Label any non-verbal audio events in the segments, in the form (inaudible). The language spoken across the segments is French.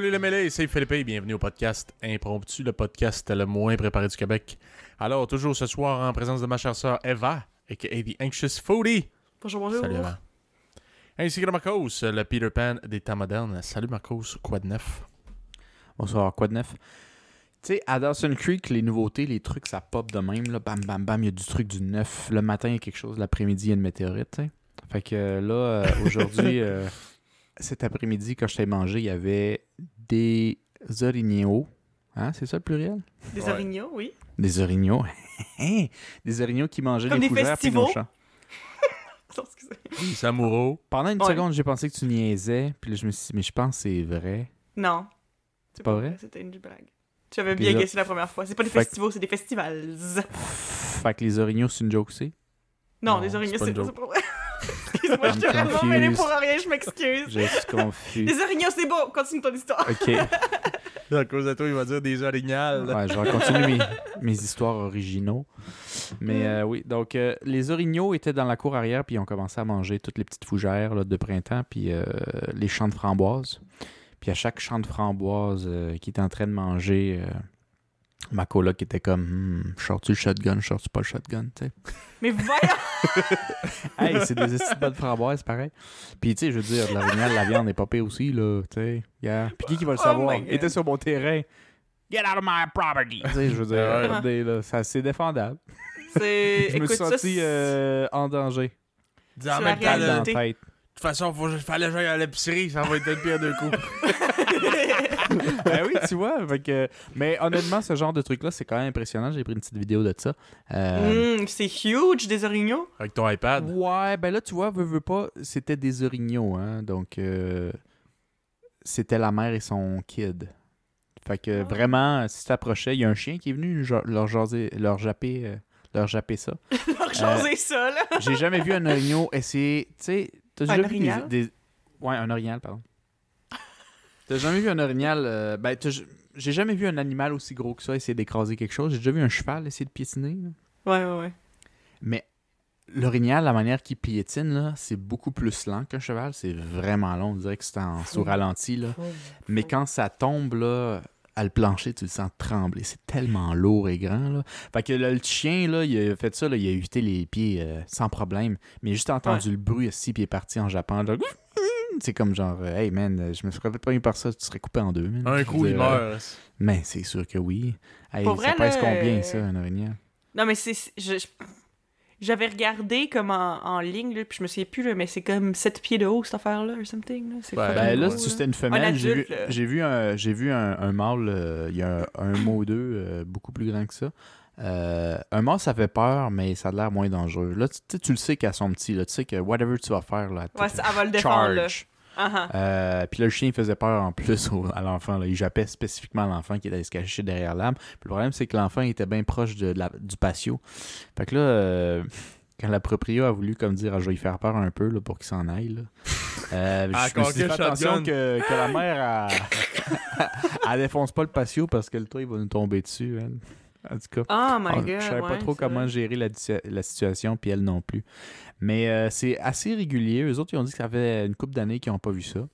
Salut les mêlés, c'est Philippe et bienvenue au podcast Impromptu, le podcast le moins préparé du Québec. Alors, toujours ce soir en présence de ma chère sœur Eva, aka The Anxious Foodie. Bonjour, bonjour. Salut Eva. Ainsi que de Marcos, le Peter Pan des temps modernes. Salut Marcos, quoi de neuf? Bonsoir, quoi de neuf? Tu sais, à Dawson Creek, les nouveautés, les trucs, ça pop de même. Là. Bam, bam, bam, il y a du truc du neuf. Le matin, il y a quelque chose. L'après-midi, il y a une météorite. Fait que euh, là, euh, aujourd'hui, (laughs) euh, cet après-midi, quand je t'ai mangé, il y avait des orignaux. Hein, c'est ça le pluriel? Des Ouais. orignaux, oui. Des orignaux. Hein? (laughs) des orignaux qui mangeaient Comme les des fougères puis nos festivals? champs. (laughs) Oui, Samuro. Pendant une Ouais. seconde, j'ai pensé que tu niaisais. Puis là, je me suis dit, mais je pense que c'est vrai. Non. C'est pas vrai? C'était une blague. Tu avais Puis bien guessé la première fois. C'est pas des Fait que- festivals, c'est des festivals. Fait que les orignaux, c'est une joke aussi? Non, Non, des orignaux, c'est pas pas vrai. Excuse-moi, je t'ai vraiment mêlé pour rien, je m'excuse. Je suis confus. Des orignaux, c'est beau. Continue ton histoire. Ok. À cause de toi, il va dire des orignales. Ouais, je vais continuer mes, mes histoires originaux. Mais euh, oui, donc euh, les orignaux étaient dans la cour arrière, puis ils ont commencé à manger toutes les petites fougères là, de printemps, puis euh, les champs de framboises. Puis à chaque champ de framboises euh, qui était en train de manger, euh, ma coloc était comme hmm, Sors-tu le shotgun, sors-tu pas le shotgun, tu sais. Mais voyons. (laughs) Hey, c'est des de bonnes framboises, pareil. Puis tu sais, je veux dire, de l'orignal, la viande est pas pire aussi, là, tu sais. Yeah. Puis qui qui va le Oh savoir? Il était sur mon terrain. Get out of my property! Tu sais, je veux dire, regardez, là, ça, c'est défendable. C'est. Je me Écoute, suis senti euh, en danger. Dis en même la temps, la de toute façon, faut fallait que j'aille à l'épicerie, ça va être le pire deux coups. (laughs) ben oui, tu vois. fait que- mais honnêtement, ce genre de truc-là, c'est quand même impressionnant. J'ai pris une petite vidéo de ça. Euh, Hum, c'est huge, des orignaux? Avec ton iPad. Ouais, ben là, tu vois, veux, veux pas, c'était des orignaux, hein. Donc, euh, c'était la mère et son kid. Fait que Ah. vraiment, si tu t'approchais, il y a un chien qui est venu leur jaser, leur japper, euh, leur japper ça. (laughs) Leur changer ça, là. J'ai jamais vu un orignal essayer. Tu sais, t'as Un déjà vu des- Ouais, un orignal, pardon. T'as jamais vu un orignal. euh, Ben, j'ai jamais vu un animal aussi gros que ça essayer d'écraser quelque chose. J'ai déjà vu un cheval essayer de piétiner. là. Ouais, ouais, ouais. Mais l'orignal, la manière qu'il piétine, là, c'est beaucoup plus lent qu'un cheval. C'est vraiment long. On dirait que c'est en sous ralenti. Là. Mais quand ça tombe là, à le plancher, tu le sens trembler. C'est tellement lourd et grand. Là. Fait que là, le chien, là, il a fait ça, là, il a évité les pieds euh, sans problème. Mais juste entendu le bruit aussi, puis il est parti en Japon. Genre, c'est comme genre, euh, hey man, euh, je me serais pas eu par ça, tu serais coupé en deux. man. Un coup, il euh, meurt. Mais c'est sûr que oui. Hey, Pour ça vrai, pèse combien ça, un orignal? Non, mais c'est. je- je- J'avais regardé comme en, en ligne, là, puis je me souviens plus, là, mais c'est comme 7 pieds de haut, cette affaire-là, or something. Là. C'est fucking Ben là, gros, si c'était une femelle, j'ai vu, adulte, là. j'ai vu un, j'ai vu un, un mâle, euh, il y a un, un (coughs) mot ou deux, euh, beaucoup plus grand que ça. Euh, un mâle, ça fait peur, mais ça a l'air moins dangereux. Là, tu, tu sais, tu le sais qu'à son petit, là, tu sais que whatever tu vas faire, là, Ouais, ça- elle va le défendre, là. charge. Ah, ah. Euh, puis là, le chien il faisait peur en plus au- à l'enfant. là. Il jappait spécifiquement à l'enfant qui allait se cacher derrière l'arbre. Puis le problème, c'est que l'enfant était bien proche de, la- du patio. Fait que là, euh, quand la proprio a voulu comme dire, ah, je vais lui faire peur un peu là, pour qu'il s'en aille. Là. Euh, (laughs) Ah, je me suis attention que, que la mère, elle, (laughs) elle défonce pas le patio parce que le toit, il va nous tomber dessus. elle. En tout cas. Oh my Ah, god. je savais pas trop comment vrai. gérer la, la situation, puis elle non plus. Mais euh, c'est assez régulier. Eux autres, ils ont dit que ça fait une couple d'années qu'ils n'ont pas vu ça.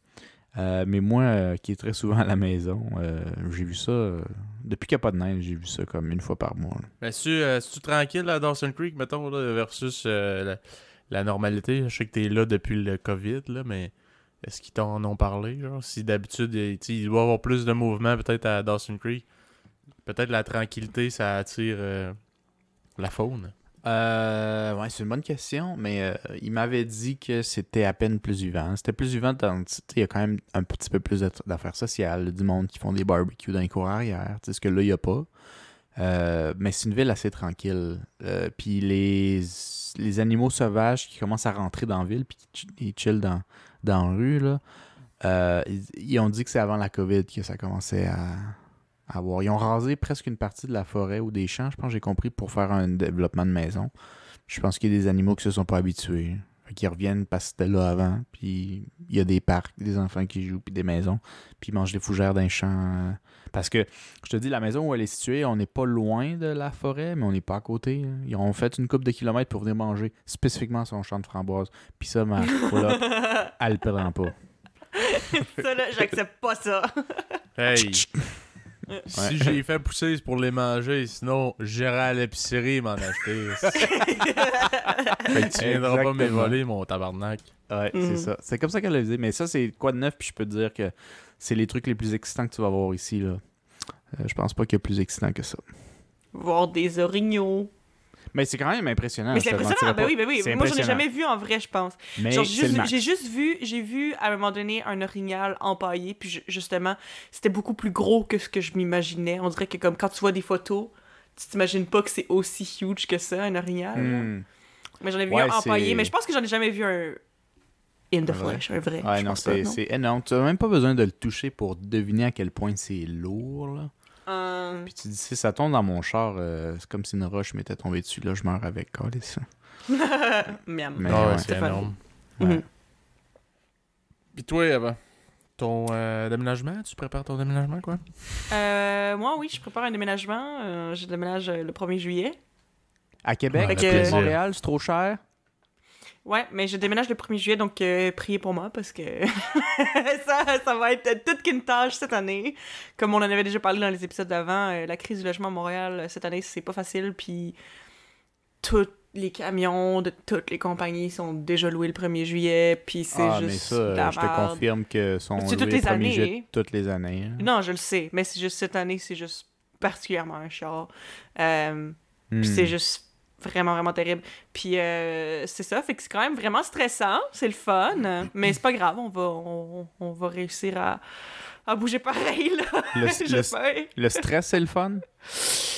Euh, mais moi, euh, qui est très souvent à la maison, euh, j'ai vu ça. euh, depuis qu'il n'y a pas de neige, j'ai vu ça comme une fois par mois. là. Mais si euh, si tu tranquille à Dawson Creek, mettons, là, versus euh, la, la normalité, je sais que t'es là depuis le COVID, là, mais est-ce qu'ils t'en ont parlé, genre? Si d'habitude, tu il doit y avoir plus de mouvement peut-être à Dawson Creek, peut-être la tranquillité, ça attire euh, la faune. Euh, ouais, c'est une bonne question, mais euh, il m'avait dit que c'était à peine plus vivant. C'était plus vivant dans. Il y a quand même un petit peu plus d'aff- d'affaires sociales, du monde qui font des barbecues dans les cours arrière. Ce que là, il n'y a pas. Euh, mais c'est une ville assez tranquille. Euh, puis les, les animaux sauvages qui commencent à rentrer dans la ville, puis qui chillent dans, dans la rue, là, ils ont dit que c'est avant la COVID que ça commençait à, à. Ils ont rasé presque une partie de la forêt ou des champs, je pense que j'ai compris, pour faire un développement de maison. Je pense qu'il y a des animaux qui se sont pas habitués. Qu'ils reviennent parce que c'était là avant. Puis il y a des parcs, des enfants qui jouent, puis des maisons. Puis ils mangent des fougères d'un champ. Parce que, je te dis, la maison où elle est située, on n'est pas loin de la forêt, mais on n'est pas à côté. hein. Ils ont fait une coupe de kilomètres pour venir manger spécifiquement son champ de framboises. Puis ça, ma coloc, (laughs) elle le prend pas. ça, là, j'accepte pas ça. Hey! Si j'ai fait pousser, c'est pour les manger. Sinon, j'irai à l'épicerie m'en acheter. (laughs) fait que tu viendras pas m'évoler, mon tabarnak. Ouais, Mhm. c'est ça. C'est comme ça qu'elle l'a dit. Mais ça, c'est quoi de neuf, puis je peux te dire que c'est les trucs les plus excitants que tu vas voir ici, là. Euh, je pense pas qu'il y a plus excitant que ça. Voir des orignaux. Mais c'est quand même impressionnant. mais c'est impressionnant, ben oui, ben oui. Moi, j'en ai jamais vu en vrai, je pense. J'ai juste, vu, j'ai vu à un moment donné un orignal empaillé, puis ju- justement, c'était beaucoup plus gros que ce que je m'imaginais. On dirait que comme quand tu vois des photos, tu t'imagines pas que c'est aussi huge que ça, un orignal. Hmm. Mais j'en ai vu Ouais, un empaillé, mais je pense que j'en ai jamais vu un in the flesh, un vrai. Ouais, non, c'est énorme. Tu as même pas besoin de le toucher pour deviner à quel point c'est lourd, là. Euh, Puis tu dis, si ça tombe dans mon char, euh, c'est comme si une roche m'était tombée dessus, là, je meurs avec. Calisse. (laughs) miam. Mais Ah ouais, ouais, c'est énorme. Mhm. Toi, Eva, ton euh, déménagement, tu prépares ton déménagement, quoi? Euh, moi, oui, je prépare un déménagement. Euh, je déménage euh, le 1er juillet. À Québec, plaisir. Montréal, c'est trop cher? Ouais, mais je déménage le 1er juillet, donc euh, priez pour moi parce que (laughs) ça, ça va être toute qu'une tâche cette année. Comme on en avait déjà parlé dans les épisodes d'avant, euh, la crise du logement à Montréal euh, cette année, c'est pas facile. Puis tous les camions de toutes les compagnies sont déjà loués le 1er juillet. Puis c'est Ah, juste. mais ça, la je te merde. confirme que sont C'est toutes loués les le premier années. juillet toutes les années. hein. Non, je le sais, mais c'est juste cette année, c'est juste particulièrement un char. Euh, Hmm. puis c'est juste vraiment, vraiment terrible. Puis euh, c'est ça, fait que c'est quand même vraiment stressant, c'est le fun, mais c'est pas grave, on va, on, on va réussir à, à bouger pareil, là. Le, (laughs) le- J'espère. le stress, c'est le fun?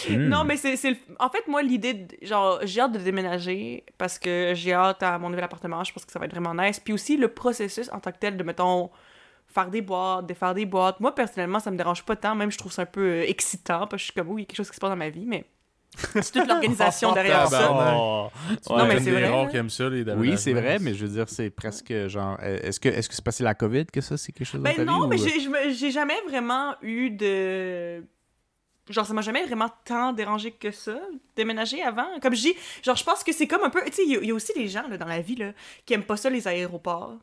Hmm. Non, mais c'est le- En fait, moi, l'idée, de- genre, j'ai hâte de déménager parce que j'ai hâte à mon nouvel appartement. Je pense que ça va être vraiment nice. Puis aussi, le processus en tant que tel de, mettons, faire des boîtes, défaire des boîtes. Moi, personnellement, ça me dérange pas tant. Même, je trouve ça un peu euh, excitant parce que je suis comme, oui, il y a quelque chose qui se passe dans ma vie, mais c'est toute l'organisation derrière ça. Oh. Tu Non, es mais une c'est des vrai, rares là. qui aiment ça, les Oui, c'est vrai, mais je veux dire, c'est presque genre. euh, Est-ce que est-ce que c'est passé la COVID que ça, c'est quelque chose Ben ta non, vie, mais ou- j'ai je me- j'ai jamais vraiment eu de. Genre, ça m'a jamais vraiment tant dérangé que ça, déménager avant. Comme je dis, genre, je pense que c'est comme un peu. Tu sais, il y, y a aussi des gens là, dans la vie là, qui aiment pas ça, les aéroports.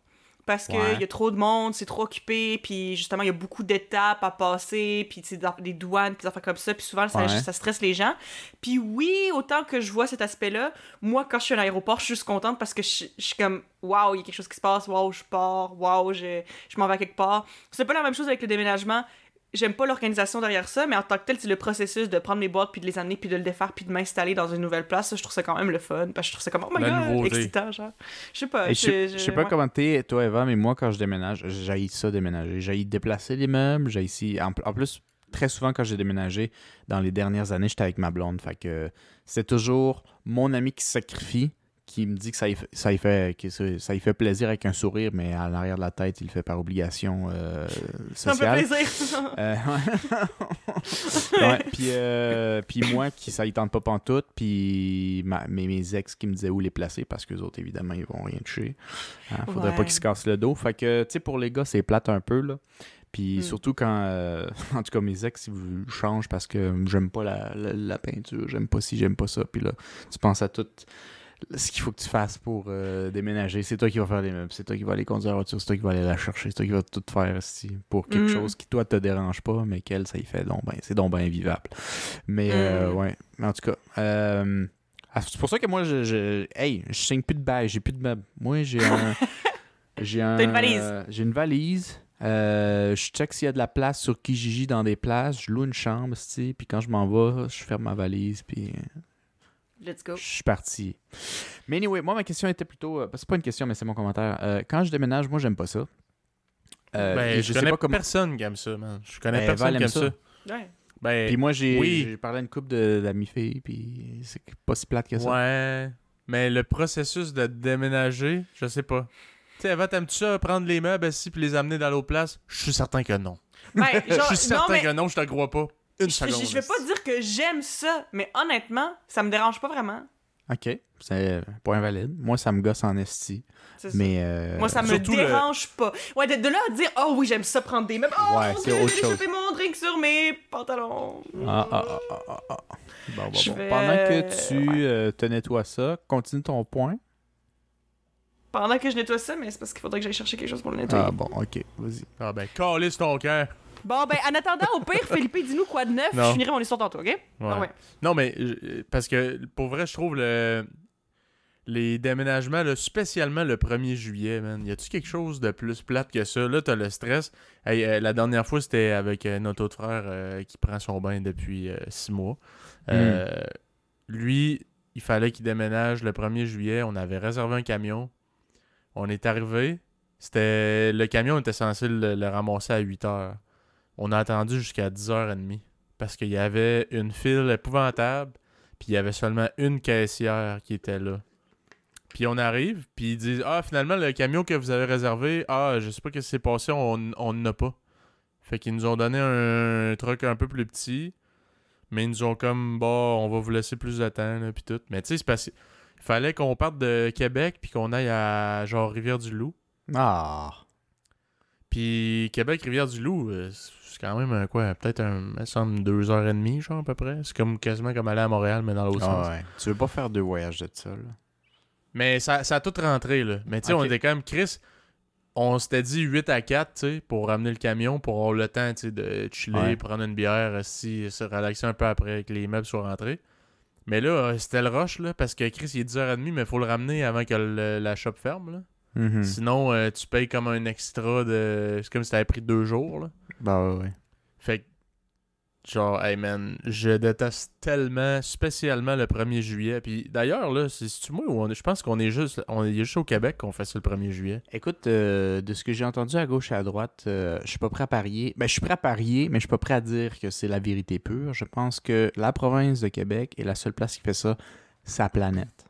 Parce qu'il Ouais. y a trop de monde, c'est trop occupé, puis justement, il y a beaucoup d'étapes à passer, puis dans- des douanes, puis des affaires comme ça, puis souvent, ça, Ouais. ça stresse les gens. Puis oui, autant que je vois cet aspect-là, moi, quand je suis à l'aéroport, je suis juste contente parce que je, je suis comme, waouh, il y a quelque chose qui se passe, waouh, je pars, waouh, je, je m'en vais à quelque part. C'est pas la même chose avec le déménagement. J'aime pas l'organisation derrière ça, mais en tant que tel, c'est le processus de prendre mes boîtes, puis de les amener, puis de le défaire, puis de m'installer dans une nouvelle place. Ça, je trouve ça quand même le fun, parce que je trouve ça comme, oh my La god, nouveauté. excitant, genre. Je sais pas. Je sais- je- je sais pas ouais. comment t'es, toi, Eva, mais moi, quand je déménage, j'haïs ça déménager. J'haïs déplacer les meubles, j'haïs ici. En, en plus, très souvent, quand j'ai déménagé, dans les dernières années, j'étais avec ma blonde. Fait que c'est toujours mon ami qui se sacrifie, qui me dit que ça y fait, ça y fait, que ça, y fait plaisir avec un sourire, mais à l'arrière de la tête, il le fait par obligation euh, (laughs) Ça me fait sociale. plaisir. Euh, (laughs) ouais. Ouais, puis, euh, puis moi, qui ça y tente pas pantoute, puis mes, mes ex qui me disaient où les placer, parce que autres, évidemment, ils vont rien toucher. Hein, faudrait Ouais. pas qu'ils se cassent le dos. Fait que, tu sais, pour les gars, c'est plate un peu, là. Puis Mm. surtout quand, euh, (laughs) en tout cas, mes ex, ils vous changent parce que j'aime pas la, la, la peinture, j'aime pas ci, j'aime pas ça. Puis là, tu penses à tout ce qu'il faut que tu fasses pour euh, déménager. C'est toi qui vas faire les meubles, c'est toi qui vas aller conduire la voiture, c'est toi qui vas aller la chercher, c'est toi qui vas tout faire pour quelque Mm. chose qui, toi, te dérange pas, mais qu'elle, ça y fait donc ben, c'est donc bien vivable. Mais, euh, Mm. ouais, Mais en tout cas, euh, ah, c'est pour ça que moi, je, je hey, je signe plus de bail, j'ai plus de meubles. Moi, j'ai un... (laughs) j'ai un, T'as une valise. j'ai une valise. Euh, je check s'il y a de la place sur Kijiji dans des places. Je loue une chambre, puis quand je m'en vais, je ferme ma valise, puis Let's go. je suis parti. Mais anyway, moi, ma question était plutôt. euh, c'est pas une question, mais c'est mon commentaire. Euh, quand je déménage, moi, j'aime pas ça. Euh, Ben, je, je sais connais pas comment. personne qui aime ça, man. Je connais Ben, personne Val qui aime ça. Ouais. Ben, Puis moi, j'ai oui. j'ai parlé à une couple de- d'amis filles, puis c'est pas si plate que ça. Ouais. Mais le processus de déménager, je sais pas. Tu sais, Eva, t'aimes-tu ça, prendre les meubles ici puis les amener dans l'autre place? Je suis certain que non. Ben, (laughs) Je suis certain non, mais que non, je te crois pas. Une je, seconde. je- je vais pas dire que j'aime ça, mais honnêtement, ça me dérange pas vraiment. Ok, c'est point valide. Moi, ça me gosse en esti. C'est ça. Mais. euh, Moi, ça me Surtout le- dérange pas. Ouais, de, de là à dire, oh oui, j'aime ça prendre des meubles. Oh, Ouais, mon c'est Dieu, autre j'ai chose. jeté mon drink sur mes pantalons. Ah, ah, ah, ah, ah, ah. Bon, bon, Je bon. vais- Pendant que tu euh, te nettoies ça, continue ton point. pendant que je nettoie ça, mais c'est parce qu'il faudrait que j'aille chercher quelque chose pour le nettoyer. Ah bon, ok, vas-y. Ah ben, calisse ton cœur. Bon, ben, en attendant, au pire, Philippe, dis-nous quoi de neuf, Non. je finirai mon histoire tantôt, ok? Ouais. Ah ouais. Non, mais parce que pour vrai, je trouve le les déménagements, là, spécialement le 1er juillet, man. Y a-tu quelque chose de plus plate que ça? Là, t'as le stress. Hey, euh, la dernière fois, c'était avec euh, notre autre frère euh, qui prend son bain depuis euh, six mois. Euh, Lui, il fallait qu'il déménage le 1er juillet. On avait réservé un camion. On est arrivé. C'était le camion était censé le, le ramasser à 8 heures. On a attendu jusqu'à 10h30 parce qu'il y avait une file épouvantable, puis il y avait seulement une caissière qui était là. Puis on arrive, puis ils disent Ah, finalement, le camion que vous avez réservé, ah, je sais pas ce qui s'est passé, on on n'a pas. Fait qu'ils nous ont donné un, truc un peu plus petit, mais ils nous ont comme Bon, on va vous laisser plus de temps, là, puis tout. Mais tu sais, c'est parce qu'il fallait qu'on parte de Québec, puis qu'on aille à genre Rivière-du-Loup. Ah. Puis Québec, Rivière-du-Loup, euh, c'est quand même quoi, peut-être un, me semble deux heures et demie, genre à peu près. C'est comme quasiment comme aller à Montréal, mais dans l'autre sens. Ah ouais. Tu veux pas faire deux voyages de ça, là? Mais ça, ça a tout rentré, là. Mais tu sais, on était quand même, Chris, on s'était dit 8 à 4, tu sais, pour ramener le camion, pour avoir le temps, tu sais, de chiller, Ouais. prendre une bière, si, se relaxer un peu après que les meubles soient rentrés. Mais là, euh, c'était le rush, là, parce que Chris, il est 10h30, mais il faut le ramener avant que le- la shop ferme, là. Mhm. Sinon, euh, tu payes comme un extra de... C'est comme si t'avais pris deux jours, là. Bah ouais, ouais. Fait que, genre, hey man, je déteste tellement, spécialement le 1er juillet. Puis d'ailleurs, là, c'est c'est-tu moi ou on est- je pense qu'on est juste, on est juste au Québec qu'on fait ça le 1er juillet. Écoute, euh, de ce que j'ai entendu à gauche et à droite, euh, je suis pas prêt à parier. Ben, je suis prêt à parier, mais je suis pas prêt à dire que c'est la vérité pure. Je pense que la province de Québec est la seule place qui fait ça, sa planète.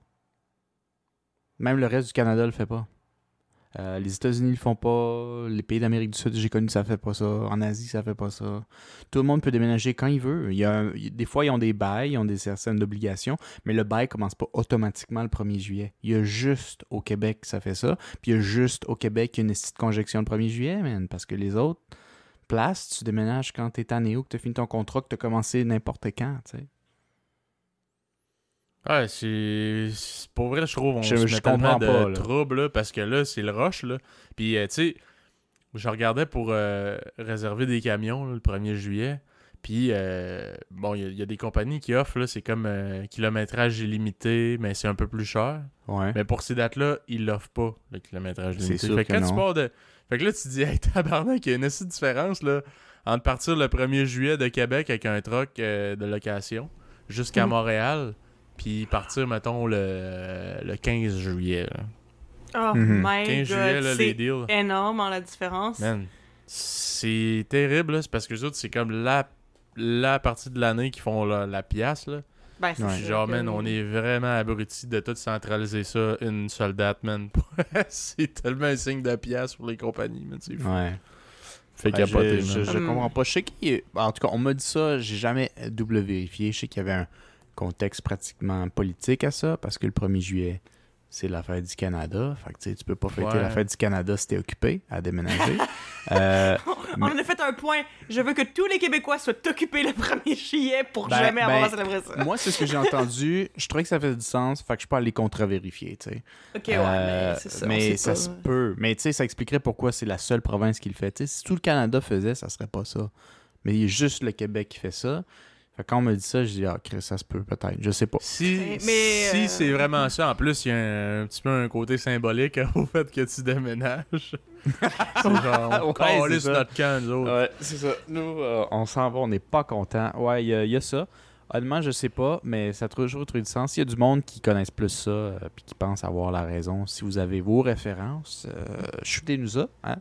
Même le reste du Canada le fait pas. Euh, les États-Unis le font pas. Les pays d'Amérique du Sud, j'ai connu, ça fait pas ça. En Asie, ça fait pas ça. Tout le monde peut déménager quand il veut. Il y a des fois, ils ont des bails, ils ont des certaines obligations, mais le bail commence pas automatiquement le 1er juillet. Il y a juste au Québec ça fait ça. Puis il y a juste au Québec qu'il y a une petite conjection le 1er juillet, man. Parce que les autres places, tu déménages quand t'es tanné ou que t'as fini ton contrat, que t'as commencé n'importe quand, tu sais. Ouais, c'est. c'est- Pour vrai, je trouve, on Je- se je met tellement comprends de pas, là. trouble, là, parce que là, c'est le rush, là. Puis, euh, tu sais, je regardais pour euh, réserver des camions le 1er juillet. Puis, euh, bon, il y, a- il y a des compagnies qui offrent, là, c'est comme euh, kilométrage illimité, mais c'est un peu plus cher. Ouais. Mais pour ces dates-là, ils l'offrent pas, le kilométrage C'est limité. sûr Fait que que quand tu pars de. Fait que là, tu te dis, hey, (laughs) tabarnak, il y a une assez différence, là, entre partir le 1er juillet de Québec avec un truck de location jusqu'à Mhm. Montréal, puis partir, mettons, le, le 15 juillet. là. Oh Mhm. my 15 god, juillet, là, les c'est deals. énorme en la différence. Man, c'est terrible, là, c'est parce que les autres, c'est comme la, la partie de l'année qui font la, la pièce, là. Ben, c'est Ouais. Genre, man, on est vraiment abrutis de tout centraliser ça une seule date, man. (laughs) c'est tellement un signe de pièce pour les compagnies, man. C'est fou. Ouais. Fait Ouais, capoter, je, je, comprends pas. Je sais qu'il y a- En tout cas, on m'a dit ça, j'ai jamais double vérifié. Je sais qu'il y avait un contexte pratiquement politique à ça, parce que le 1er juillet, c'est la fête du Canada. Fait que tu sais, tu peux pas fêter Ouais. la fête du Canada si t'es occupé à déménager. (laughs) Euh, On en a fait un point. Je veux que tous les Québécois soient occupés le 1er juillet pour Ben, jamais avoir ben, à célébrer ça. moi, c'est ce que j'ai (laughs) entendu. Je trouvais que ça faisait du sens. Fait que je peux aller contre-vérifier, tu sais. Ok, ouais, Euh, mais c'est ça. on mais ça pas. se peut. Mais tu sais, ça expliquerait pourquoi c'est la seule province qui le fait. Si tout le Canada faisait, ça serait pas ça. Mais il y a juste le Québec qui fait ça. Fait que quand on me dit ça, je dis, ah, Chris, ça se peut peut-être. Je sais pas. Si, Mais- si euh, c'est vraiment ça, en plus, il y a un, un petit peu un côté symbolique (laughs) au fait que tu déménages. (laughs) c'est genre, on Ouais, c'est ça. notre camp, nous autres. Ouais, c'est ça. Nous, euh, on s'en va, on n'est pas content. Ouais, il y, a- il y a ça. Honnêtement, je sais pas, mais ça a toujours trouvé du sens. Il y a du monde qui connaissent plus ça euh, puis qui pense avoir la raison. Si vous avez vos références, euh, shootez-nous ça. Hein?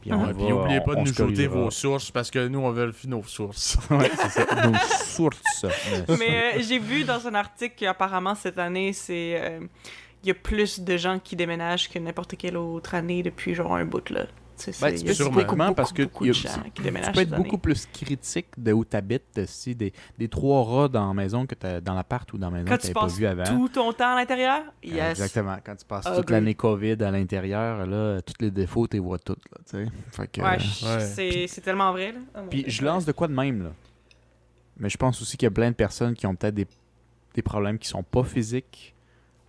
Puis Ouais, va- puis oubliez pas on- de on nous shooter vos sources parce que nous, on vérifie nos sources. (laughs) ouais, c'est ça. Nos sources. (laughs) Mais euh, j'ai vu dans un article qu'apparemment cette année, c'est. euh, Il y a plus de gens qui déménagent que n'importe quelle autre année depuis genre un bout là. Tu Ben, spécifiquement beaucoup, parce que beaucoup il y de a- gens qui Tu peux être beaucoup plus critique de où tu habites, si des, des trois rats dans la maison que t'as dans l'appart ou dans la maison Quand que tu pas vu avant. tout ton temps à l'intérieur, Euh, yes. Exactement. Quand tu passes toute l'année COVID à l'intérieur, là, tous les défauts, tu les vois toutes. Là, tu sais. fait que, Ouais, euh, je- ouais. c'est tellement vrai là. Oh Puis je lance de quoi de même, là. Mais je pense aussi qu'il y a plein de personnes qui ont peut-être des, des problèmes qui sont pas physiques,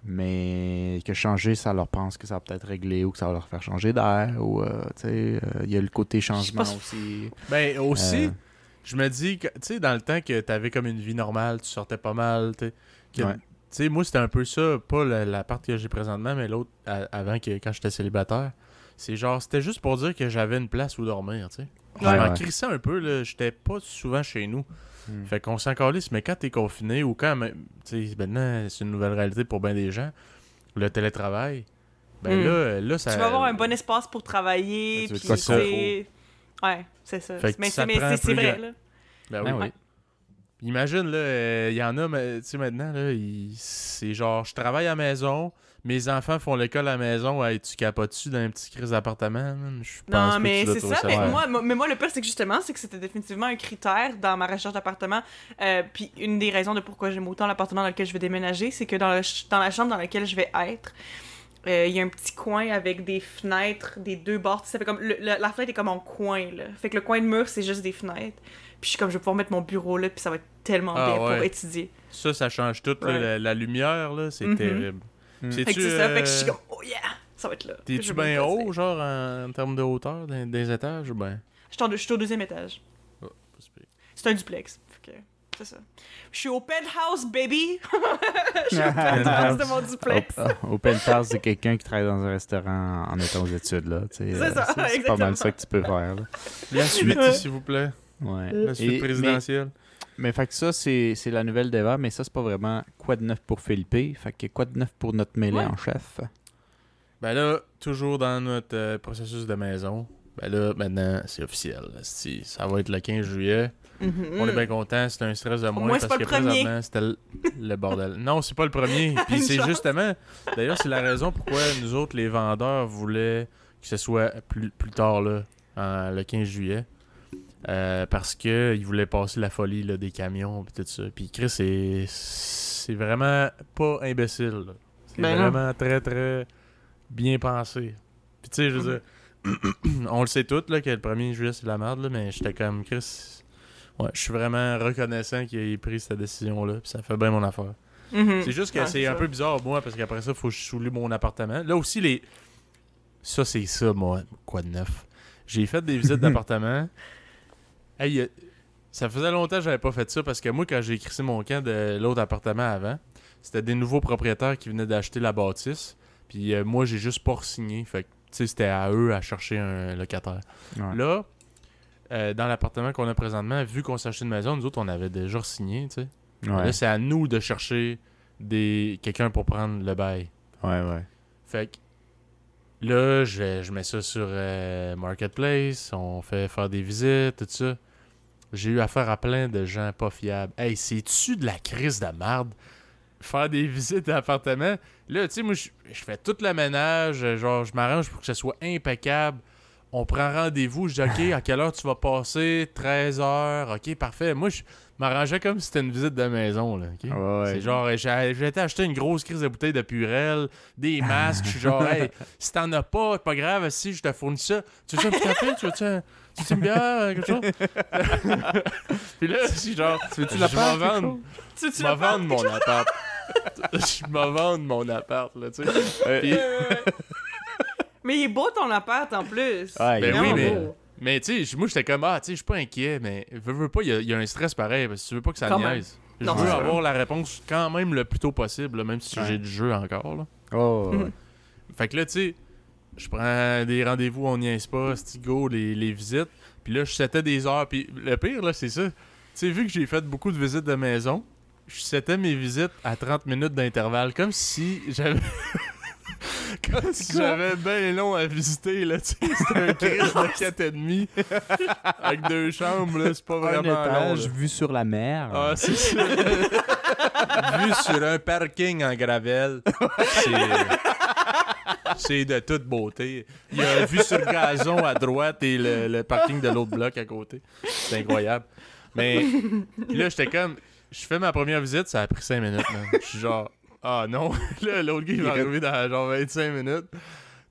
Mais que changer, ça leur pense que ça va peut-être régler ou que ça va leur faire changer d'air. Ou, euh, tu sais, euh, il y a le côté changement pas- aussi. Ben, aussi, Euh. je me dis, que, tu sais, dans le temps que t'avais comme une vie normale, tu sortais pas mal, tu sais. que- Ouais. Tu sais, moi, c'était un peu ça, pas la, la part que j'ai présentement, mais l'autre, avant, que, quand j'étais célibataire. C'est genre, c'était juste pour dire que j'avais une place où dormir, tu sais. Je Ouais, m'en ouais. crissais un peu, là. J'étais pas souvent chez nous. Hmm. Fait qu'on s'en calisse, mais quand t'es confiné ou quand même, tu sais, maintenant, c'est une nouvelle réalité pour bien des gens, le télétravail, ben Mm. là, là, ça. Tu vas avoir un bon espace pour travailler. Ben, Puis c'est. Ouais, c'est ça. Fait Mais ça c'est vrai, grand- là. Ben Ah oui. oui. Imagine, là, il y en a, mais, tu sais, maintenant, là, c'est genre, je travaille à la maison, mes enfants font l'école à la maison, hey, tu capotes-tu dans un petit crise d'appartement? man? Je pense Non, mais c'est ça. Mais ouais. moi, mo- mais moi, le pire, c'est que justement, c'est que c'était définitivement un critère dans ma recherche d'appartement. Euh, puis une des raisons de pourquoi j'aime autant l'appartement dans lequel je vais déménager, c'est que dans, le dans la chambre dans laquelle je vais être, euh, il y a un petit coin avec des fenêtres des deux bords. Ça fait comme le- le- la fenêtre est comme en coin là. Fait que le coin de mur c'est juste des fenêtres. Puis je suis comme je vais pouvoir mettre mon bureau là, puis ça va être tellement Ah, bien pour ouais. étudier. Ça, ça change tout, là, Ouais. la, la lumière, là, c'est Mhm. terrible. Mm. Fait que c'est ça. Fait que je suis euh, comme oh yeah, ça va être là. T'es-tu bien haut, genre, en, en termes de hauteur des, des étages, ou ben? Je suis au deuxième étage. c'est pire. C'est un duplex. Fait que, c'est ça. Je suis au penthouse, baby! (laughs) je suis au (laughs) penthouse de mon duplex. Au, au penthouse, c'est quelqu'un qui travaille dans un restaurant en étant aux études. là. C'est euh, ça, c'est pas mal ça que tu peux faire. Là. La suite, s'il vous plaît. Ouais. La suite Et- présidentielle. Mais, mais fait que ça, c'est c'est la nouvelle d'Eva, mais ça, c'est pas vraiment quoi de neuf pour Philippe. Fait que quoi de neuf pour notre mêlée Ouais. en chef? Ben là, toujours dans notre euh, processus de maison, ben là, maintenant, c'est officiel. Si- Ça va être le 15 juillet. Mhm. On est bien content, c'est un stress de moins parce que premier. présentement, c'était le, le bordel. Non, c'est pas le premier. (laughs) Puis c'est chance. justement, d'ailleurs, c'est la raison pourquoi nous autres, les vendeurs, voulaient que ce soit plus, plus tard, là, en- le 15 juillet. Euh, parce que ils voulaient passer la folie là, des camions et tout ça. Puis Chris, c'est c'est vraiment pas imbécile. là. C'est Ben non. vraiment très très bien pensé. Puis tu sais, je veux dire, (clears throat) on le sait tous là, que le 1er juillet c'est de la merde, là, mais j'étais comme Chris. Ouais, je suis vraiment reconnaissant qu'il ait pris cette décision-là, puis ça fait bien mon affaire. Mhm. C'est juste que c'est un peu bizarre, moi, parce qu'après ça, faut que je soulève mon appartement. Là aussi, les. Ça, c'est ça, moi. Quoi de neuf? J'ai fait des visites (laughs) d'appartement. Hey, euh, ça faisait longtemps que j'avais pas fait ça parce que moi, quand j'ai écrit mon camp de l'autre appartement avant, c'était des nouveaux propriétaires qui venaient d'acheter la bâtisse. Puis euh, moi, j'ai juste pas signé. Fait que, tu sais, c'était à eux à chercher un locataire. Ouais. Là, euh, dans l'appartement qu'on a présentement, vu qu'on s'est acheté une maison, nous autres, on avait déjà signé, tu sais. Ouais, Là, c'est à nous de chercher des quelqu'un pour prendre le bail. ouais, ouais. Fait que là, je, je mets ça sur euh, Marketplace, on fait faire des visites, tout ça. J'ai eu affaire à plein de gens pas fiables. Hey, c'est-tu de la crise de merde? Faire des (laughs) visites d'appartement. Là, tu sais, moi, je je fais tout le ménage, euh, genre, je m'arrange pour que ce soit impeccable. On prend rendez-vous, je dis, OK, à quelle heure tu vas passer? 13 heures. OK, parfait. Moi, je m'arrangeais comme si c'était une visite de maison, là. OK? Ouais, ouais. C'est genre, j'ai j'ai été acheter une grosse crise de bouteilles de Purel, des (laughs) masques. Je suis genre, hey, si t'en as pas, c'est pas grave, si je te fournis ça. Tu veux ça un petit café? Tu veux-tu un- tu veux-tu une bière? Quelque chose? (laughs) Puis là, je suis genre, Tu veux-tu je la vendre, Tu, tu je l'as vais pas? vendre mon appart. (laughs) Je vais vendre mon appart, là, tu sais. Puis-. Mais il est beau ton appart en plus. Ouais, Ben il est oui, mais- beau. Mais tu sais, moi j'étais comme ah, tu sais, je suis pas inquiet, mais veux, veux pas, il y, a- il y a un stress pareil parce que tu veux pas que ça Quand niaise. Je veux avoir la réponse quand même le plus tôt possible, là, même si Ouais. j'ai du jeu encore. Là. Oh, ouais. (laughs) Fait que là, tu sais, je prends des rendez-vous, on niaise pas, go, les, les visites. Puis là, je setais des heures. Puis le pire, là, c'est ça. Tu sais, vu que j'ai fait beaucoup de visites de maison, je setais mes visites à 30 minutes d'intervalle, comme si j'avais. (laughs) (laughs) comme si j'avais bien long à visiter, là, tu sais. C'était un (laughs) crise de 4 et demi. avec deux chambres, là, c'est pas Un vraiment long. étage là. vu sur la mer. Ah, c'est ça. (laughs) Vu sur un parking en gravelle. C'est. C'est de toute beauté. Il y a un vue sur le gazon à droite et le, le parking de l'autre bloc à côté. C'est incroyable. Mais là, j'étais comme. Je fais ma première visite, ça a pris 5 minutes, man. Je suis genre. Ah non. (laughs) Là, l'autre gars, il va arriver dans genre 25 minutes.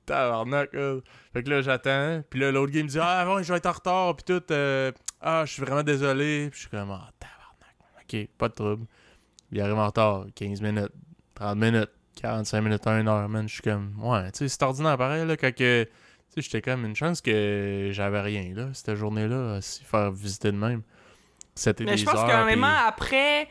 Tabarnak, là. Fait que là, j'attends. Puis là, l'autre gars, il me dit Ah, bon, je vais être en retard. Puis tout. euh, ah, je suis vraiment désolé. Puis je suis comme Ah, tabarnak. Ok, pas de trouble. Il arrive en retard. 15 minutes, 30 minutes, 45 minutes à 1 heure, man. Je suis comme, ouais, tu sais, c'est ordinaire pareil, là, quand que. Tu sais, j'étais comme une chance que j'avais rien, là, cette journée-là, à s'y faire visiter de même. C'était Mais je pense heures, qu'un puis- moment après.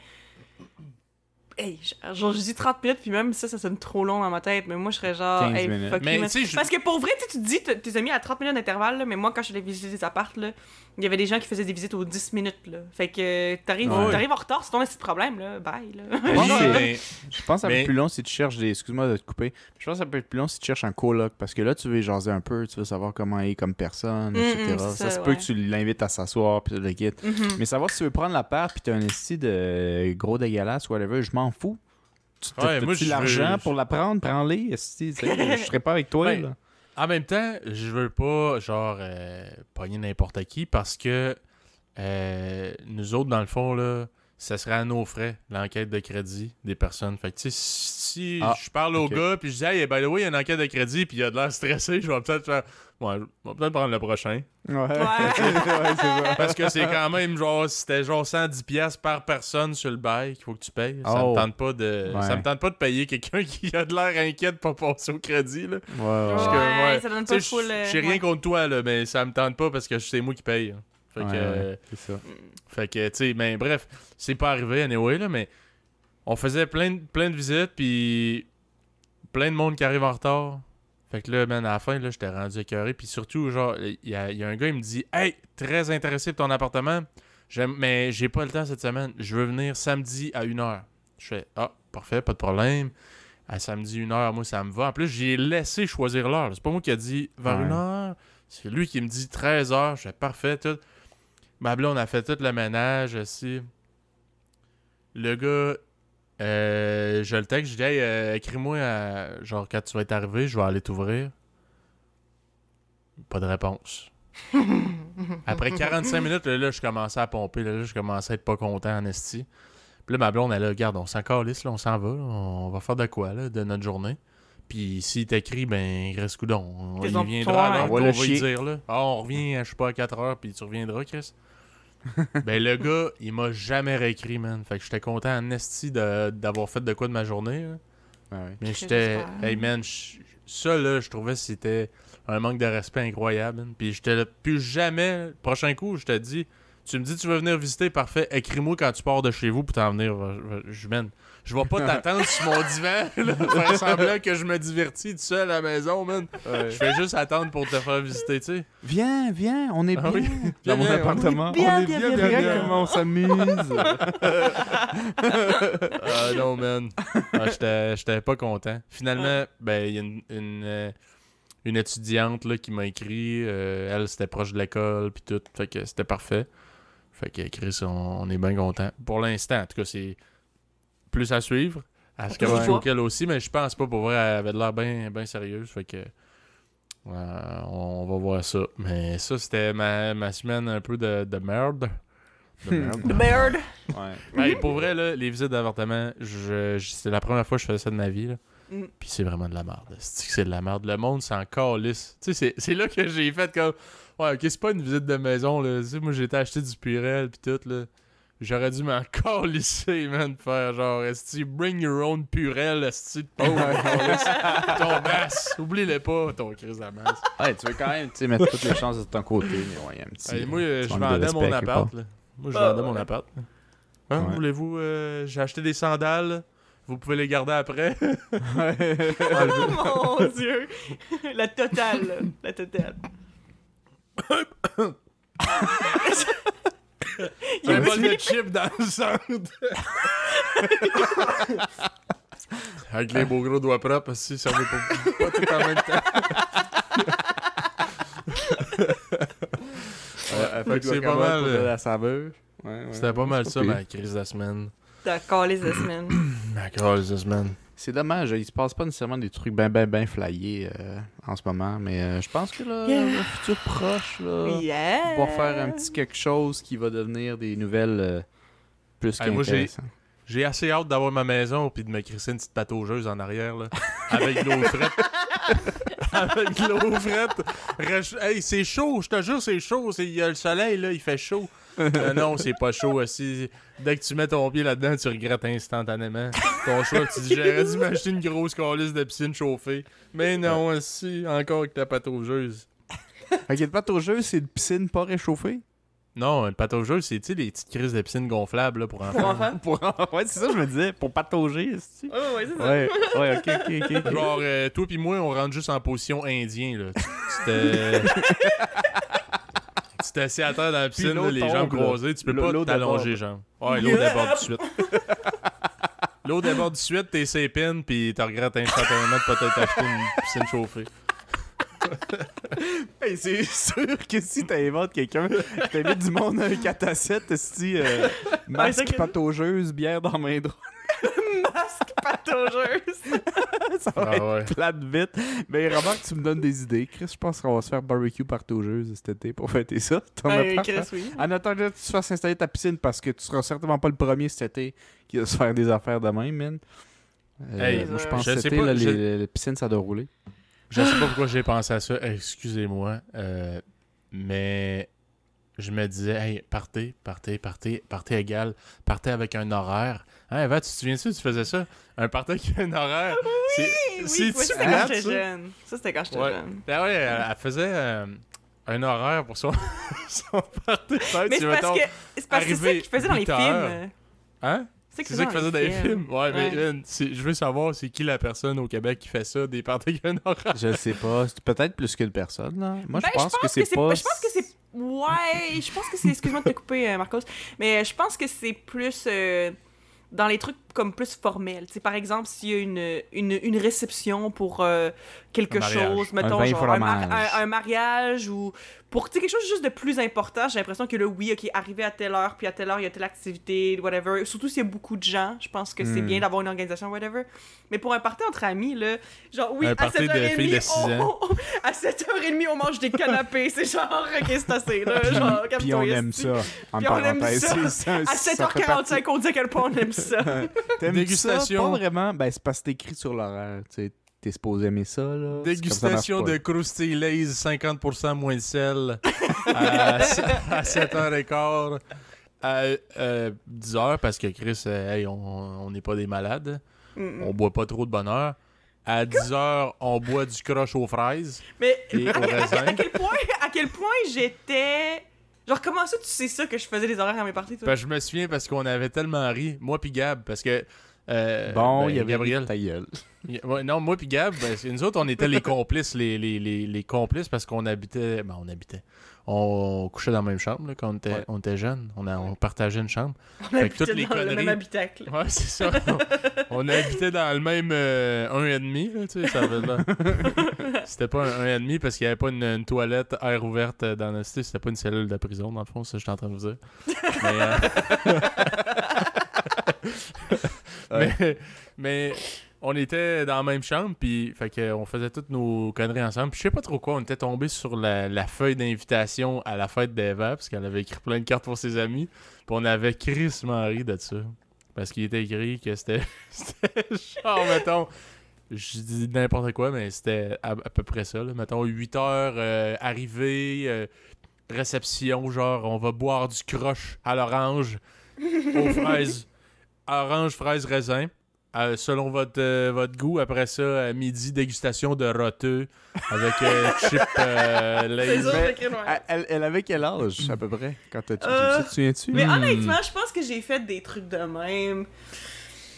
Hey, genre, je dis 30 minutes, puis même ça, ça sonne trop long dans ma tête. Mais moi, je serais genre. 15 hey, minutes. fuck Mais you, je- Parce que pour vrai, tu te dis, tes amis à 30 minutes d'intervalle, là, mais moi, quand je allée visiter des appartes, là, il y avait des gens qui faisaient des visites aux 10 minutes. Là. Fait que t'arrives Ouais. t'arrives en retard, c'est ton petit problème, là. Bye, là. (laughs) Ouais, Oui, c'est- mais- Je pense que ça peut Mais- être plus long si tu cherches des. Excuse-moi de te couper. Je pense que ça peut être plus long si tu cherches un coloc. Parce que là, tu veux jaser un peu, tu veux savoir comment il est comme personne, Mm, etc. mm, ça, se peut ouais. que tu l'invites à s'asseoir, puis tu le quittes. Mhm. Mais savoir si tu veux prendre la part, puis t'as un esti de gros dégueulasse, whatever, je m'en fous. Tu Ouais, t'as-tu je l'argent veux- pour la prendre, prends-les, esti, tu sais, je serais pas avec toi, Ouais. là. En même temps, je veux pas, genre, euh, pogner n'importe qui parce que euh, nous autres, dans le fond, là, ça serait à nos frais, l'enquête de crédit des personnes. Fait que, tu sais, si Ah, je parle au gars, puis je dis, hey, by the way, il y a une enquête de crédit, puis il a de l'air stressé, je vais peut-être faire, ouais, je vais peut-être prendre le prochain. Ouais, Ouais. (laughs) ouais. Parce que c'est quand même, genre, c'était genre 110$ piastres par personne sur le bail qu'il faut que tu payes. Ça Oh. me tente pas de. Ouais. Ça me tente pas de payer quelqu'un (laughs) qui a de l'air inquiet de pas passer au crédit, là. Ouais, ouais. Ça donne pas full. je- euh, J'ai rien ouais. contre toi, là, mais ça me tente pas parce que c'est moi qui paye. hein. Fait Ouais, que, euh, ouais, c'est ça. fait que, tu sais, mais bref, c'est pas arrivé, anyway, là, mais on faisait plein de, plein de visites, puis plein de monde qui arrive en retard. Fait que là, man, à la fin, là, j'étais rendu écœuré, puis surtout, genre, il y y a un gars, il me dit « Hey, très intéressé pour ton appartement, mais j'ai pas le temps cette semaine, je veux venir samedi à 1h. » Je fais « Ah, parfait, pas de problème. » À samedi 1h, moi, ça me va. En plus, j'ai laissé choisir l'heure. C'est pas moi qui a dit vers Ouais. 1h. C'est lui qui me dit 13h. Je fais parfait, tout. Ma blonde a fait tout le ménage aussi. Le gars, euh, je le texte, je dis hey, euh, écris-moi à- genre quand tu vas être arrivé, je vais aller t'ouvrir. Pas de réponse. (laughs) Après 45 minutes, là, là, je commençais à pomper, là, là, je commençais à être pas content en esti. Puis là, ma blonde, elle a regarde, on s'en calisse, là, on s'en va, là, on va faire de quoi, là, de notre journée. Puis s'il t'écrit, ben, reste coudon. Il viendra, alors On va qu'on le va lui dire, là. Ah, on revient, je sais pas, à 4 heures, puis tu reviendras, Chris. (laughs) ben, le gars, il m'a jamais réécrit, man. Fait que j'étais content en esti de- d'avoir fait de quoi de ma journée, là. Ouais. Mais j'étais. Hey man, je- ça là, je trouvais que c'était un manque de respect incroyable. man. Puis j'étais là, plus jamais. le Prochain coup, je te dis, tu me dis tu veux venir visiter, parfait. Écris-moi quand tu pars de chez vous pour t'en venir. Je, je vais pas t'attendre sur mon divan, (laughs) là, faire semblant que je me divertis tout seul à la maison, man. Je fais juste attendre pour te faire visiter, tu sais. Viens, viens, on est Ah bien oui. (laughs) dans mon appartement. bien, on est bien, bien, bien, bien, bien. comment on s'amuse. Ah non, man. Ah, j'étais, j'étais pas content. Finalement, ben, il y a une, une, euh, une étudiante là, qui m'a écrit. euh, elle, c'était proche de l'école, puis tout. Fait que c'était parfait. Fait que, Chris, on, on est bien content. Pour l'instant, en tout cas, c'est plus à suivre. À ce qu'elle aussi, mais je pense pas pour vrai, elle avait de l'air bien bien sérieuse. Fait que. euh, on va voir ça. Mais ça, c'était ma, ma semaine un peu de, de merde. De (laughs) merde. Merde. Ouais. (laughs) Hey, pour vrai, là, les visites d'avortement, je, je- c'est la première fois que je faisais ça de ma vie. Là. Mm. Puis c'est vraiment de la merde. C'est que c'est de la merde? Le monde s'en calisse. Tu sais, c'est- c'est là que j'ai fait comme. Ouais, ok, c'est pas une visite de maison. Là. Tu sais, moi, j'ai été acheter du Purel puis tout. là. J'aurais dû m'en (laughs) calisser, man. Faire genre, esti, bring your own Purel, esti de pauvre. ton masse. Oublie-le pas, ton crise de masse. Ouais, tu veux quand même tu sais, mettre toutes les chances de ton côté, mais ouais, il y a un petit. Hey, moi, euh, petit je de vendais mon appart. part. Là. Moi, je Ah, vendais mon ouais. appart. Hein, Ouais. Voulez-vous... euh, j'ai acheté des sandales. Vous pouvez les garder après. (laughs) Oh mon dieu. La totale, là. La totale. (laughs) (laughs) Il y a bol de chips dans le centre. (laughs) Avec les beaux gros doigts propres, si ça veut pas, (laughs) pas tout en même temps. Fait que c'est pas mal, pour euh, la saveur. Ouais, ouais. C'était pas mal ça, pire. ma crise de la semaine. T'as calé cette semaine. Ma crise de semaine. (clears throat) C'est dommage, il se passe pas nécessairement des trucs ben ben ben flyés euh, en ce moment, mais euh, je pense que là, Yeah. le futur proche, là, Yeah. on va faire un petit quelque chose qui va devenir des nouvelles euh, plus Hey, j'ai- qu'intéressantes. J'ai assez hâte d'avoir ma maison puis de me crisser une petite pataugeuse en arrière, là. Avec de l'eau frette. (laughs) avec de l'eau frette. Hey, c'est chaud, je te jure, c'est chaud. Il y a le soleil, là, il fait chaud. Non, non, c'est pas chaud aussi. Dès que tu mets ton pied là-dedans, tu regrettes instantanément. Ton choix, tu dis j'aurais dû m'acheter une grosse calice de piscine chauffée. Mais non, aussi, encore avec ta pataugeuse. Ok, le pataugeuse, c'est une piscine pas réchauffée? Non, une pataugeuse, c'est les petites crises de piscine gonflables là, pour enfants. Pour enfants. Pour... ouais, c'est ça, je me disais. Pour patauger, c'est Ouais, ouais, c'est ça. Ouais, ouais, ok, ok, ok. Genre, euh, toi pis moi, on rentre juste en position indien, là. C'était... Tu (laughs) t'es assis à terre dans la piscine, là, les tombe, jambes croisées, tu peux pas t'allonger les jambes. Ouais, l'eau déborde de suite. (laughs) L'eau déborde de suite, t'es sépine, pis tu regrettes instantanément de peut-être acheter une piscine chauffée. (laughs) Hey, c'est sûr que si t'inventes quelqu'un, t'invites du monde à un 4 à 7, si euh, masque pataugeuse, bière dans main droite, (laughs) Masque pataugeuse. (laughs) ça va Ah être ouais. plate vite. Mais remarque, tu me donnes des idées. Chris, je pense qu'on va se faire barbecue pataugeuse cet été pour fêter ça. T'en as Ouais, pas, Chris, oui. En attendant que tu te fasses installer ta piscine parce que tu seras certainement pas le premier cet été qui va se faire des affaires de même, man. Euh, Hey, moi, je pense que sais cet été, pas, là, je- les, les piscines, ça doit rouler. Je sais pas pourquoi j'ai pensé à ça, excusez-moi, euh, mais je me disais, hey, partez, partez, partez, partez égal, partez avec un horaire. Hein, Eva, tu te souviens-tu, tu faisais ça? Un party avec un horaire. c'est Oui, c'est oui, ça, c'était quand j'étais jeune. Ça, c'était quand j'étais Ouais. jeune. Ben ouais, elle, elle faisait euh, un horaire pour son, (laughs) son party. Mais c'est parce mettons- que c'est parce que ça arrivé qu'ils faisaient dans les films. Hein? C'est ça qu'il faisait dans les films. Ouais, mais Ouais. je veux savoir, c'est qui la personne au Québec qui fait ça, des parties avec un horaire? Je sais pas. C'est peut-être plus qu'une personne, là. Moi, Ben, je pense que c'est pas. Je pense que c'est. Ouais, je pense que c'est. Excuse-moi de te couper, euh, Marcos. Mais je pense que c'est plus. euh, dans les trucs comme plus formels. Tu sais, par exemple, s'il y a une, une, une réception pour euh, quelque Un chose, mettons, genre un, mar- fromage. un- un mariage ou pour tu sais, quelque chose juste de plus important, j'ai l'impression que là, oui, ok, arrivé à telle heure, puis à telle heure, il y a telle activité, whatever. Surtout s'il y a beaucoup de gens, je pense que c'est Hmm. bien d'avoir une organisation, whatever. Mais pour un party entre amis, là, genre, oui, Un à party de 7h30, filles de six on- on- à 7h30, on mange des canapés. (laughs) C'est genre, ok, c'est assez, là. Genre, Puis on aime ça. En Puis on aime parenthèse. ça. (laughs) À ça fait partie- 7h45, on dit à quel point on aime ça. (laughs) T'aimes Dégustation. ça? Pas vraiment. Ben, c'est parce que c'est écrit sur l'horaire. Tu sais, t'es supposé aimer ça, là. Ça Dégustation de Krusty Lays, 50% moins de sel (laughs) à, à 7h15 à euh, 10h parce que Chris, euh, hey, on on n'est pas des malades. Mm, mm. On boit pas trop de bonheur. À 10h, on boit du croche aux fraises Mais et au (laughs) raisin. à quel point, à quel point j'étais. Genre, comment ça, tu sais ça que je faisais des horaires à mes parties, toi? Ben, je me souviens parce qu'on avait tellement ri, moi puis Gab, parce que. Euh, Bon, ben, il y avait Gabriel. ta gueule. (laughs) Y- ouais, non, moi puis Gab, ben, c'est- nous autres, on était les complices, les, les, les, les complices parce qu'on habitait. Ben, on habitait. On couchait dans la même chambre là, quand on était, Ouais. on était jeunes. On, a, on partageait une chambre. on habitait toutes les dans le même habitacle. Ouais, c'est ça. on, (laughs) on habitait dans le même euh, un et demi, là, tu sais, ça. (laughs) C'était pas un, un et demi parce qu'il n'y avait pas une, une toilette air ouverte euh, dans la cité. C'était pas une cellule de prison, dans le fond, ça, j'étais en train de vous dire. Mais, euh, (laughs) mais, mais on était dans la même chambre, puis fait que on faisait toutes nos conneries ensemble. Puis je sais pas trop quoi, on était tombé sur la, la feuille d'invitation à la fête d'Eva, parce qu'elle avait écrit plein de cartes pour ses amis. Puis on avait Chris ri de ça. Parce qu'il était écrit que c'était (laughs) c'était genre, mettons, je dis n'importe quoi, mais c'était à, à peu près ça. Là. Mettons, 8 heures, euh, arrivée, euh, réception, genre, on va boire du croche à l'orange, aux fraises, orange, fraise, raisin. Euh, selon votre, euh, votre goût, après ça, à midi, dégustation de roteux avec euh, (laughs) chip euh. Elle, elle- avait quel âge, à peu près, quand Euh? Tu te souviens-tu? Mais Hmm. honnêtement, je pense que j'ai fait des trucs de même.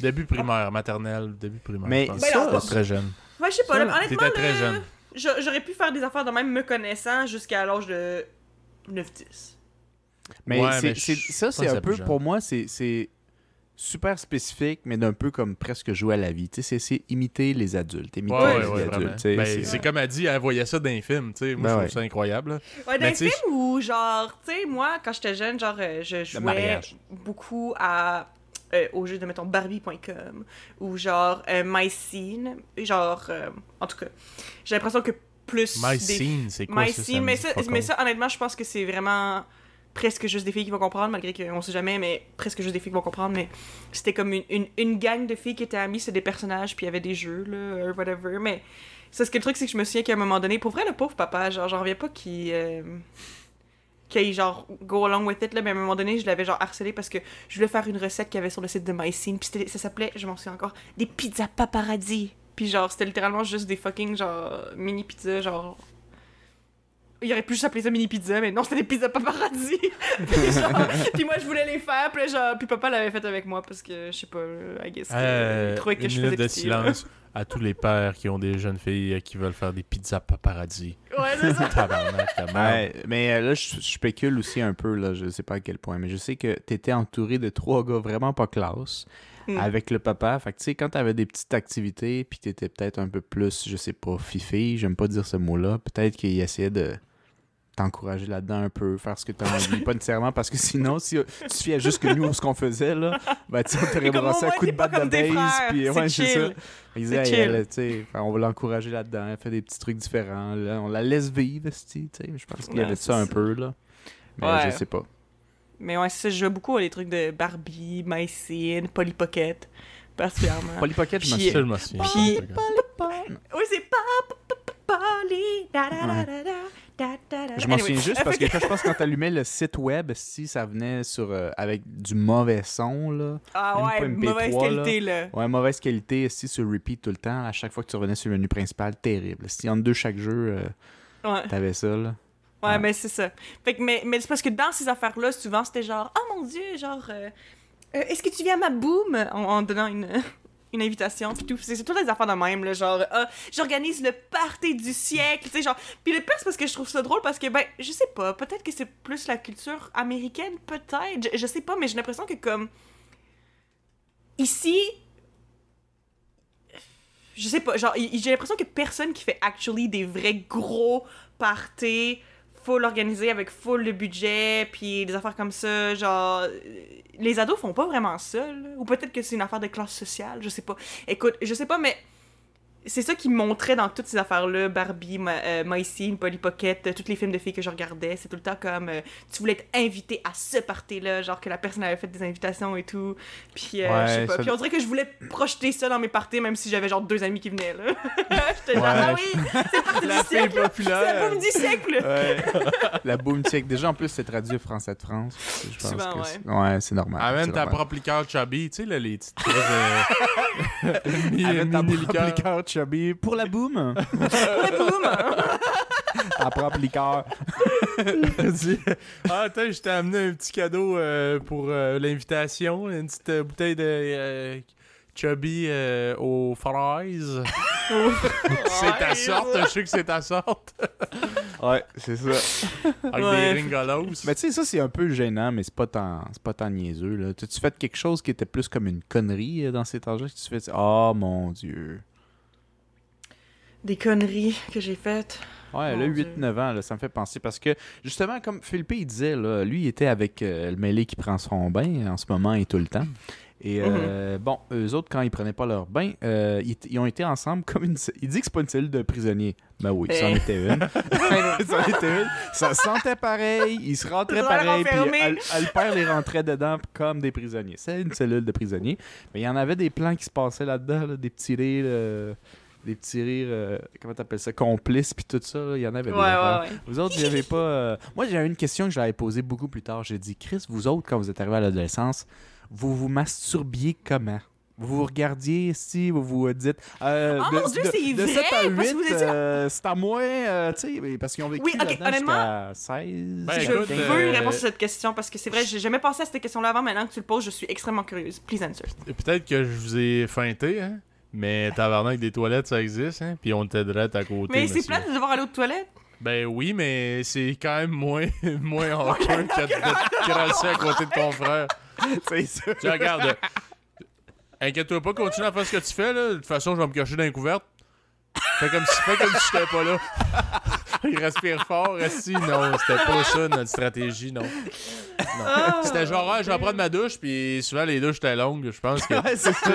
Début primaire, maternelle, début primaire. Mais je pense. Ben ça, J'étais très jeune. Ouais, je sais pas, Ça, là, honnêtement, T'étais très jeune. j'a- j'aurais pu faire des affaires de même me connaissant jusqu'à l'âge de 9-10. Mais, Ouais, mais ça, c'est un peu, pour moi, c'est super spécifique, mais d'un peu comme presque jouer à la vie. Tu sais, c'est- imiter les adultes. Imiter Ouais, les ouais, adultes. Ben, c'est- comme elle dit, elle voyait ça dans les films, tu sais. Moi, Ben je ouais. trouve ça incroyable. là. Ouais, dans les films où, genre, tu sais, moi, quand j'étais jeune, genre, euh, je jouais beaucoup à. euh, au jeu de, mettons, Barbie.com ou genre euh, My Scene. Genre, euh, en tout cas, j'ai l'impression que plus. My des- Scene, c'est quoi My ça? Scene, mais, ça, mais ça, honnêtement, je pense que c'est vraiment presque juste des filles qui vont comprendre, malgré qu'on sait jamais, mais presque juste des filles qui vont comprendre. Mais c'était comme une, une, gang de filles qui étaient amies, c'était des personnages, puis il y avait des jeux, là, euh, whatever. Mais ça, ce que le truc, c'est que je me souviens qu'à un moment donné, pour vrai, le pauvre papa, genre, j'en reviens pas qu'il. euh, qu'il genre go along with it là mais à un moment donné je l'avais genre harcelé parce que je voulais faire une recette qu'il y avait sur le site de MyScene puis ça s'appelait je m'en souviens encore des pizzas paparazzi puis genre c'était littéralement juste des fucking genre mini pizzas genre il aurait pu juste appeler ça mini pizza mais non c'était des pizzas paparazzi puis, (laughs) (laughs) genre, puis moi je voulais les faire puis genre puis papa l'avait fait avec moi parce que je sais pas euh, I guess que Euh, il trouvait que une je faisais minute de pitié, là. silence (laughs) à tous les pères qui ont des jeunes filles euh, qui veulent faire des pizzas paparazzi. ouais c'est ça. Ouais, mais euh, là, je, je spécule aussi un peu, là, je sais pas à quel point, mais je sais que t'étais entouré de trois gars vraiment pas classe Mm. avec le papa. Fait que, tu sais, quand t'avais des petites activités, puis t'étais peut-être un peu plus, je sais pas, fifi, j'aime pas dire ce mot-là, peut-être qu'il essayait de t'encourager là-dedans un peu, faire ce que t'as envie. pas nécessairement, parce que sinon, si tu te fiais juste que nous, ce qu'on faisait, là, ben, tu sais, on t'aurait brassé à moins, coup de batte de base, puis c'est ouais, c'est ça. Il disait, elle, tu on va l'encourager là-dedans, elle fait des petits trucs différents, là, on la laisse vivre, tu sais, je pense qu'il y avait ça un peu, là. Mais Ouais. je sais pas. Mais ouais, c'est ça, je joue beaucoup à des trucs de Barbie, MyScene, Polly Pocket, particulièrement. Polly Pocket, je me Puis- souviens. Puis- Oui, c'est pas Polly. da, da, da, da, da, da, da. Je m'en Anyway, souviens juste parce que (laughs) quand je pense quand t'allumais le site web, si ça venait sur euh, avec du mauvais son, là. Ah ouais, pas MP3, mauvaise qualité, là. Ouais, mauvaise qualité, si sur repeat tout le temps, à chaque fois que tu revenais sur le menu principal, terrible. Si entre deux chaque jeu, euh, Ouais, t'avais ça, là. ouais, Ouais. mais c'est ça. Fait que, mais, mais c'est parce que dans ces affaires-là, souvent, c'était genre, oh mon dieu, genre, euh, euh, est-ce que tu viens à ma boom? En, en donnant une, une invitation, puis tout. C'est toutes les affaires de même, là, genre, ah, j'organise le party du siècle, tu sais, genre. Puis le pire, c'est parce que je trouve ça drôle parce que, ben, je sais pas, peut-être que c'est plus la culture américaine, peut-être, je, je sais pas, mais j'ai l'impression que, comme, ici, je sais pas, genre, j'ai l'impression que personne qui fait actually des vrais gros parties full organisés avec full de budget, puis des affaires comme ça, genre, les ados font pas vraiment ça, ou peut-être que c'est une affaire de classe sociale, je sais pas. Écoute, je sais pas, mais c'est ça qui me montrait dans toutes ces affaires-là, Barbie, Ma euh, My Scene, Polly Pocket, euh, tous les films de filles que je regardais, c'est tout le temps comme, euh, tu voulais être invité à ce party-là, genre que la personne avait fait des invitations et tout, puis euh, Ouais, je sais pas, ça- puis on dirait que je voulais projeter ça dans mes parties, même si j'avais genre deux amis qui venaient, là. (laughs) J'étais genre, Ouais. ah oui, c'est La du siècle, c'est la boum du siècle! Ouais. (laughs) La boom check. Déjà, en plus, c'est traduit au français de France. Je pense Souvent, que ouais. c'est- Ouais, c'est normal. Amène ta propre liqueur chubby, tu sais, là, les petites euh, (laughs) Amène ta propre liqueur. Chubby. Pour la boom. Ouais, boum! (laughs) ta (laughs) propre liqueur. Ah, attends, je t'ai amené un petit cadeau euh, pour euh, l'invitation, une petite euh, bouteille de euh, chubby euh, aux fraises. (laughs) c'est ta sorte, je sais que c'est ta sorte. Ouais, c'est ça. Avec Ouais. des ringolos. Mais tu sais, ça, c'est un peu gênant, mais c'est pas tant, c'est pas tant niaiseux, là. T'as-tu fait quelque chose qui était plus comme une connerie dans cet âge-là? que Tu fais, oh mon dieu. Des conneries que j'ai faites. Ouais, Mon là, Dieu. 8-9 ans, là, ça me fait penser parce que, justement, comme Philippe, il disait, là, lui, il était avec euh, le mêlé qui prend son bain en ce moment et tout le temps. Et euh, bon, eux autres, quand ils prenaient pas leur bain, euh, ils, ils ont été ensemble comme une. Il dit que c'est pas une cellule de prisonniers. Ben oui, c'en Eh. était une. (laughs) c'en était une. Ça sentait pareil, ils se rentraient pareil, puis père les rentrait dedans comme des prisonniers. C'est une cellule de prisonniers. Mais il y en avait des plans qui se passaient là-dedans, là, des petits euh, des petits rires, euh, comment t'appelles ça, complices, puis tout ça, là, il y en avait Ouais, des ouais, ouais. Vous autres, vous n'avez pas. euh, Moi, j'avais une question que je l'avais posée beaucoup plus tard. J'ai dit, Chris, vous autres, quand vous êtes arrivés à l'adolescence, vous vous masturbiez comment? Vous vous regardiez ici, vous vous dites. euh, Oh de, mon Dieu, de- c'est de vrai, 7 à 8, parce que vous étiez- euh, c'est à moi, euh, tu sais, parce qu'ils ont vécu Oui, honnêtement, jusqu'à 16. Ben, je écoute, veux euh, répondre à cette question parce que c'est vrai, j'ai jamais pensé à cette question-là avant. Maintenant que tu le poses, je suis extrêmement curieuse. Please answer. Et Peut-être que je vous ai feinté, hein? Mais tabarnak, des toilettes, ça existe, hein. Puis on t'aiderait à côté. Mais c'est plate de devoir aller aux toilettes. Ben oui, mais c'est quand même moins, (laughs) moins (laughs) awkward que de te crasser à côté de ton frère. c'est ça. Tu sais, regarde. euh, Inquiète-toi pas, continue à faire ce que tu fais, là. De toute façon, je vais me cacher dans les couvertes. Fais comme si, fais comme si j'étais pas là. Il respire fort, si non, c'était pas ça notre stratégie, non. Non. Ah. C'était genre, ah, je vais prendre ma douche, puis souvent les douches étaient longues, je pense que. Ouais, c'est ça.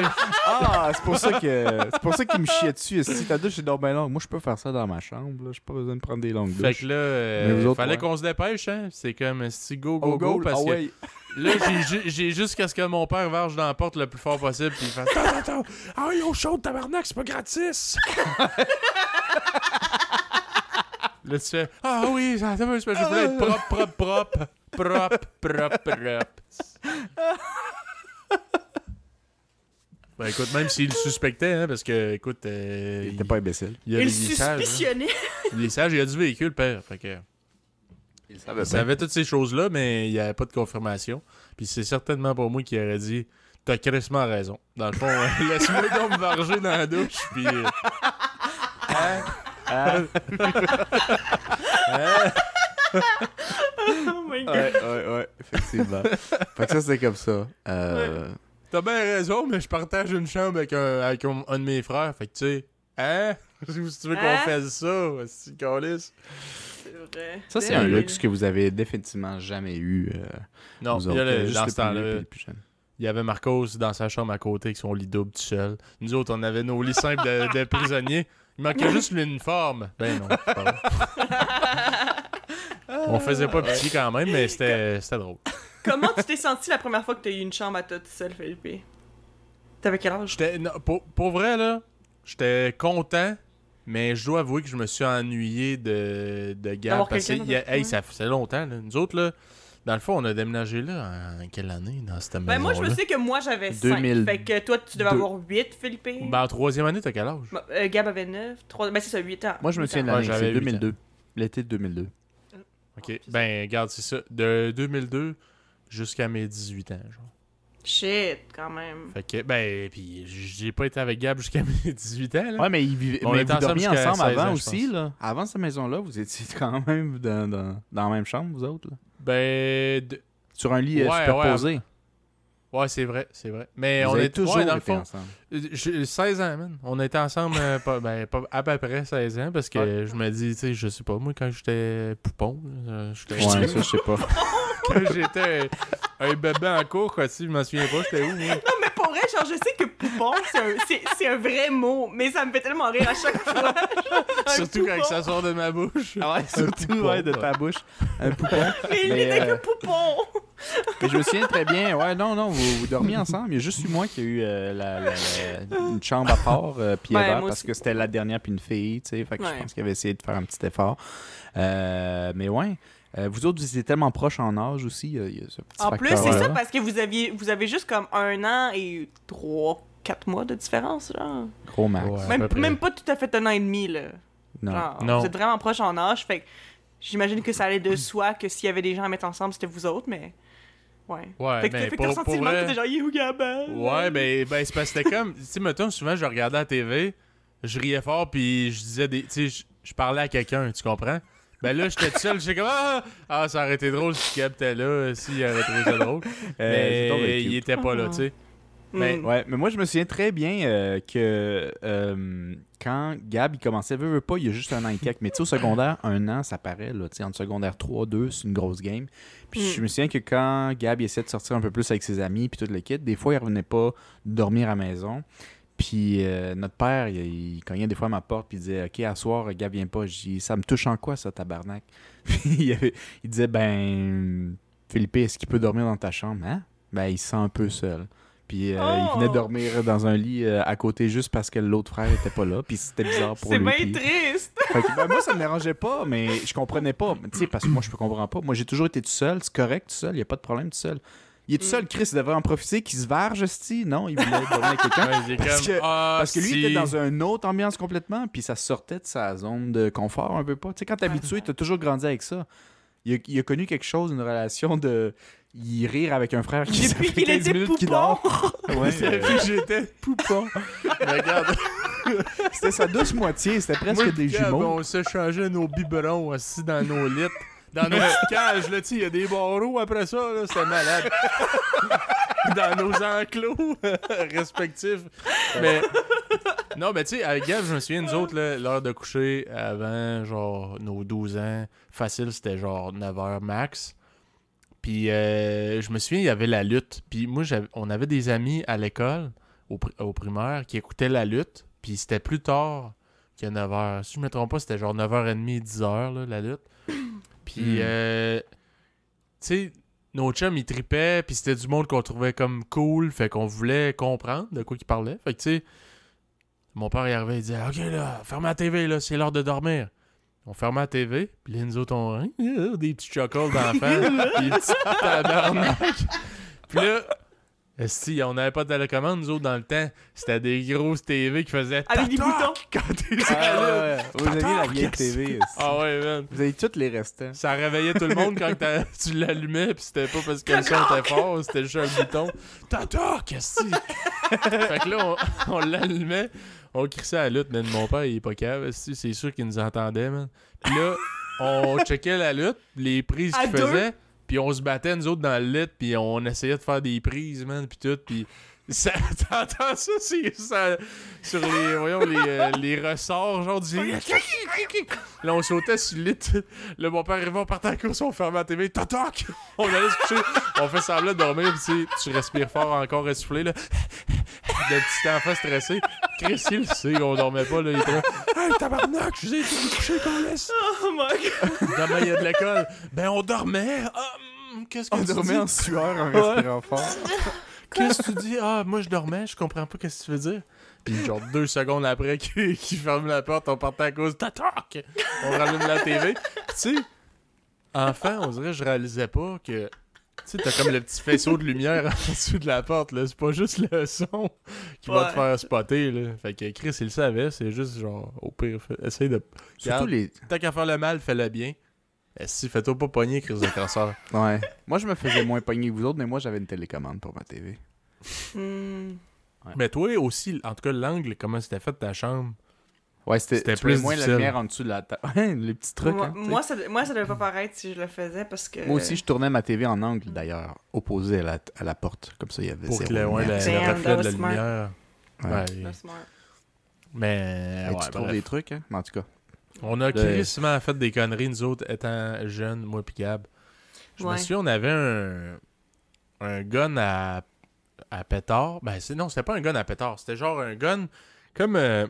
Ah, c'est pour ça que c'est pour ça qu'il me chiait dessus. Si ta douche est donc bien longue, moi je peux faire ça dans ma chambre. là. J'ai pas besoin de prendre des longues Fait douches. que là, euh, autres, fallait ouais. qu'on se dépêche, hein. C'est comme si go, go, Oh, go, parce ah que ouais. là, j'ai ju- j'ai jusqu'à ce que mon père varge dans la porte le plus fort possible, puis il fait Attends, attends, ah, l'eau chaude, tabarnak, c'est pas gratis! (laughs) Là, tu fais Ah oui, ça ça je voulais être propre, propre, propre. Propre, propre, propre. Ben écoute, même s'il le suspectait, hein, parce que, écoute, euh, Il était pas imbécile. il Il hein. suspicionnait. Il est sage, il y a du véhicule, père. Fait que. Il Il savait toutes ces choses-là, mais il n'y avait pas de confirmation. Puis c'est certainement pas moi qui aurait dit T'as crissement raison. Dans le fond, (laughs) laisse-moi donc me varger dans la douche, puis. euh, hein? Hein? (laughs) oh my god. Ouais, ouais, ouais, effectivement. fait que ça, c'est comme ça. Euh, T'as bien raison, mais je partage une chambre avec un, avec un, un de mes frères. Fait que tu sais, hein? (laughs) Si tu veux qu'on Hein? fasse ça. C'est vrai. Ça, c'est Ben un oui. luxe que vous avez définitivement jamais eu. euh, Non, vous il y a le- euh, juste dans jeunes. il y avait Marcos dans sa chambre à côté avec son lit double tout seul. Nous autres, on avait nos lits simples de, de prisonniers. Il manquait juste l'uniforme. Ben non, c'est pas vrai. (laughs) On faisait pas pitié quand même, mais c'était drôle. Comment tu t'es senti la première fois que t'as eu une chambre à toi tout seul, Philippe? T'avais quel âge? J'étais non, pour, pour vrai là, j'étais content, mais je dois avouer que je me suis ennuyé de de parce que hey, ça faisait longtemps là. Nous autres là, dans le fond, on a déménagé là en quelle année dans cette maison Ben moi, je me sais que moi, j'avais 5. 2002. Fait que toi, tu devais avoir 8, Philippe. Ben en troisième année, t'as quel âge? Euh, Gab avait 9. 3... Ben c'est ça, 8 ans. Moi, je me souviens de l'année, Ouais, j'avais c'est huit ans. 2002. L'été de 2002. OK. Ben regarde, c'est ça, de 2002 jusqu'à mes 18 ans genre. Shit, quand même. Fait que, ben, puis j'ai pas été avec Gab jusqu'à (laughs) mes 18 ans, là. Ouais, mais, ils vivaient, mais vous ensemble dormiez jusqu'à ensemble 16 avant ans, aussi, là. Avant cette maison-là, vous étiez (laughs) quand même dans, dans, dans la même chambre, vous autres, là. Ben, de- Sur un lit euh, Ouais, superposé. ouais, c'est vrai, c'est vrai. Mais vous on est toujours ouais, dans le été fond, ensemble. euh, j'ai 16 ans, man. On était ensemble, euh, pas, ben, pas- à peu près 16 ans, parce que je me dis, tu sais, je sais pas, moi, quand j'étais poupon, j'étais- Ouais, (laughs) ça, je sais pas. quand j'étais un, bébé en cours, sais, je m'en souviens pas, j'étais où, moi? Non, mais pour vrai, genre, je sais que poupon, c'est un, c'est, c'est un vrai mot, mais ça me fait tellement rire à chaque fois. Surtout quand ça sort de ma bouche. Ah ouais, surtout, poupon, ouais, de ta bouche. Un poupon. Mais n'était euh, que poupon. Mais je me souviens très bien. Ouais, non, non, vous, vous dormiez ensemble. Il y a juste eu moi qui a eu euh, la, la- la- une chambre à part, euh, puis Ouais, Eva, moi parce que c'était la dernière, puis une fille, tu sais. Fait que Ouais. je pense qu'il avait essayé de faire un petit effort. Euh, mais ouais. Euh, vous autres, vous étiez tellement proches en âge aussi. Il y a- il y a ce petit En plus, c'est ça parce que vous aviez, vous avez juste comme un an et trois, quatre mois de différence, genre. Gros max. Ouais. Même, pas tout à fait un an et demi, là. Non. Genre, Non. Vous êtes vraiment proches en âge, fait que j'imagine que ça allait de soi que s'il y avait des gens à mettre ensemble, c'était vous autres, mais. Ouais. Ouais, fait que, ben, fait que pour- pour le vrai- genre, You. Ouais, ben, ben c'est parce que c'était comme. (laughs) Tu sais, mettons, souvent, je regardais la TV, je riais fort, puis je disais des. Tu sais, je parlais à quelqu'un, tu comprends? Ben là, j'étais tout seul, j'étais comme Ah, ah, ça aurait été drôle si Gab était là, euh, s'il aurait trouvé ça drôle. (laughs) Euh, mais cute. il était pas là, tu sais. Mais- Mm. Ouais, mais moi je me souviens très bien euh, que euh, quand Gab il commençait, veut, veut pas, il y a juste un an et quelques, mais tu sais au secondaire, un an ça paraît, là, tu sais, entre secondaire 3, 2, c'est une grosse game. Puis Mm. je me souviens que quand Gab il essayait de sortir un peu plus avec ses amis, puis toute l'équipe, des fois il revenait pas dormir à la maison. Puis euh, notre père, il, il cognait des fois à ma porte, puis il disait Ok, à soir, Gab vient pas. Je dis Ça me touche en quoi, ça, tabarnak? (laughs) Puis il, avait- il disait Ben, Philippe, est-ce qu'il peut dormir dans ta chambre? Hein? Ben, il se sent un peu seul. Puis euh, il Oh! venait dormir dans un lit euh, à côté juste parce que l'autre frère était pas là. Puis c'était bizarre pour C'est lui. bien puis- triste. Que, ben, moi, ça me dérangeait pas, mais je comprenais pas. Tu sais, parce que moi, je comprends pas. Moi, j'ai toujours été tout seul. C'est correct, tout seul. Il a pas de problème, tout seul. Il est tout Mm. seul, Chris, il devrait en profiter, qu'il se verge, sti. Non, il voulait avec quelqu'un. (laughs) Ouais, Parce comme, que- Ah, Parce que lui, si. il était dans une autre ambiance complètement, puis ça sortait de sa zone de confort un peu pas. Tu sais, quand t'es habitué, t'as toujours grandi avec ça. Il a, il a connu quelque chose, une relation de. Il rire avec un frère qui Depuis fait qu'il 15 était minutes qu'il dort. (laughs) Ouais, Depuis euh, j'étais poupon. Regarde, c'était sa douce moitié, c'était presque moi, des jumeaux. on se changeait nos biberons assis dans nos lits. Dans nos petites cages, là, il y a des barreaux après ça, là, c'était malade. (laughs) dans nos enclos respectifs. Mais, non, mais tu sais, avec Gab, je me souviens, nous autres, l'heure de coucher avant, genre, nos 12 ans, facile, c'était genre 9h max. Puis, euh, je me souviens, il y avait la lutte. Puis, moi, on avait des amis à l'école, au primaire, qui écoutaient la lutte. Puis, c'était plus tard que 9h. Si je me trompe pas, c'était genre 9h30, 10h, là, la lutte. Puis, Hmm. euh, tu sais, nos chums, ils tripaient, puis c'était du monde qu'on trouvait comme cool, fait qu'on voulait comprendre de quoi ils parlaient. Fait que, tu sais, mon père, il arrivait, il disait « Ok, là, ferme la TV, là, c'est l'heure de dormir. » On fermait la TV, puis là, nous autres, on... hein, des petits chuckles d'enfants, (laughs) des petits tabarnak. Puis là, esti, on n'avait pas de télécommande, nous autres, dans le temps. C'était des grosses TV qui faisaient... Avec des boutons. (laughs) Quand t'es Ah, ouais, ouais. Vous avez la vieille. TV. aussi. Ah ouais, man. Vous avez tous les restants. Ça réveillait tout le monde quand (laughs) tu l'allumais, puis c'était pas parce que le son était fort, c'était juste un bouton. Tata, qu'est-ce? (laughs) Fait que là, on, on l'allumait, on crissait à la lutte, man. Mon père, il est pas cave, c'est sûr qu'il nous entendait, man. Puis là, on checkait la lutte, les prises qu'il deux? faisait, puis on se battait, nous autres, dans le lit, puis on essayait de faire des prises, man, puis tout, puis... Ça, (laughs) t'entends ça, c'est ça, sur les, voyons, les, euh, les ressorts, genre du... Là, on sautait sur le lit. Là, mon père arrivait, on partait à la course, on fermait la TV. Toc! On allait se coucher. On fait semblant de dormir, puis tu sais, tu respires fort, encore essoufflé, là. Le petit enfant stressé. Chris, il le sait qu'on dormait pas, là. Il était là. Hey, tabarnak, je vous ai dit de coucher, qu'on laisse. Oh my god. Demain, il y a de l'école. Ben, on dormait. Ah, hum, qu'est-ce que On tu dormait dis? en sueur en respirant fort. Qu'est-ce que tu dis? Ah, moi, je dormais, je comprends pas qu'est-ce que tu veux dire. Puis, genre, deux secondes après (laughs) qu'il qu'il ferme la porte, on partait à cause. Tatac! On rallume la TV. Tu sais, enfant, on dirait que je réalisais pas que. Tu sais, t'as comme le petit faisceau de lumière (laughs) en dessous de la porte, là. C'est pas juste le son qui va te faire spotter, là. Fait que Chris, il le savait, c'est juste genre, au pire, fait- essaye de. Surtout les. Tant qu'à faire le mal, fais-le bien. Eh, si, fais-toi pas pogner, Chris de cancer. Ouais. Moi, je me faisais moins pogner que vous autres, mais moi, j'avais une télécommande pour ma TV. Hmm. Mais toi aussi, en tout cas, l'angle, comment c'était fait ta chambre? Ouais, c'était plus moins la lumière en dessous de la table. (laughs) Les petits trucs. moi, hein, moi, ça, moi, ça devait pas paraître si je le faisais parce que. Moi aussi, je tournais ma TV en angle, d'ailleurs, opposé à la, à la porte. Comme ça, il y avait Pour zéro que le, ouais, le, reflet de la smart. lumière. Ouais. Ouais. Mais, ouais, tu trouves des trucs, hein? Mais En tout cas. On a crissement fait des conneries, nous autres, étant jeunes, moi pis Gab. Je me souviens, on avait un, un gun à, à pétard. Ben, c'est, non, c'était pas un gun à pétard. C'était genre un gun comme euh,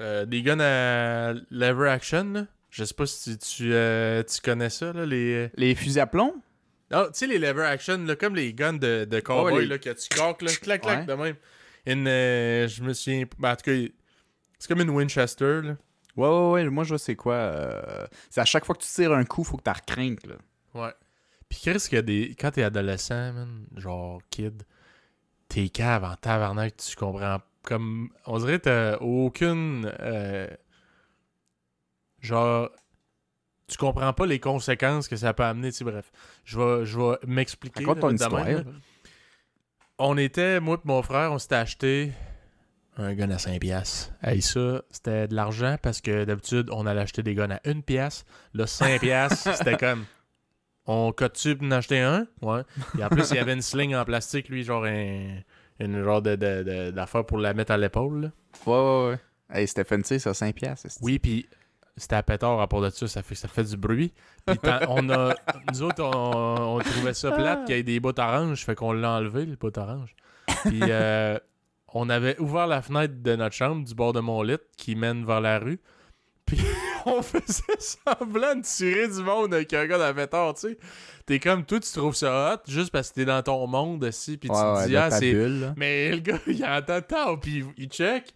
euh, des guns à lever action. Là. Je sais pas si tu, euh, tu connais ça, là, les... Les fusils à plomb? Non, tu sais, les lever action, là, comme les guns de, de cowboy, Ouais, les- là, que tu coques, là, clac, clac, Ouais. de même. Une, euh, je me souviens... Ben, en tout cas, c'est comme une Winchester, là. Ouais, ouais, ouais. Moi, je vois c'est quoi. euh, C'est à chaque fois que tu tires un coup, faut que tu recrainques, là. Ouais. Puis Chris, qu'il y a des... quand t'es adolescent, man, genre kid, t'es cave en tabarnak, tu comprends. Comme, on dirait que t'as aucune... euh, genre, tu comprends pas les conséquences que ça peut amener, tu sais, bref. Je vais, je vais m'expliquer. Raconte ton histoire. même. On était, moi et mon frère, on s'était acheté un gun à 5 piastres. Hey, ça, c'était de l'argent parce que d'habitude, on allait acheter des guns à 1 pièce. Là, 5 piastres, (laughs) c'était comme... On cote-tu pour en acheter un? Ouais. Et en plus, il y avait une sling en plastique, lui, genre un... Une genre de, d'affaire pour la mettre à l'épaule. Ouais, ouais, ouais. Hey, c'était fancy, ça, 5 piastres. c'est- Oui, puis c'était à pétard à rapport de ça, ça fait, ça fait du bruit. Puis (laughs) on a, nous autres, on, on trouvait ça plate qu'il y ait des bouts oranges, fait qu'on l'a enlevé, le bout orange. Puis euh, on avait ouvert la fenêtre de notre chambre du bord de mon lit qui mène vers la rue. Puis (laughs) on faisait semblant de tirer du monde avec un gars dans pétard, tu sais. T'es comme, toi, tu trouves ça hot juste parce que t'es dans ton monde aussi, puis tu Ouais, te ouais, dis, ah, c'est mais le gars, (laughs) il entend tant, puis il, il check,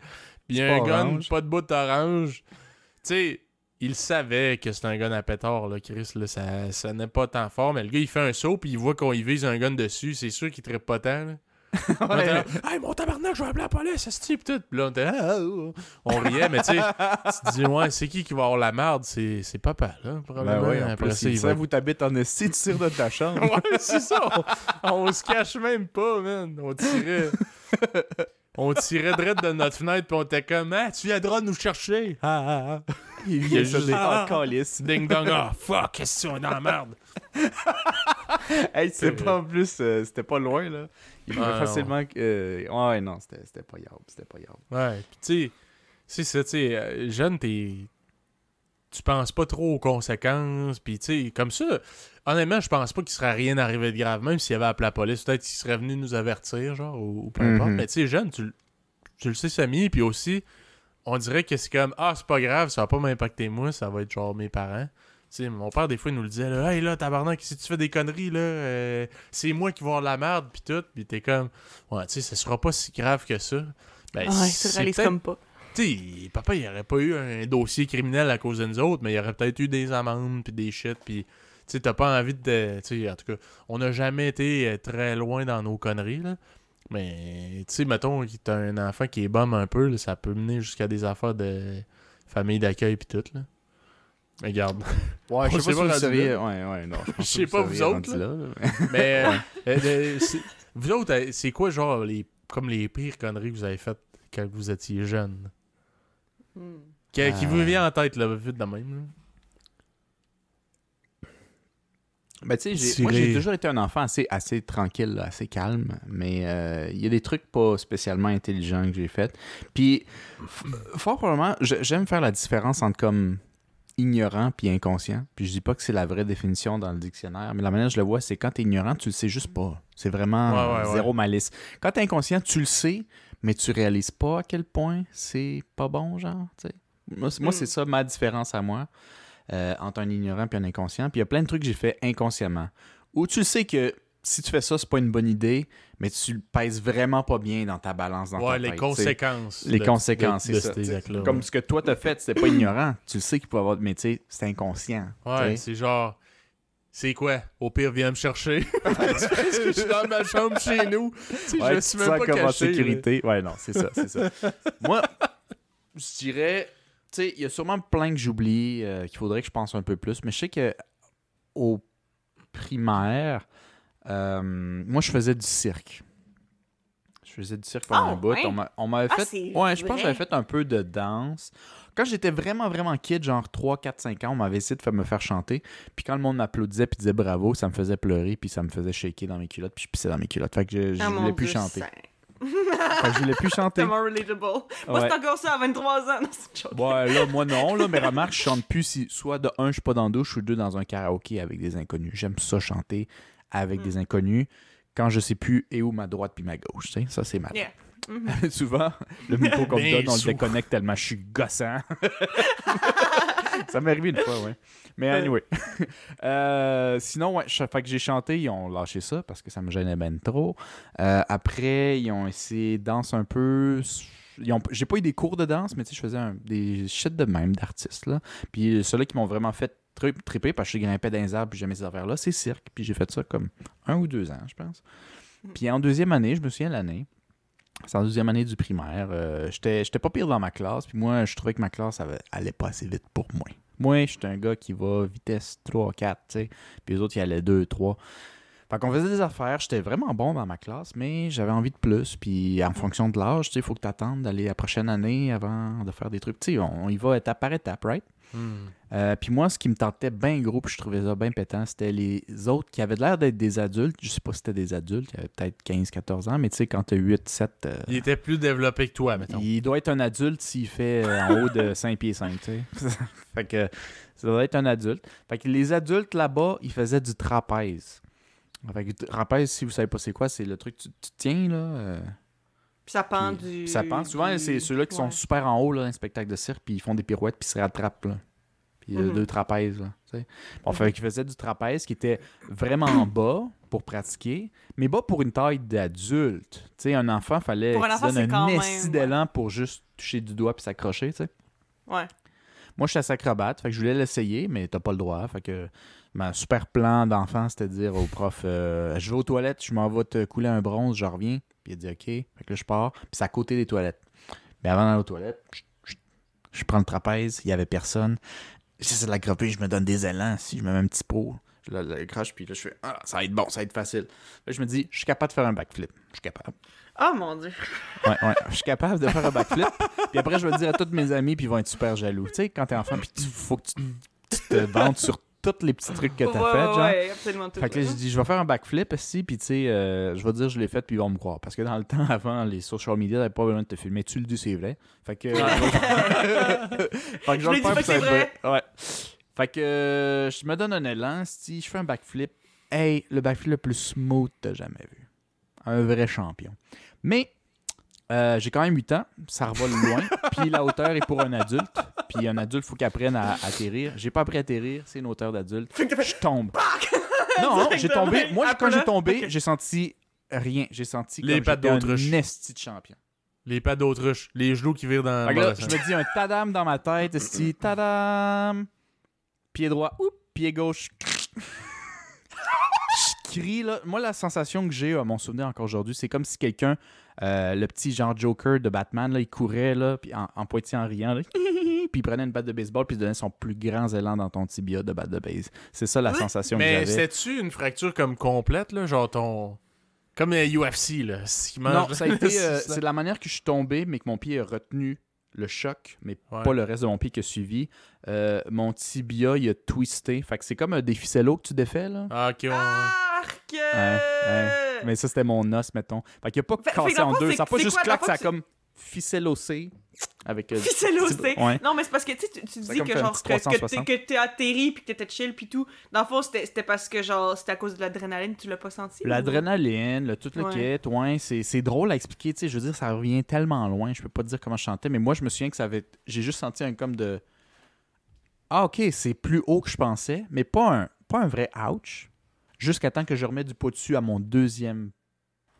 puis il y a un gun, orange. pas de bout orange. Tu sais, il savait que c'est un gun à pétard, là, Chris, là, ça, ça n'est pas tant fort, mais le gars, il fait un saut, puis il voit qu'on y vise un gun dessus, c'est sûr qu'il trippe pas tant, là. On était là, hey, mon tabarnak, je vais appeler la police, ce type, tout. Puis là, on était, ah, ah, ah. on riait, mais tu sais, (laughs) tu te dis, ouais, c'est qui qui va avoir la merde? C'est c'est papa, là, probablement. Ben ouais, en Après plus, ça, il va vous t'habites en esti, tu tires de ta chambre. (laughs) Ouais, c'est ça. On, on se cache même pas, man. On tirait. (laughs) On tirait direct de notre fenêtre, puis on était comme, ah, tu viendras nous chercher. Ah, ah, ah. Il y a juste des- en calice. Ding dong, ah, fuck, qu'est-ce qu'on est dans la merde. Hey, c'est C'est pas en plus, euh, c'était pas loin, là. Il pouvait Ah, non. facilement. euh, ouais, non, c'était c'était pas grave. C'était pas grave. Ouais, pis tu sais, c'est ça, tu sais, euh, jeune, t'es. Tu penses pas trop aux conséquences, pis tu sais, comme ça, honnêtement, je pense pas qu'il serait rien arrivé de grave, même s'il avait appelé la police, peut-être qu'il serait venu nous avertir, genre, ou, ou peu importe. Mhm. Mais tu sais, jeune, tu, le- tu le sais, Samy, puis aussi, on dirait que c'est comme, ah, c'est pas grave, ça va pas m'impacter moi, ça va être genre mes parents. Tu sais, mon père, des fois, il nous le disait, là, hey là, tabarnak, si tu fais des conneries, là, euh, c'est moi qui vais avoir la merde, pis tout, pis t'es comme, ouais, tu sais, ça sera pas si grave que ça. Ben, Ouais, tu c'est réalises peut-être comme pas. Tu sais, papa, il aurait pas eu un dossier criminel à cause de nous autres, mais il aurait peut-être eu des amendes, puis des shit, puis... Tu sais, t'as pas envie de... Tu sais, en tout cas, on n'a jamais été euh, très loin dans nos conneries, là. Mais, tu sais, mettons, t'as un enfant qui est bum un peu, là, ça peut mener jusqu'à des affaires de famille d'accueil puis tout, là. Mais Regarde. Ouais, je sais pas pas si vous seriez... Ouais, ouais, non. Je (laughs) sais pas, vous autres, rendu là, là. (laughs) Mais, euh, euh, euh, vous autres, euh, c'est quoi, genre, les, comme les pires conneries que vous avez faites quand vous étiez jeune? Hmm. Qui, qui vous vient en tête, là, vite de même, là? Ben, tu sais, moi, j'ai toujours été un enfant assez, assez tranquille, là, assez calme, mais euh, il y a des trucs pas spécialement intelligents que j'ai fait. Puis, fort probablement, j'aime faire la différence entre comme ignorant puis inconscient. Puis je dis pas que c'est la vraie définition dans le dictionnaire, mais la manière dont je le vois, c'est quand t'es ignorant, tu le sais juste pas. C'est vraiment Ouais, ouais, zéro ouais. malice. Quand t'es inconscient, tu le sais, mais tu réalises pas à quel point c'est pas bon, genre, tu sais. Moi, Mm. c'est ça ma différence à moi euh, entre un ignorant et un inconscient. Puis il y a plein de trucs que j'ai fait inconsciemment. Ou tu le sais que si tu fais ça, c'est pas une bonne idée, mais tu le pèses vraiment pas bien dans ta balance, dans Ouais, ta les tête, conséquences. Les de- conséquences, c'est ça. Comme ouais. ce que toi t'as fait, c'était pas ignorant. Tu le sais qu'il peut avoir, mais tu c'est inconscient. Ouais, c'est genre. C'est quoi? Au pire, viens me chercher. (laughs) (laughs) Parce que je suis dans ma chambre chez nous. Ouais, je suis même pas comme en caché. là. sécurité. Ouais, non, c'est ça, c'est ça. (laughs) Moi, je dirais, tu sais, il y a sûrement plein que j'oublie, euh, qu'il faudrait que je pense un peu plus, mais je sais que au primaire, euh, moi, je faisais du cirque. Je faisais du cirque pendant Ah, un bout. On m'a- On m'avait Ah, fait. Ouais, je pense que j'avais fait un peu de danse. Quand j'étais vraiment, vraiment kid, genre 3, 4, 5 ans, on m'avait essayé de faire- me faire chanter. Puis quand le monde m'applaudissait puis disait bravo, ça me faisait pleurer puis ça me faisait shaker dans mes culottes puis je pissais dans mes culottes. Fait que je, Ah, voulais plus Dieu, chanter. saint. Que je voulais plus (laughs) chanter. Tellement relatable. Moi, Ouais. c'est encore ça à 23 ans. Non, une. Ouais, là, moi non, là, mais remarque, je chante plus si soit de un, je suis pas dans la douche, ou deux, dans un karaoké avec des inconnus. J'aime ça chanter avec Mm. des inconnus quand je sais plus et où ma droite puis ma gauche, tu sais. Ça, c'est mal. Yeah. Mhm. (laughs) Souvent, le micro qu'on me donne, on le déconnecte tellement je suis gossant. (laughs) ça m'est arrivé une fois, ouais. Mais anyway. (laughs) Euh, sinon, ouais, fait que j'ai chanté, ils ont lâché ça parce que ça me gênait ben trop. Euh, après, ils ont essayé de danse un peu. Ils ont- J'ai pas eu des cours de danse, mais tu sais, je faisais un- des shit de même d'artistes. là. Puis ceux-là qui m'ont vraiment fait tri- triper parce que je grimpais dans les arbres puis j'aimais ces affaires-là, c'est cirque. Puis j'ai fait ça comme un ou deux ans, je pense. Puis en deuxième année, je me souviens l'année. C'est en deuxième année du primaire. euh, J'étais pas pire dans ma classe. Puis moi, je trouvais que ma classe avait- allait pas assez vite pour moi. Moi, j'étais un gars qui va vitesse 3, 4, tu sais. Puis les autres, ils allaient 2, 3. Fait qu'on faisait des affaires. J'étais vraiment bon dans ma classe, mais j'avais envie de plus. Puis en fonction de l'âge, tu sais, il faut que tu attendes d'aller la prochaine année avant de faire des trucs. Tu sais, on y va étape par étape, right? Euh, puis moi, ce qui me tentait bien gros, puis je trouvais ça bien pétant, c'était les autres qui avaient l'air d'être des adultes. Je sais pas si c'était des adultes, qui avaient peut-être 15-14 ans, mais tu sais, quand t'as 8, 7, euh, Il était plus développé que toi, mettons. il doit être un adulte s'il fait euh, en haut de (laughs) 5 pieds 5, tu sais. (laughs) fait que ça doit être un adulte. Fait que les adultes là-bas, ils faisaient du trapèze. Fait que le trapèze, si vous savez pas c'est quoi, c'est le truc que tu, tu tiens, là. euh, Puis ça pend puis- du. puis ça pend. Souvent, du- c'est ceux-là qui sont super en haut, là, dans un spectacle de cirque, puis ils font des pirouettes, puis ils se rattrapent, là. Puis il y a deux trapèzes, là. tu sais. Bon, fait qu'ils faisaient du trapèze qui était vraiment bas pour pratiquer, mais bas pour une taille d'adulte. Tu sais, un enfant, fallait Pour un enfant, donne un même, ouais. d'élan pour juste toucher du doigt puis s'accrocher, tu sais. Ouais. Moi, je suis assez acrobate, fait que je voulais l'essayer, mais t'as pas le droit. Fait que ma super plan d'enfant, c'était de dire au prof euh, Je vais aux toilettes, je m'en vais te couler un bronze, je reviens. Puis il a dit OK. Fait que là, je pars, puis c'est à côté des toilettes. Mais avant d'aller aux toilettes, je, prends le trapèze, il y avait personne. J'essaie de l'accroper, je me donne des élans. Si je me mets un petit pot, je le- l'accroche, puis là, je fais Ah, ça va être bon, ça va être facile. Là, je me dis Je suis capable de faire un backflip. Je suis capable. Oh mon dieu. Ouais, ouais. Je suis capable de faire un backflip. puis après, je vais le dire à tous mes amis, puis ils vont être super jaloux. Tu sais, quand t'es enfant, puis il faut que tu, tu te vantes sur tous les petits trucs que t'as ouais, fait, genre. ouais, absolument tout. Fait que là, je dis, je vais faire un backflip ici, puis tu sais, euh, je vais dire, je l'ai fait, puis ils vont me croire. Parce que dans le (laughs) temps, avant, les social media n'avaient pas besoin de te filmer. Tu le dis, c'est vrai. Fait que. (laughs) fait que Je faire, fait que c'est Ouais. Fait euh, je me donne un élan, si je fais un backflip. Hey, le backflip le plus smooth que t'as jamais vu. Un vrai champion. Mais. euh, j'ai quand même 8 ans, ça revole loin, (laughs) puis la hauteur est pour un adulte, puis un adulte, faut qu'il apprenne à atterrir. J'ai pas appris à atterrir, c'est une hauteur d'adulte. Je tombe. (laughs) Non, non, j'ai tombé. Moi, Après quand j'ai tombé, j'ai senti rien. J'ai senti Les comme pattes j'étais d'autruche. un esti de champion. Les pattes d'autruche. Les genoux qui virent dans là, je me dis un tadam dans ma tête, esti, tadam. Pied droit, oup, pied gauche. (laughs) je crie, là. Moi, la sensation que j'ai, à mon souvenir encore aujourd'hui, c'est comme si quelqu'un, euh, le petit genre Joker de Batman, là, il courait, là, puis en, en en riant, là. Puis il prenait une batte de baseball, puis il donnait son plus grand élan dans ton tibia de batte de base. C'est ça la Oui. sensation que Mais j'avais. c'était-tu une fracture comme complète, là? Genre ton. Comme les UFC, là. Non, ça a été. (laughs) euh, C'est de la manière que je suis tombé, mais que mon pied a retenu le choc, mais Ouais. pas le reste de mon pied qui a suivi. Euh, mon tibia, il a twisté. Fait que c'est comme un des ficellos que tu défais, là. Ah, ok, ouais. Arc! ouais. Mais ça, c'était mon os, mettons. Fait qu'il a pas Fait- cassé que en deux. c'est- Ça a pas juste claque, ça a tu- comme ficellossé. Avec. euh, Ficellossé. petit- Ouais. Non, mais c'est parce que tu tu, dis que genre que, que, 360. t'es- que t'es atterri puis que t'étais chill puis tout. Dans le fond, c'était parce que genre c'était à cause de l'adrénaline, tu l'as pas senti? ou- L'adrénaline, le tout le Ouais. kit, ouais, c'est, drôle à expliquer, tu sais, je veux dire, ça revient tellement loin, je peux pas te dire comment je chantais, mais moi, je me souviens que ça avait, j'ai juste senti un comme de, ah, ok, c'est plus haut que je pensais, mais pas un, pas un vrai ouch, jusqu'à temps que je remette du pot dessus à mon deuxième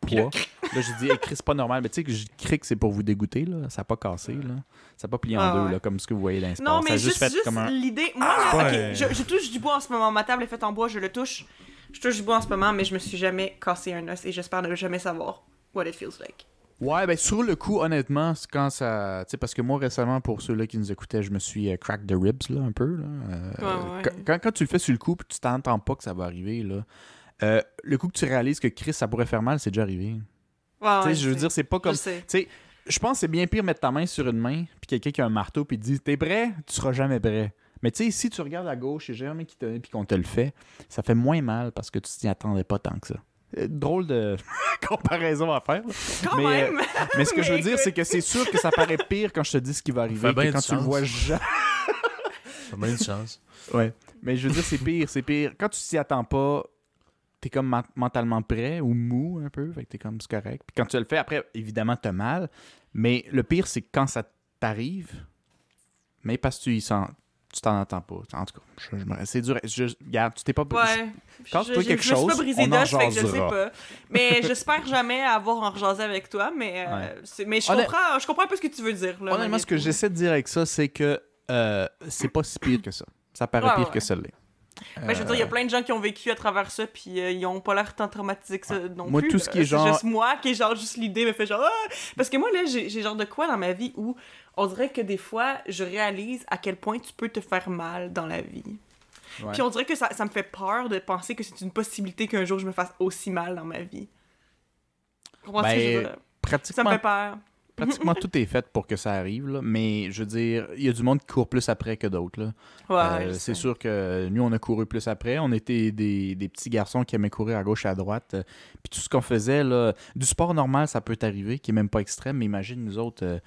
poids. Là, j'ai dit, hey, Chris, c'est pas normal, mais tu sais que je crie que c'est pour vous dégoûter, là, ça a pas cassé, là, ça a pas plié en Ah, deux, ouais. là, comme ce que vous voyez dans. Non, ça a mais juste un... l'idée. Moi, là, Ouais. ok, je, je touche du bois en ce moment. Ma table est faite en bois, je le touche. Je touche du bois en ce moment, mais je me suis jamais cassé un os et j'espère ne jamais savoir what it feels like. Ouais, ben sur le coup, honnêtement, c'est quand ça. Tu sais, parce que moi, récemment, pour ceux-là qui nous écoutaient, je me suis euh, crack the ribs, là, un peu. Là. Euh, Ouais, ouais. quand- Quand, quand tu le fais sur le coup, puis tu t'entends pas que ça va arriver, là. euh, le coup que tu réalises que Chris, ça pourrait faire mal, c'est déjà arrivé. Ouais, ouais, je veux sais. dire, c'est pas comme. Je sais. Tu sais, je pense que c'est bien pire mettre ta main sur une main, puis quelqu'un qui a un marteau, puis te dit T'es prêt? Tu seras jamais prêt. Mais tu sais, si tu regardes à gauche et jamais qui te puis qu'on te le fait, ça fait moins mal parce que tu t'y attendais pas tant que ça. Euh, Drôle de (laughs) comparaison à faire. Quand mais, euh! Mais ce que je (laughs) veux dire, c'est que c'est sûr que ça paraît pire quand je te dis ce qui va arriver Fait que quand tu le vois jamais. Ça a bien une chance. Ouais. Mais je veux dire, c'est pire, c'est pire. Quand tu t'y attends pas, t'es comme men- mentalement prêt ou mou un peu, fait que t'es comme c'est correct. Puis quand tu le fais, après, évidemment, t'as mal. Mais le pire, c'est que quand ça t'arrive, mais parce que tu y sens, tu t'en attends pas. En tout cas, c'est dur. Je, regarde, tu t'es pas. Ouais. Casse-toi Je- je- quelque je me suis chose, pas brisé on en je sais pas. Mais (laughs) j'espère jamais avoir en rejasé avec toi, mais, euh, Ouais. mais je, Honnêt- comprends, je comprends un peu ce que tu veux dire. Là, Honnêtement, ce que j'essaie de dire avec ça, c'est que euh, c'est pas si pire que ça. Ça paraît Ouais, pire ouais. que ça l'est. Ben, je veux dire, il y a Euh, plein de gens qui ont vécu à travers ça, puis euh, ils ont pas l'air tant traumatisés que ça non Moi, plus. tout ce là. qui est genre- C'est juste moi qui est genre, juste l'idée me fait genre. Ah! Parce que moi, là, j'ai genre de quoi dans ma vie où on dirait que des fois, je réalise à quel point tu peux te faire mal dans la vie. ouais. Puis on dirait que ça, ça me fait peur de penser que c'est une possibilité qu'un jour je me fasse aussi mal dans ma vie. Comprends ce que je veux Ben, dire? Ça pratiquement me fait peur. Pratiquement tout est fait pour que ça arrive, là. mais je veux dire, il y a du monde qui court plus après que d'autres. Ouais, Euh, c'est sûr que nous, on a couru plus après. On était des, des petits garçons qui aimaient courir à gauche et à droite. Euh, Puis tout ce qu'on faisait, là, du sport normal, ça peut t'arriver, qui est même pas extrême, mais imagine nous autres, euh,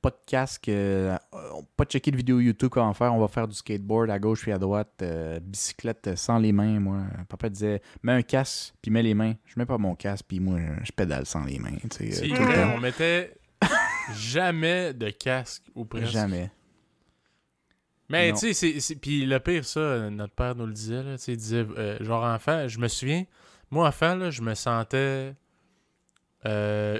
pas de casque, euh, on- pas de checker de vidéo YouTube comment faire, on va faire du skateboard à gauche et à droite, euh, bicyclette sans les mains, moi. Papa disait, mets un casque, puis mets les mains. Je mets pas mon casque, puis moi, je pédale sans les mains. tu sais, C'est euh, tout le vrai, temps. on mettait jamais de casque ou presque. Jamais. Mais tu sais, c'est- c'est- puis le pire, ça, notre père nous le disait, là, tu sais, il disait, euh, genre enfant, je me souviens, moi enfant, là, je me sentais, euh,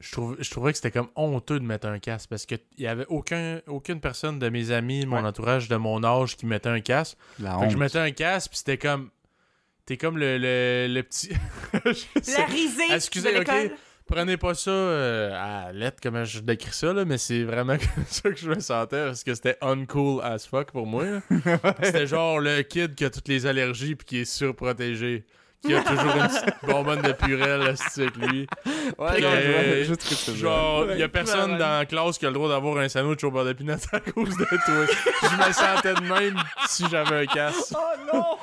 je, trouvais que c'était comme honteux de mettre un casque parce qu'il y avait aucun, aucune personne de mes amis, de mon Ouais. entourage, de mon âge qui mettait un casque. La Fait que je mettais un casque, puis c'était comme, t'es comme le, le, le petit... (laughs) La risée Excusez, de ok. l'école. Prenez pas ça euh, à lettre comment je décris ça, là, mais c'est vraiment (laughs) comme ça que je me sentais parce que c'était uncool as fuck pour moi. (laughs) c'était genre le kid qui a toutes les allergies puis qui est surprotégé. Qui a toujours une petite (laughs) bonbonne de purée avec lui. Ouais, Puis, non, je vois euh, juste que tu. Genre, il y a personne ouais. dans la classe qui a le droit d'avoir un sandwich au beurre de pinot à cause de toi. je me sentais de même si j'avais un casque. Oh non!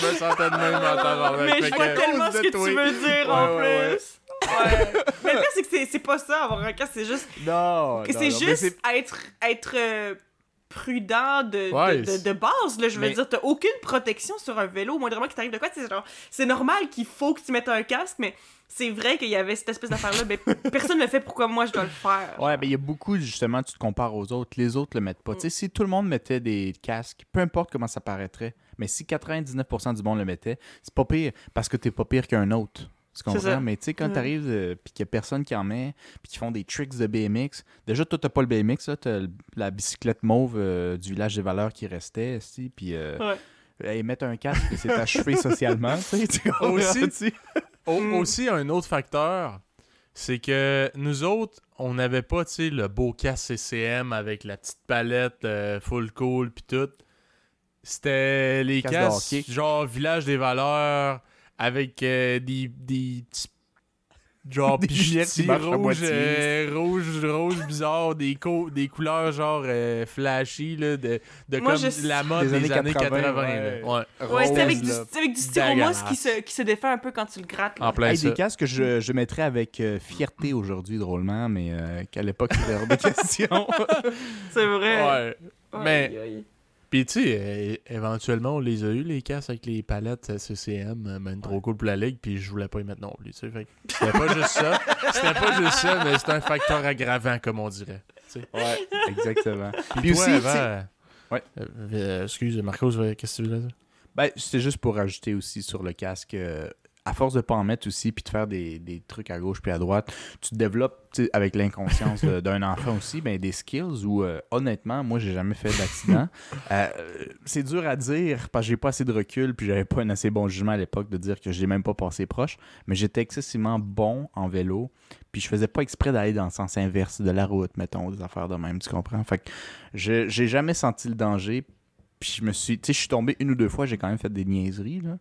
Je me sentais de même en tabarnak. Mais je vois tellement ce que tu veux dire en plus. Ouais. Mais le pire, c'est que c'est- pas ça, avoir un casque, c'est juste. Non, c'est juste être, être euh, prudent de, Ouais, de, de- base. Là, je veux Mais- dire, t'as aucune protection sur un vélo. Au moindrement qu'il t'arrive de quoi, c'est genre. C'est normal qu'il faut que tu mettes un casque, mais c'est vrai qu'il y avait cette espèce d'affaire-là. Mais personne ne le fait, pourquoi moi je dois le faire? Ouais, mais il y a beaucoup, justement, tu te compares aux autres. Les autres le mettent pas. Mm. Tu sais, si tout le monde mettait des casques, peu importe comment ça paraîtrait, mais si 99% du monde le mettait, c'est pas pire parce que t'es pas pire qu'un autre. Tu comprends? ça. Mais tu sais, quand Ouais. t'arrives, euh, puis qu'il y a personne qui en met, puis qui font des tricks de BMX, déjà, toi, t'as pas le BMX, là, t'as la bicyclette mauve euh, du village des valeurs qui restait, esti, puis euh, Ouais. mettre un casque, c'est achevé (laughs) socialement, tu sais. tu Aussi, tu sais. Au- Mm. Aussi, un autre facteur, c'est que nous autres, on n'avait pas, tu sais, le beau casque CCM avec la petite palette euh, full cool puis tout. C'était les casques, genre Village des Valeurs, avec euh, des, des petits... Genre (laughs) Des lunettes moitié. euh, rouge, rose bizarre, des, co- des couleurs genre euh, flashy, là, de, de Moi, comme je- la mode Des des, années années 80, 80. ouais. Ouais. Ouais, c'était avec avec du styromousse qui se, qui se défait un peu quand tu le grattes. là. En plein Hey, des casques que je, je mettrais avec euh, fierté aujourd'hui, drôlement, mais euh, qu'à l'époque, c'était hors de question. (laughs) C'est vrai. Ouais. Mais- Aïe, aïe. Puis tu sais, éventuellement, on les a eu, les casques avec les palettes CCM, euh, ben, trop cool pour la ligue, puis je voulais pas y mettre non plus. tu sais, C'était pas juste ça. C'était pas juste ça, mais c'était un facteur aggravant, comme on dirait. tu sais. ouais, exactement. (laughs) Puis Puis toi, aussi, avant, Ouais. euh, euh, excuse, Marcos, qu'est-ce que tu voulais dire? Ben, c'était juste pour rajouter aussi sur le casque. euh, à force de pas en mettre aussi, puis de faire des, des trucs à gauche puis à droite, tu développes, avec l'inconscience de- d'un enfant aussi, ben, des skills où, euh, honnêtement, moi, j'ai jamais fait d'accident. Euh, c'est dur à dire parce que j'ai pas assez de recul, puis j'avais pas un assez bon jugement à l'époque de dire que j'ai même pas passé proche, mais j'étais excessivement bon en vélo, puis je faisais pas exprès d'aller dans le sens inverse de la route, mettons, des affaires de même, tu comprends? Fait que je- j'ai jamais senti le danger, puis je me suis, tu sais, je suis tombé une ou deux fois, j'ai quand même fait des niaiseries, là.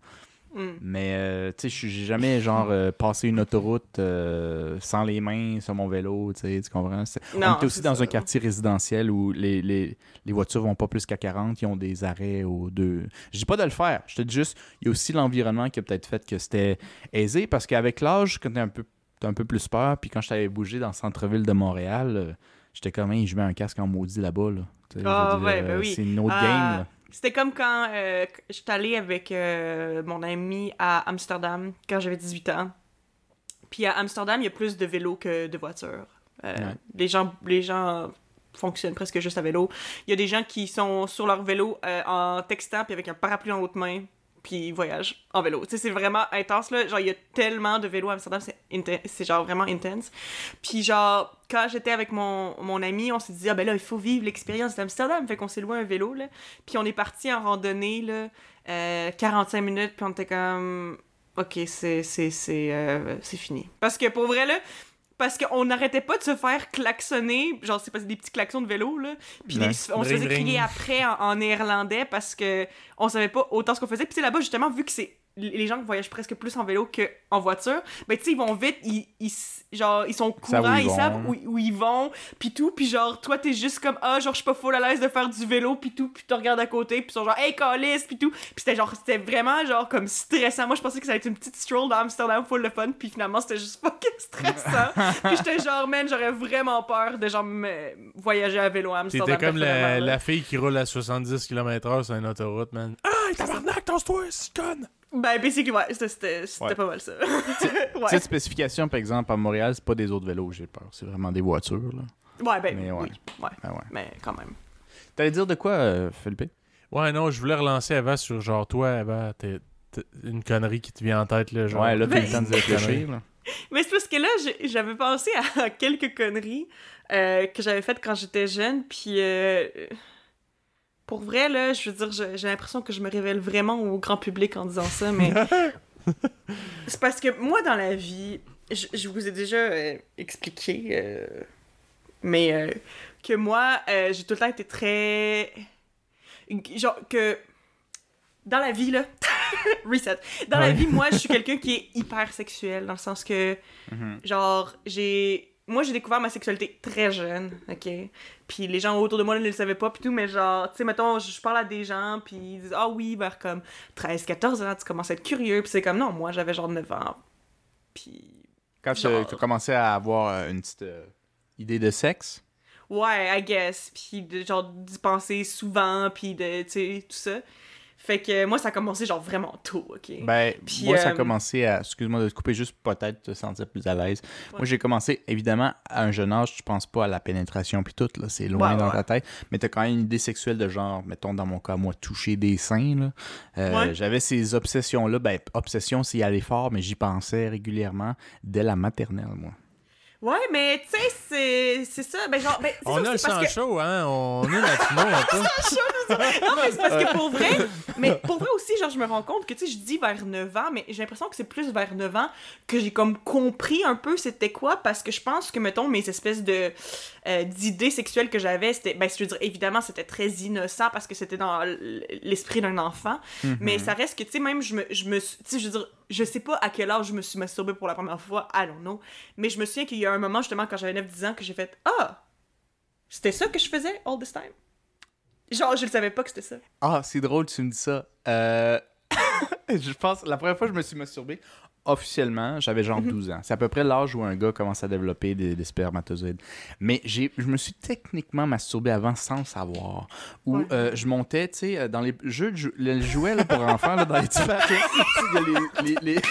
Mm. Mais, euh, tu sais, j'ai jamais, genre, euh, passé une autoroute euh, sans les mains sur mon vélo, tu sais, tu comprends? C'est- Non, On était aussi dans ça. un quartier résidentiel où les, les, les voitures vont pas plus qu'à 40, ils ont des arrêts aux deux. Je dis pas de le faire, je te dis juste, il y a aussi l'environnement qui a peut-être fait que c'était aisé, parce qu'avec l'âge, quand t'es un peu, un peu plus peur, puis quand je t'avais bougé dans le centre-ville de Montréal, j'étais comme, Hey, je mets un casque en maudit là-bas, là. Je Ah, ouais, ben oui. C'est une autre game, là. C'était comme quand euh, j'étais allée avec euh, mon ami à Amsterdam quand j'avais 18 ans. Puis à Amsterdam, il y a plus de vélos que de voitures. Euh, Ouais. les, gens, les gens fonctionnent presque juste à vélo. Il y a des gens qui sont sur leur vélo euh, en textant puis avec un parapluie dans l'autre main puis ils voyagent en vélo. Tu sais, c'est vraiment intense, là. Genre, il y a tellement de vélos à Amsterdam, c'est genre vraiment intense. Puis genre, quand j'étais avec mon, mon ami, on s'est dit, ah ben là, il faut vivre l'expérience d'Amsterdam. Fait qu'on s'est loué un vélo, là. Puis on est parti en randonnée, là, euh, 45 minutes, puis on était comme, ok, c'est c'est euh, fini. Parce que pour vrai, là, parce qu'on n'arrêtait pas de se faire klaxonner, genre c'est pas des petits klaxons de vélo là, puis Ouais. on se faisait crier après en, en néerlandais parce que on savait pas autant ce qu'on faisait. Puis là-bas justement vu que c'est les gens voyagent presque plus en vélo que en voiture, ben tu sais ils vont vite, ils, ils genre ils sont Ils savent où courants, ils ils, savent vont. où, où ils vont, puis tout, puis genre toi t'es juste comme ah genre je suis pas full à l'aise de faire du vélo puis tout, puis tu regardes à côté puis ils sont genre hey calice puis tout, puis c'était genre c'était vraiment genre comme stressant. Moi je pensais que ça allait être une petite stroll dans Amsterdam full de fun, puis finalement c'était juste (laughs) fucking stressant. puis j'étais genre man j'aurais vraiment peur de genre me- voyager à vélo à Amsterdam. T'étais comme la, la fille qui roule à 70 km/h sur une autoroute, man. Ah, tabarnak, tasse-toi, c'est conne! Ben basically ouais c'était c'était c'était Ouais. pas mal ça. (laughs) ouais. Petite spécification, par exemple, à Montréal, c'est pas des autres vélos, j'ai peur. C'est vraiment des voitures, là. Ouais ben Mais ouais. oui ouais Ah ouais. mais quand même. T'allais dire de quoi, euh, Philippe? Ouais, non, je voulais relancer avant sur genre toi, avant, t'es- une connerie qui te vient en tête, là, genre. ouais, là, t'as Ben- le temps de réfléchir, là. (laughs) Mais c'est parce que là, j'avais pensé à (laughs) quelques conneries euh, que j'avais faites quand j'étais jeune, puis euh, pour vrai, là, je veux dire, j'ai l'impression que je me révèle vraiment au grand public en disant ça, mais (laughs) c'est parce que moi, dans la vie, je, je vous ai déjà euh, expliqué, euh, mais euh, que moi, j'ai tout le temps été très... Genre, que dans la vie, là, (laughs) reset, dans la vie, moi, je suis quelqu'un qui est hyper sexuel, dans le sens que Mhm. Genre, j'ai. Moi, j'ai découvert ma sexualité très jeune, ok? Puis les gens autour de moi ne le savaient pas, puis tout, mais genre, tu sais, mettons, je parle à des gens, puis ils disent, ah oui, vers comme 13, 14 ans, tu commences à être curieux, puis c'est comme, non, moi, j'avais genre 9 ans. Puis. Quand tu as commencé à avoir euh, une petite euh, idée de sexe, Ouais, I guess. Puis de, genre d'y penser souvent, puis de, tu sais, tout ça. Fait que moi, ça a commencé genre vraiment tôt, ok? Ben, Puis, moi, ça a euh, commencé à. Excuse-moi de te couper, juste peut-être te sentir plus à l'aise. Moi, j'ai commencé, évidemment, à un jeune âge, tu penses pas à la pénétration puis tout, là, c'est loin Ouais, dans ouais. ta tête. Mais t'as quand même une idée sexuelle de genre, mettons dans mon cas, moi, toucher des seins, là. Euh. J'avais ces obsessions-là. Ben, obsession, c'est y aller fort, mais j'y pensais régulièrement dès la maternelle, moi. Ouais, mais tu sais, c'est- c'est ça. Ben, genre, ben, On a le sang que- chaud, hein? On est latino un peu. (laughs) Non, mais c'est parce que pour vrai, mais pour vrai aussi, genre, je me rends compte que, tu sais, je dis vers 9 ans, mais j'ai l'impression que c'est plus vers 9 ans que j'ai comme compris un peu c'était quoi, parce que je pense que, mettons, mes espèces de euh, d'idées sexuelles que j'avais, c'était, ben, je veux dire, évidemment, c'était très innocent parce que c'était dans l'esprit d'un enfant, mais ça reste que, tu sais, même, je me, je me, suis- tu sais, je veux dire, je sais pas à quel âge je me suis masturbée pour la première fois, know, mais je me souviens qu'il y a un moment, justement, quand j'avais 9-10 ans, que j'ai fait, ah, c'était ça que je faisais all this time? Genre, je le savais pas que c'était ça. Ah, c'est drôle, tu me dis ça. Euh, (laughs) je pense, la première fois je me suis masturbé, officiellement, j'avais genre Mhm. 12 ans. C'est à peu près l'âge où un gars commence à développer des, des spermatozoïdes. Mais j'ai, je me suis techniquement masturbé avant sans le savoir. Où Ouais. euh, je montais, tu sais, euh, dans les jeux, de jou- les jouets là, pour enfants, là, dans les petits (laughs) a les- les-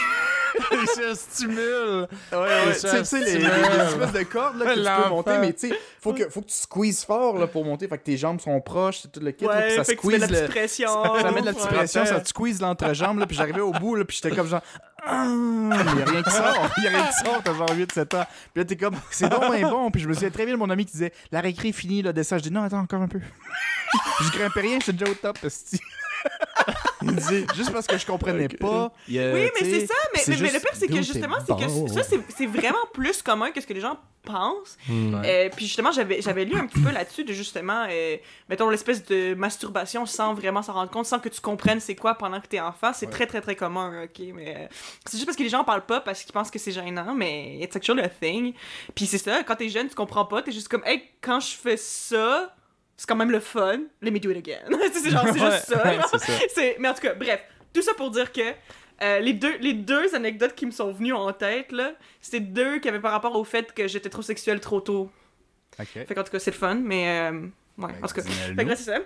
(laughs) les, Ça stimule. Ouais, ouais, ça tu sais, tu sais, les, espèces de cordes là, que tu peux monter, mais tu sais, faut que, faut que tu squeezes fort là, pour monter, fait que tes jambes sont proches, c'est tout le kit, là, puis ça fait que tu mets de squeeze la le... petite pression. Ça met de la petite Ouais. pression, ça te squeeze l'entrejambe, là, puis j'arrivais au bout, là, puis j'étais comme genre... Ah, mais y a rien qui sort, y a rien qui sort, t'as genre 8-7 ans. Puis là, t'es comme, c'est bon, ben bon. Puis je me souviens très bien de mon ami qui disait, la récré est finie, là, descend. Je dis, non, attends, encore un peu. (laughs) je grimpais rien, j'étais déjà au top, juste parce que je comprenais pas. il Oui, mais c'est ça. Mais, mais, mais le pire, c'est que justement, c'est que bon. ça, c'est c'est vraiment plus commun que ce que les gens pensent. Hmm. Euh, puis justement, j'avais j'avais lu un petit peu là-dessus de justement, euh, mettons, l'espèce de masturbation sans vraiment s'en rendre compte, sans que tu comprennes c'est quoi pendant que t'es enfant. C'est très, très, très commun, ok? Mais euh, c'est juste parce que les gens en parlent pas parce qu'ils pensent que c'est gênant, mais it's actually a thing. Puis c'est ça, quand t'es jeune, tu comprends pas, t'es juste comme, hey, quand je fais ça, c'est quand même le fun, let me do it again. (laughs) C'est genre, c'est juste ça. (laughs) Ouais, ça. Mais en tout cas, bref, tout ça pour dire que euh, les, deux, les deux anecdotes qui me sont venues en tête, là, c'était deux qui avaient par rapport au fait que j'étais trop sexuelle trop tôt. Ok. Fait qu'en tout cas, c'est le fun, mais. euh, ouais, en tout cas. Fait que c'est ça.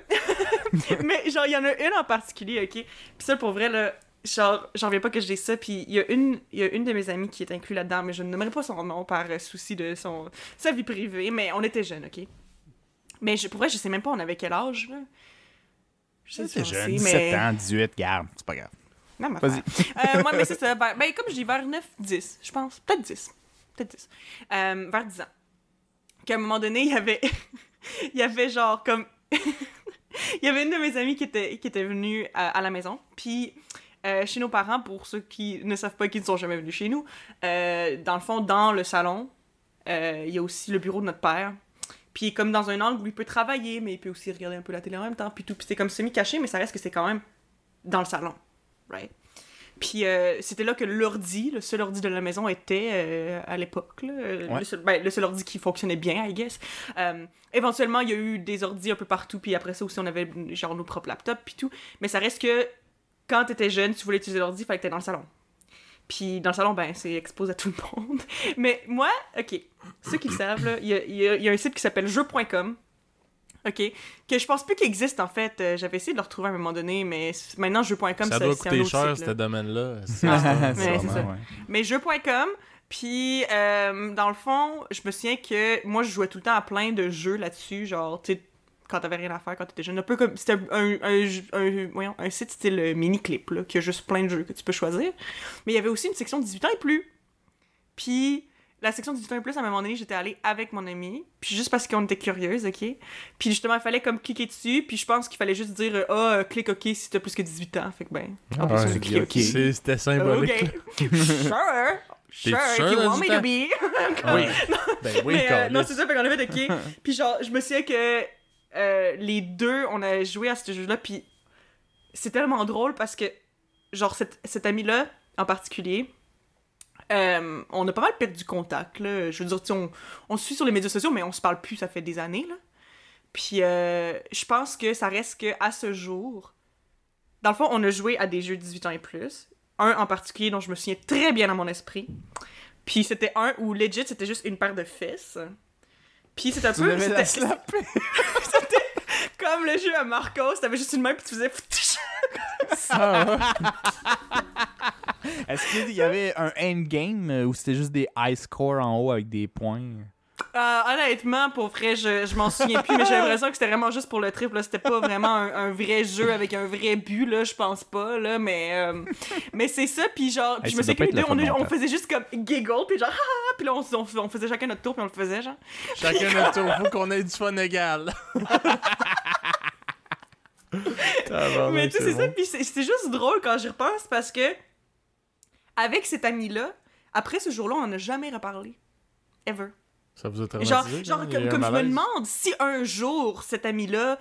(laughs) mais genre, il y en a une en particulier, ok? Puis ça, pour vrai, là, genre, j'en reviens pas que je dise ça. Puis il y, a une- y a une de mes amies qui est inclue là-dedans, mais je ne nommerai pas son nom par euh, souci de son, sa vie privée, mais on était jeunes, ok? Mais je, pour vrai, je sais même pas on avait quel âge, là? Je sais C'est jeune, si, 17 mais... ans, 18, garde, c'est pas grave. Même Vas-y. affaire. Euh, ouais, mais c'est ça. (laughs) vers- ben, comme je dis, vers 9, 10, je pense. Peut-être 10. Peut-être 10. Euh, vers 10 ans. Qu'à un moment donné, il y avait. (laughs) il y avait genre comme. (laughs) il y avait une de mes amies qui était, qui était venue à, à la maison. Puis. euh, chez nos parents, pour ceux qui ne savent pas qui ne sont jamais venus chez nous, euh, dans le fond, dans le salon, euh, il y a aussi le bureau de notre père. Puis comme dans un angle où il peut travailler, mais il peut aussi regarder un peu la télé en même temps. Puis tout. Puis c'est comme semi-caché, mais ça reste que c'est quand même dans le salon. Right? Puis euh, c'était là que l'ordi, le seul ordi de la maison, était euh, à l'époque. Euh, Ouais. Le, seul, ben, le seul ordi qui fonctionnait bien, I guess. Euh, éventuellement, il y a eu des ordis un peu partout, puis après ça aussi, on avait genre nos propres laptops, puis tout. Mais ça reste que quand t'étais jeune, tu voulais utiliser l'ordi, il fallait que t'étais dans le salon. Puis dans le salon, ben, c'est exposé à tout le monde. (laughs) Mais moi, ok, ceux qui le savent, il y a, il y a- il y a un site qui s'appelle jeu.com. Ok, que je pense plus qu'il existe en fait. Euh, J'avais essayé de le retrouver à un moment donné, mais maintenant jeu.com Ça c'est doit c'est un coûter autre cher, ce là. domaine-là. (laughs) Ça. ouais. Mais jeu.com, puis euh, dans le fond, je me souviens que moi je jouais tout le temps à plein de jeux là-dessus, genre, tu sais, quand t'avais rien à faire quand t'étais jeune. Un peu comme. C'était un, un, un, voyons, un site style euh, mini-clip, là, qui a juste plein de jeux que tu peux choisir. Mais il y avait aussi une section 18 ans et plus. Puis la section 18 ans et plus, à un moment donné, j'étais allée avec mon ami, puis juste parce qu'on était curieuse, ok? Puis justement, il fallait comme cliquer dessus, puis je pense qu'il fallait juste dire, euh, ah, euh, clique OK si t'as plus que 18 ans. Fait que ben, en plus, Ouais, a cliqué ok. C'était symbolique. OK. (laughs) sure. Sure, if you want me to be. (laughs) Oui. Ben oui, Mais, euh, non, c'est ça, fait qu'on avait fait OK. (laughs) puis genre, je me souviens que euh, les deux, on a joué à ce jeu-là, puis c'est tellement drôle parce que, genre, cette, cette amie-là, en particulier, euh, on a pas mal perdu contact, là. Je veux dire, on, on se suit sur les médias sociaux, mais on se parle plus, ça fait des années, là. Puis euh, je pense que ça reste que à ce jour, dans le fond, on a joué à des jeux 18 ans et plus. Un en particulier dont je me souviens très bien dans mon esprit. Puis c'était un où legit c'était juste une paire de fesses. Puis c'était un peu (laughs) c'était comme le jeu à Marcos, t'avais juste une main puis tu faisais (laughs) Ça, Est-ce qu'il y avait un endgame euh, ou c'était juste des high scores en haut avec des points? Euh, honnêtement, pour vrai, je, je m'en souviens plus, mais j'ai l'impression que c'était vraiment juste pour le trip. là. C'était pas vraiment un, un vrai jeu avec un vrai but, là, je pense pas, là, mais, euh, mais c'est ça, puis genre, puis je me souviens que deux, on, faisait juste comme giggle, puis genre, ah, puis là, on, on, on faisait chacun notre tour, puis on le faisait, genre. Chacun notre tour, faut qu'on ait du fun égal. (laughs) Mais tu sais, c'est ça, bon. puis c'est c'est juste drôle quand j'y repense parce que, avec cet ami-là, après ce jour-là, on en a jamais reparlé. Ever. Ça vous a Genre, genre comme, comme je me demande si un jour cet ami-là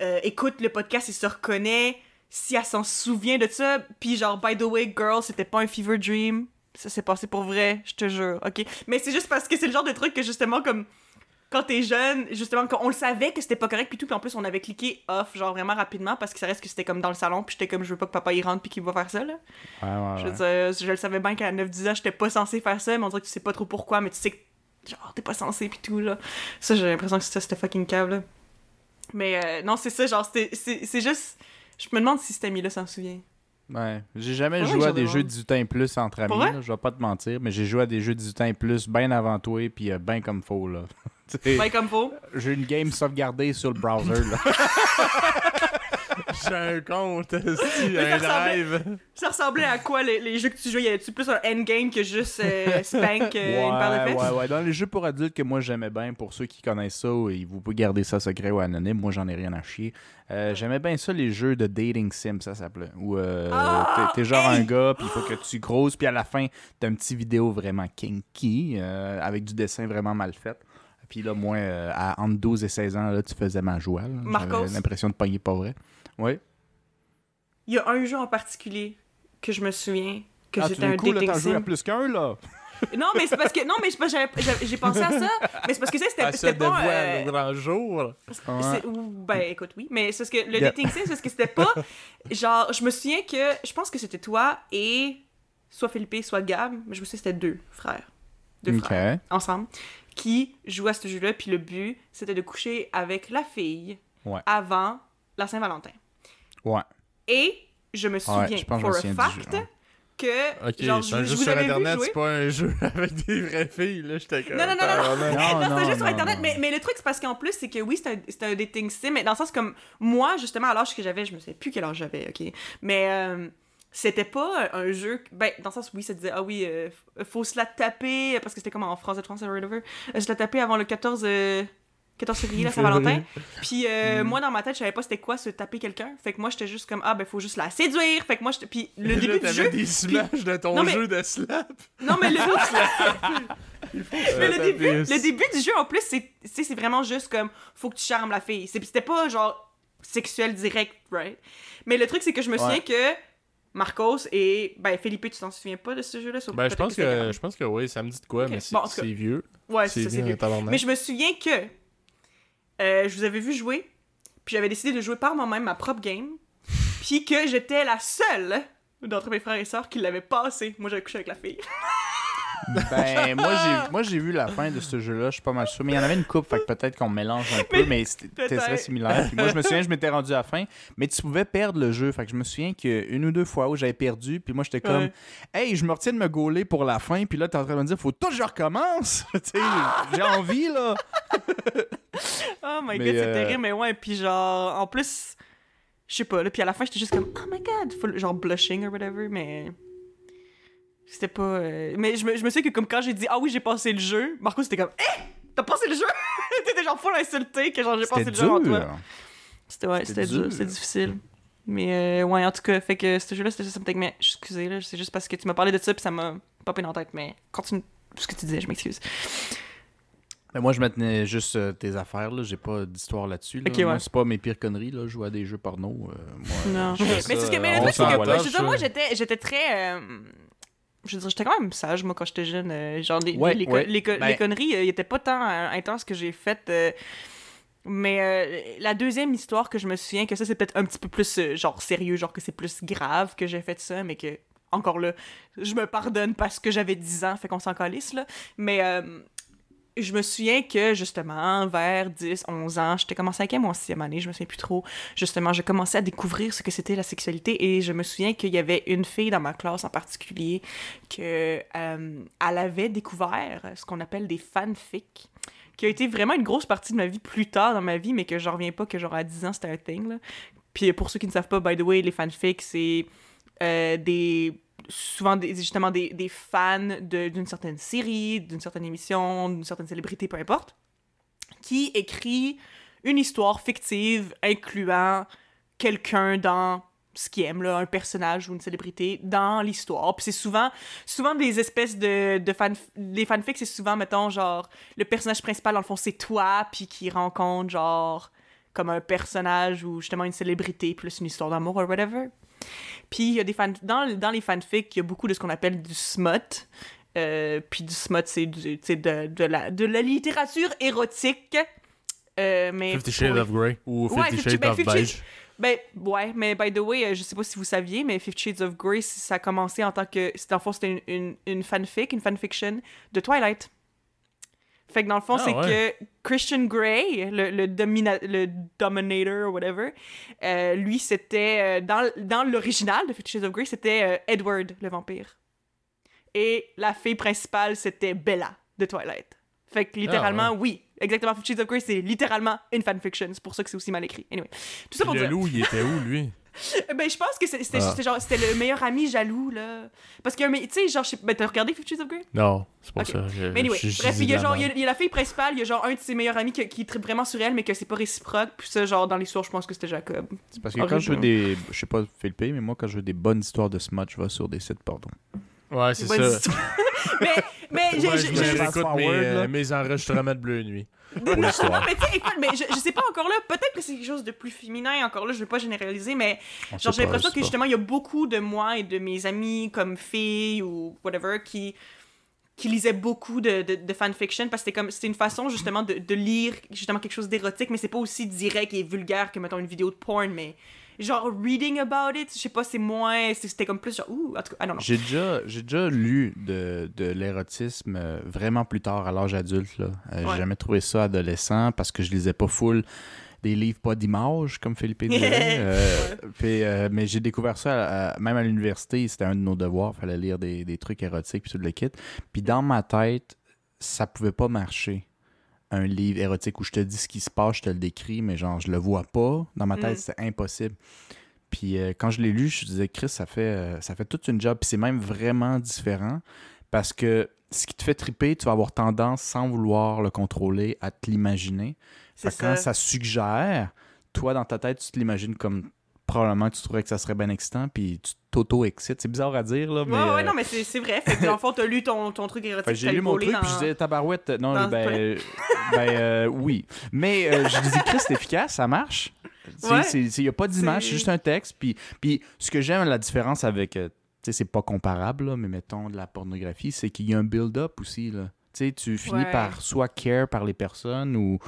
euh, écoute le podcast et se reconnaît, si elle s'en souvient de ça, puis genre, by the way, girl, c'était pas un fever dream. Ça s'est passé pour vrai, je te jure, ok? Mais c'est juste parce que c'est le genre de truc que justement, comme quand t'es jeune, justement, quand on le savait que c'était pas correct, puis tout, puis en plus on avait cliqué off, genre vraiment rapidement, parce que ça reste que c'était comme dans le salon, puis j'étais comme, je veux pas que papa y rentre, puis qu'il va faire ça, là. Ouais, ouais, Je, veux dire, je le savais bien qu'à 9-10 ans, j'étais pas censé faire ça, mais on dirait que tu sais pas trop pourquoi, mais tu sais que, genre, t'es pas censé, pis tout, là. Ça, j'ai l'impression que c'était fucking cave, là. Mais euh, non, c'est ça, genre, c'est c'est juste. Je me demande si cet ami-là s'en souvient. Ouais. J'ai jamais joué à des jeux 18 ans et plus entre amis, là, je vais pas te mentir, mais j'ai joué à des jeux 18 ans et plus bien avant toi, puis euh, bien comme faux, là. (laughs) Ouais, comme faut. J'ai une game sauvegardée sur le browser, là. (laughs) J'ai un compte, ça un ressemblait- drive. Ça ressemblait à quoi les, les jeux que tu jouais Y avait-tu plus un endgame que juste euh, Spank euh, une paire de fesses ouais, ouais. Dans les jeux pour adultes que moi j'aimais bien, pour ceux qui connaissent ça, et vous pouvez garder ça secret ou anonyme, moi j'en ai rien à chier. Euh, J'aimais bien ça, les jeux de dating sim, ça s'appelait. Où Ah! t'es- genre Hey! un gars, puis il faut que tu grosses, puis à la fin, t'as un petit vidéo vraiment kinky, avec du dessin vraiment mal fait. Puis là, moi, euh, à entre 12 et 16 ans, là, tu faisais ma joie. J'avais l'impression de pogner pas vrai. Oui. Il y a un jeu en particulier que je me souviens que Ah, c'était un coup, là, dating t'en joué à sim. plus qu'un, là. (laughs) Non, mais c'est parce que. Non, mais parce j'ai pensé à ça. Mais c'est parce que ça, c'était c'était pas. euh, grand jour. Ouais. Ben, écoute, oui. Mais c'est ce que le Yeah. dating sim, c'est ce que c'était pas. Genre, je me souviens que. Je pense que c'était toi et. Soit Philippe, soit Gab. Mais je me souviens que c'était deux frères. Deux frères. Ensemble. Qui jouaient à ce jeu-là. Puis le but, c'était de coucher avec la fille. Ouais. Avant la Saint-Valentin. Ouais. Et je me souviens, je pense que for je a me souviens du fact, que. Ok, genre, c'est je, un je jeu vous sur internet, c'est pas un jeu (laughs) avec des vraies filles, là, j'étais comme... Non, non, non, non, non. tabarnak. (laughs) Non, Non, non, c'était juste sur non, Internet, non. Mais, mais le truc, c'est parce qu'en plus, c'est que oui, c'est un, c'est un dating sim, mais dans le sens comme moi, justement, à l'âge que j'avais, je me sais plus quel âge j'avais, ok, mais euh, c'était pas un jeu. Ben, dans le sens, oui, ça disait, ah oui, euh, faut se la taper, parce que c'était comme en français de France, whatever, euh, se la taper avant le 14. Euh, 14 février, la Saint-Valentin. Puis euh, moi, dans ma tête, je savais pas c'était quoi se taper quelqu'un. Fait que moi, j'étais juste comme, ah, ben, faut juste la séduire. Fait que moi, j'étais. Puis le (laughs) Là, début du jeu. des images de ton Non, mais- jeu de slap. Non, mais le. (laughs) Mais le début, le début du jeu, en plus, c'est vraiment juste comme faut que tu charmes la fille. C'était pas genre sexuel direct, right? Mais le truc, c'est que je me souviens Ouais. que Marcos et. Ben, Philippe, tu t'en souviens pas de ce jeu-là? sur- Ben, je pense que, je pense que oui, ça me dit de quoi, mais c'est Bon, vieux. Ouais, c'est vieux. Mais je me souviens que euh, je vous avais vu jouer, puis j'avais décidé de jouer par moi-même ma propre game, puis que j'étais la seule d'entre mes frères et sœurs qui l'avait passé. Moi, j'avais couché avec la fille. Ben, moi, j'ai, (laughs) moi, j'ai vu la fin de ce jeu-là, je suis pas mal sûr. Mais il y en avait une coupe, fait que peut-être qu'on mélange un (laughs) peu, mais c'était très similaire. Puis moi, je me souviens, je m'étais rendu à la fin, mais tu pouvais perdre le jeu. Fait que je me souviens qu'une ou deux fois où j'avais perdu, puis moi, j'étais comme, Ouais. hey, je me retiens de me gauler pour la fin, puis là, t'es en train de me dire, faut tout que je recommence. (laughs) j'ai envie, là. (laughs) Oh my Mais, god, c'est euh, terrible, mais ouais, puis genre, en plus, je sais pas, là, puis à la fin, j'étais juste comme, oh my god, full- genre blushing or whatever, mais. C'était pas. euh, Mais je me, je me souviens que, comme quand j'ai dit, ah oui, j'ai passé le jeu, Marco, c'était comme, eh, t'as passé le jeu? (laughs) T'étais genre full insulté que genre j'ai passé le jeu en toi. C'était ouais, C'était dur, c'était difficile. Mais euh, ouais, en tout cas, fait que ce jeu-là, c'était juste me mais excusez, là, c'est juste parce que tu m'as parlé de ça, puis ça m'a popé dans la tête, mais continue ce que tu disais, je m'excuse. Mais moi, je maintenais juste euh, tes affaires, là. J'ai pas d'histoire là-dessus. Là. Ok, ouais. Moi, c'est pas mes pires conneries, là. Jouer à des jeux porno. euh, moi, (laughs) Non. je Mais c'est ce que, mais le truc, c'est que, je dire, moi, j'étais, j'étais très. euh, je veux dire, j'étais quand même sage, moi, quand j'étais jeune. euh, genre, les, Ouais, les, les, ouais. les co- Ben- les conneries, euh, ils étaient pas tant euh, intenses que j'ai faites. euh, mais euh, la deuxième histoire que je me souviens, que ça, c'est peut-être un petit peu plus, euh, genre, sérieux, genre que c'est plus grave que j'ai fait ça, mais que, encore là, je me pardonne parce que j'avais 10 ans, fait qu'on s'en calisse, là. Mais. euh, je me souviens que, justement, vers 10, 11 ans, j'étais comme en cinquième ou en sixième année, je me souviens plus trop. Justement, j'ai commencé à découvrir ce que c'était la sexualité et je me souviens qu'il y avait une fille dans ma classe en particulier que euh, elle avait découvert ce qu'on appelle des fanfics qui a été vraiment une grosse partie de ma vie plus tard dans ma vie, mais que j'en reviens pas que genre à 10 ans c'était un thing. Puis pour ceux qui ne savent pas, by the way, les fanfics, c'est euh, des souvent des, justement des, fans d'une certaine série, d'une certaine émission, d'une certaine célébrité, peu importe, qui écrit une histoire fictive incluant quelqu'un dans ce qu'il aime, un personnage ou une célébrité dans l'histoire. Puis c'est souvent, souvent des espèces de, de. Les fanfics, c'est souvent, mettons, genre, le personnage principal, dans le fond, c'est toi, puis qui rencontre, genre, comme un personnage ou justement une célébrité, plus une histoire d'amour ou whatever. Puis il y a des fan... dans, dans les fanfics, il y a beaucoup de ce qu'on appelle du smut. Euh, puis du smut, c'est de, de, la, de la littérature érotique. Euh, mais Fifty Shades les- of Grey ou Ouais, Fifty Fifty- Shades ben, of Fifty- Beige. Ben, ouais, mais by the way, euh, je sais pas si vous saviez, mais Fifty Shades of Grey, ça a commencé en tant que. Dans le fond, c'était une, une, une fanfic, une fanfiction de Twilight. Fait que dans le fond, Ah, c'est ouais. que Christian Grey, le, le, domina- le Dominator ou whatever, euh, lui, c'était. euh, dans dans l'original de Fifty Shades of Grey, c'était euh, Edward, le vampire. Et la fille principale, c'était Bella de Twilight. Fait que littéralement, Ah, oui, exactement, Fifty Shades of Grey, c'est littéralement une fanfiction. C'est pour ça que c'est aussi mal écrit. Anyway, tout ça pour Le dire. loup, il était où, lui? Ben, je pense que c'était Ah. c'était genre c'était le meilleur ami jaloux là. Parce que tu sais genre je sais- ben t'as regardé Fifty Shades of Grey? Non, c'est pas Ok. ça. Je- Mais anyway, je- bref, il y a genre il y a, merde. il y a la fille principale, il y a genre un de ses meilleurs amis qui, qui tripe vraiment sur elle mais que c'est pas réciproque. Puis ça genre dans l'histoire, je pense que c'était Jacob. C'est parce que quand je veux des. Je sais pas Philippe, mais moi, quand je veux des bonnes histoires de smut, je vais sur des sites porno. Ouais, c'est ça. histoire. (laughs) mais mais j'ai- Ouais, j'ai- je j'ai- réécoute mes, euh, mes enregistrements de Bleu Nuit. Non, l'histoire. mais tu sais, écoute, mais je, je sais pas encore là, peut-être que c'est quelque chose de plus féminin encore là, je veux pas généraliser, mais On genre j'ai pas, l'impression que justement il y a beaucoup de moi et de mes amis comme filles ou whatever qui qui lisaient beaucoup de, de, de fanfiction parce que c'était comme c'était une façon justement de, de lire justement quelque chose d'érotique mais c'est pas aussi direct et vulgaire que mettons une vidéo de porn mais genre reading about it je sais pas c'est moins c'était comme plus genre ouh en tout cas ah non non J'ai déjà, j'ai déjà lu de, de l'érotisme euh, vraiment plus tard, à l'âge adulte. là. Euh, Ouais. J'ai jamais trouvé ça adolescent parce que je lisais pas full des livres pas d'image, comme Philippe (laughs) dirait. Euh, puis, euh, mais j'ai découvert ça à- à- même à l'université. C'était un de nos devoirs. fallait lire des, des trucs érotiques puis tout le kit. Puis dans ma tête, ça pouvait pas marcher. Un livre érotique où je te dis ce qui se passe, je te le décris, mais genre, je le vois pas. Dans ma tête, Mm. c'est impossible. Puis euh, quand je l'ai lu, je disais, Chris, ça fait, euh, ça fait toute une job. Puis c'est même vraiment différent parce que ce qui te fait triper, tu vas avoir tendance, sans vouloir le contrôler, à te l'imaginer. quand ça ça suggère, toi, dans ta tête, tu te l'imagines comme probablement que tu trouverais que ça serait bien excitant, puis tu t'auto-excites. C'est bizarre à dire, là, mais... ouais, ouais, euh, non, mais c'est c'est vrai. Fait que, dans le fond, t'as lu ton, ton truc érotique. j'ai lu mon truc, dans- puis je disais, tabarouette, non, dans- ben, euh, (laughs) ben euh, oui. Mais euh, je dis, Chris, c'est efficace, ça marche. Ouais. Il n'y a pas d'image, C'est- c'est juste un texte. Puis, puis ce que j'aime, la différence avec, euh, tu sais, c'est pas comparable, là, mais mettons de la pornographie, c'est qu'il y a un build-up aussi. Là. Tu sais, tu finis Ouais. par soit care par les personnes ou,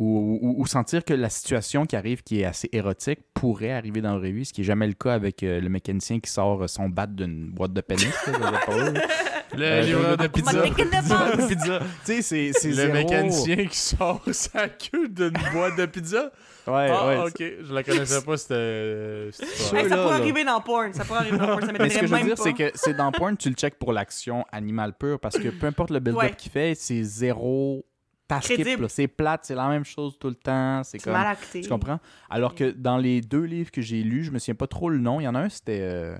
ou, ou- ou sentir que la situation qui arrive, qui est assez érotique, pourrait arriver dans la revue, ce qui n'est jamais le cas avec euh, le mécanicien qui sort euh, son bat d'une boîte de pénis. Le Euh, livreur de pizza. De. (laughs) Tu sais, c'est c'est Le zéro. mécanicien qui sort (laughs) sa queue d'une boîte de pizza? Ouais, ah, ouais. ok. Je la connaissais pas, c'était. euh. Hey, ça pourrait arriver dans porn. Ça pourrait arriver dans porn. Ça Mais ce m'étonnerait que je veux même dire, pas. c'est que c'est dans Porn, tu le check pour l'action animale pure parce que peu importe le build-up Ouais. qu'il fait, c'est zéro Crédible. C'est plate, c'est la même chose tout le temps. C'est comme. mal acté. Tu comprends? Alors que dans les deux livres que j'ai lus, je me souviens pas trop le nom. Il y en a un, c'était euh,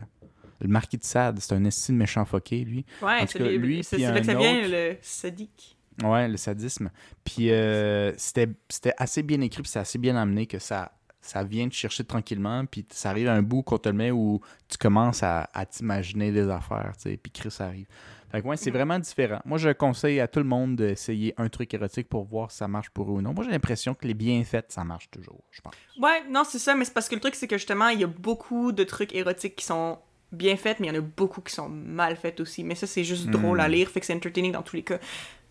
Le Marquis de Sade. C'est un estime méchant foqué, lui. Ouais, c'est lui, c'est là que ça vient, autre. le sadique. Ouais, le sadisme. Puis euh, c'était c'était assez bien écrit, puis c'est assez bien amené que ça, ça vient te chercher tranquillement, puis ça arrive à un bout qu'on te le met où tu commences à, à t'imaginer des affaires, tu sais, puis Chris arrive. Fait que ouais, c'est vraiment différent. Moi, je conseille à tout le monde d'essayer un truc érotique pour voir si ça marche pour eux ou non. Moi, j'ai l'impression que les bienfaits, ça marche toujours, je pense. Ouais, non, c'est ça, mais c'est parce que le truc, c'est que justement, il y a beaucoup de trucs érotiques qui sont bien faits, mais il y en a beaucoup qui sont mal faits aussi. Mais ça, c'est juste Hmm. drôle à lire, fait que c'est entertaining dans tous les cas.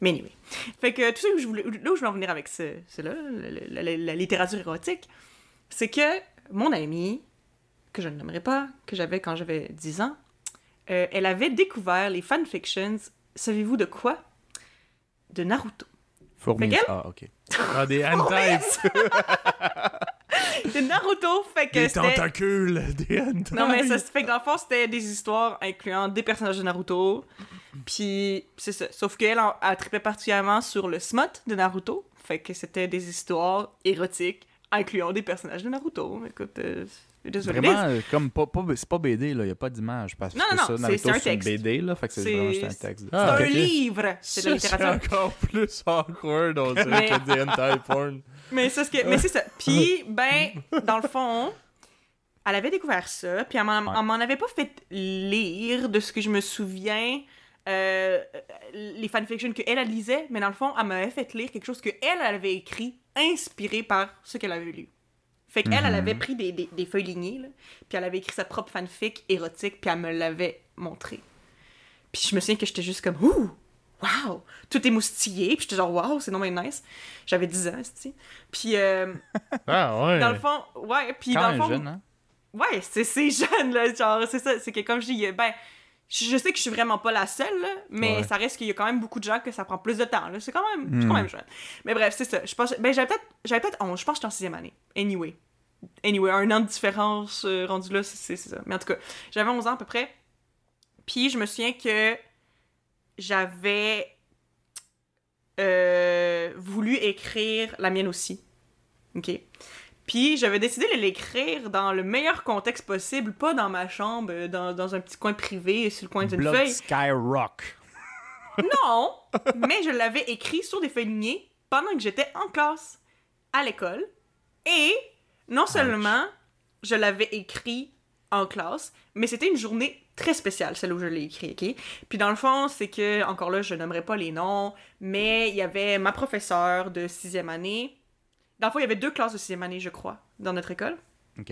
Mais anyway. Fait que tout ce que je voulais, là où je voulais en venir avec ce, cela, la, la- la littérature érotique, c'est que mon amie, que je ne nommerai pas, que j'avais quand j'avais 10 ans, euh, elle avait découvert les fanfictions, savez-vous de quoi? De Naruto. Fourmis. Ah, ok. Ah, des (laughs) hentai. C'est (laughs) Naruto, fait que des tentacules. (laughs) Des hentai. Non, mais ça se fait que dans le fond, c'était des histoires incluant des personnages de Naruto. Puis, c'est ça. Sauf qu'elle elle trippait particulièrement sur le smut de Naruto. Fait que c'était des histoires érotiques incluant des personnages de Naruto. Écoute, euh. Vraiment, euh, comme pas, pas- c'est pas BD, là. Il n'y a pas d'image. Parce Non, que non, c'est- un c'est une texte. BD, là. Fait que c'est vraiment juste un texte. Ah, C'est ok, un ok. livre! C'est de la Ça, c'est littérature. encore plus awkward, on dirait que des hentai porn. Mais c'est ce que, mais c'est ça. Puis, ben, dans le fond, elle avait découvert ça, puis elle m'en, Ouais. elle m'en avait pas fait lire de ce que je me souviens. Euh, les fanfictions que elle, lisait, mais dans le fond, elle m'avait fait lire quelque chose que elle, elle avait écrit, inspiré par ce qu'elle avait lu. Fait qu'elle, elle Mhm. avait pris des, des, des feuilles lignées, là, puis elle avait écrit sa propre fanfic érotique, puis elle me l'avait montré. Puis je me souviens que j'étais juste comme, ouh, wow, tout est moustillé, puis j'étais genre, wow, c'est non mais nice. J'avais 10 ans, tu Puis, euh, (laughs) Ah, ouais. dans le fond, ouais, puis Quand dans le fond, jeune, hein? ouais, c'est c'est jeune, là, genre, c'est ça, c'est que comme je dis, ben, je sais que je suis vraiment pas la seule, là, mais Ouais. ça reste qu'il y a quand même beaucoup de gens que ça prend plus de temps, c'est quand même, je suis Hmm. quand même jeune. Mais bref, c'est ça, je pense, ben, j'avais peut-être, j'avais peut-être 11, je pense que j'étais en sixième année, anyway. Anyway, un an de différence euh, rendu là, c'est ça. Mais en tout cas, j'avais 11 ans à peu près, puis je me souviens que j'avais euh, voulu écrire la mienne aussi. OK? Puis j'avais décidé de l'écrire dans le meilleur contexte possible, pas dans ma chambre, euh, dans, dans un petit coin privé, sur le coin d'une feuille. Sky Rock. (laughs) Non! mais je l'avais écrit sur des feuilles lignées pendant que j'étais en classe à l'école. Et non seulement je l'avais écrit en classe, mais c'était une journée très spéciale, celle où je l'ai écrit, ok? Puis dans le fond, c'est que, encore là, je nommerai pas les noms, mais il y avait ma professeure de sixième année. Dans le fond, il y avait deux classes de sixième année, je crois, dans notre école. Ok.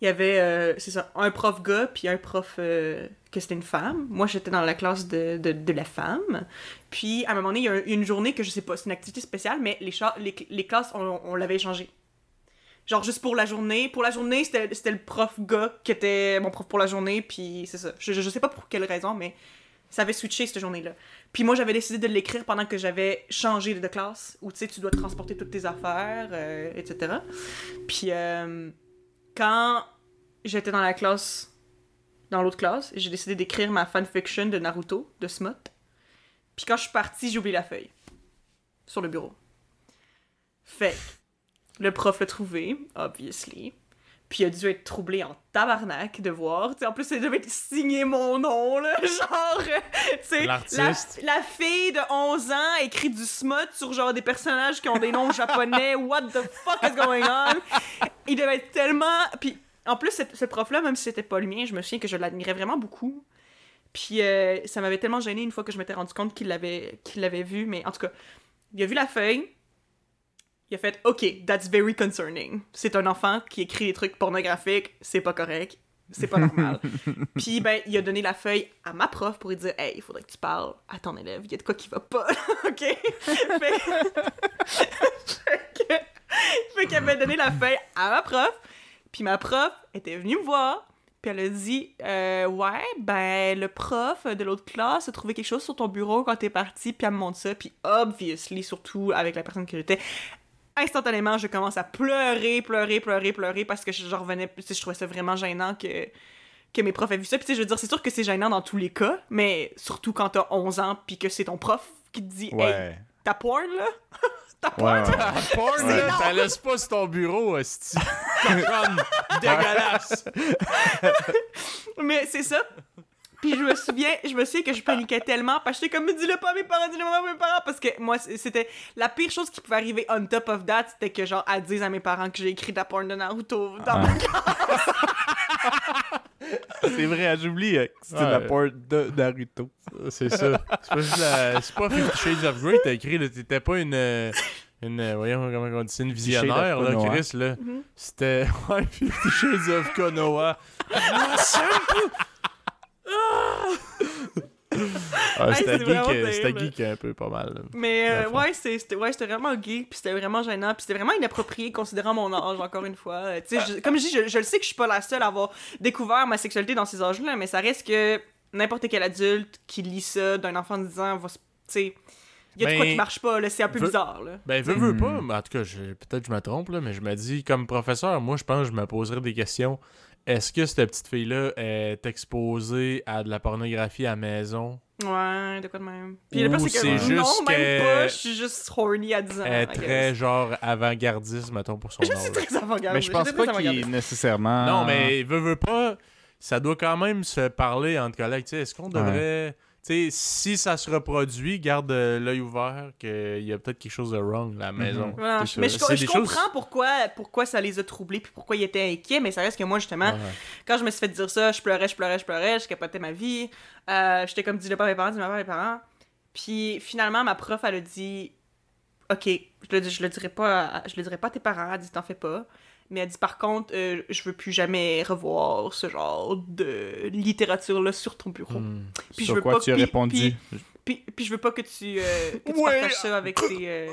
Il y avait, euh, c'est ça, un prof gars, puis un prof euh, que c'était une femme. Moi, j'étais dans la classe de, de, de la femme. Puis, à un moment donné, il y a un- une journée que je sais pas, c'est une activité spéciale, mais les, cha- les, les classes, on, on l'avait échangé. Genre, juste pour la journée. Pour la journée, c'était c'était le prof gars qui était mon prof pour la journée, puis c'est ça. Je, je, je sais pas pour quelle raison, mais ça avait switché cette journée-là. Puis moi, j'avais décidé de l'écrire pendant que j'avais changé de classe, où tu sais, tu dois transporter toutes tes affaires, euh, etc. Puis euh, quand j'étais dans la classe, dans l'autre classe, j'ai décidé d'écrire ma fanfiction de Naruto, de Smut. Puis quand je suis partie, j'ai oublié la feuille. Sur le bureau. Fait le prof l'a trouvé, obviously. Puis il a dû être troublé en tabarnak de voir. Tu sais, en plus, il devait signer mon nom, là. (laughs) Genre, euh, tu sais, la, la fille de 11 ans écrit du smut sur genre des personnages qui ont des noms japonais. (laughs) What the fuck is going on? Il devait être tellement. Puis en plus, ce prof-là, même si c'était pas le mien, je me souviens que je l'admirais vraiment beaucoup. Puis euh, ça m'avait tellement gêné une fois que je m'étais rendu compte qu'il l'avait qu'il l'avait vu. Mais en tout cas, il a vu la feuille. Il a fait OK, that's very concerning. C'est un enfant qui écrit des trucs pornographiques, c'est pas correct, c'est pas normal. (laughs) Puis ben, il a donné la feuille à ma prof pour lui dire Hey, il faudrait que tu parles à ton élève, il y a de quoi qui va pas, (laughs) OK? fait fait que- (laughs) fait qu'elle m'a donné la feuille à ma prof, puis ma prof était venue me voir, puis elle a dit euh, Ouais, ben, le prof de l'autre classe a trouvé quelque chose sur ton bureau quand t'es parti, puis elle me montre ça, puis obviously, surtout avec la personne que j'étais, instantanément, je commence à pleurer, pleurer, pleurer, pleurer parce que je, je revenais, je trouvais ça vraiment gênant que, que mes profs aient vu ça. Puis tu sais, je veux dire, c'est sûr que c'est gênant dans tous les cas, mais surtout quand t'as 11 ans puis que c'est ton prof qui te dit Hey, Ouais. t'as porn là? (laughs) T'as Ouais, porn? ouais. Ah, porn, C'est là, t'as laisses pas sur ton bureau, hostie. (laughs) Dégueulasse. Mais c'est ça. Puis je me souviens, je me souviens que je paniquais tellement parce que j'étais comme dis-le pas à mes parents, dis-le pas à mes parents parce que moi c'était la pire chose qui pouvait arriver on top of that, c'était que genre elle dise à mes parents que j'ai écrit de la porn de Naruto dans mon (laughs) C'est vrai, j'oublie que c'était Ouais. la part de Naruto. C'est ça. C'est pas juste la... C'est pas Fifty Shades of Grey, t'as écrit, là. T'étais pas une. euh, Une, euh, voyons comment on dit une visionnaire, là, Konoha. Chris, là. Mhm. C'était, (laughs) ouais, Fifty Shades of Konoha. (laughs) Ah, c'est un peu- Ah, Hey, c'était c'est geek, euh, geek un peu pas mal. là. Mais euh, ouais, c'était ouais, c'était vraiment gay, puis c'était vraiment gênant, puis c'était vraiment inapproprié considérant mon âge, encore une fois. Euh, tu sais, je- comme je dis, je, je le sais que je suis pas la seule à avoir découvert ma sexualité dans ces âges-là, mais ça reste que n'importe quel adulte qui lit ça d'un enfant de 10 ans va se- tu sais, Il y a de quoi Ben, qui marche pas, là, c'est un peu veux- bizarre, là. Ben, veux, veux Hmm. pas, mais en tout cas, je- peut-être que je me trompe, là, mais je me dis, comme professeur, moi, je pense que je me poserais des questions. Est-ce que cette petite fille-là est exposée à de la pornographie à la maison? Ouais, de quoi de même. Puis le Ou pire, c'est que juste non, même que- pas, je suis juste horny à 10 ans. Elle est très, genre, avant-gardiste, mettons, pour son Je âge. suis très avant-garde. Mais je pense pas qu'il est avant-gardiste. nécessairement. Non, mais veut, veut pas, ça doit quand même se parler entre collègues. Tu sais, Est-ce qu'on devrait. Sais, si ça se reproduit, garde euh, l'œil ouvert qu'il y a peut-être quelque chose de wrong à la maison. Voilà. C'est Mais je, comprends choses- pourquoi, pourquoi ça les a troublés puis pourquoi ils étaient inquiets, mais ça reste que moi, justement, Ouais. quand je me suis fait dire ça, je pleurais, je pleurais, je pleurais, je capotais ma vie. Euh, J'étais comme, dis-le pas à mes parents, dis-le pas à mes parents. Puis finalement, ma prof, elle a dit, OK, je le, je le dirai pas à, je le dirai pas à tes parents, elle dit, t'en fais pas. Mais elle dit, par contre, euh, je veux plus jamais revoir ce genre de littérature-là sur ton bureau. Hmm. Puis je Sur veux quoi pas tu as puis- répondu? Puis, puis je veux pas que tu, euh, que tu Ouais. partages ça avec tes...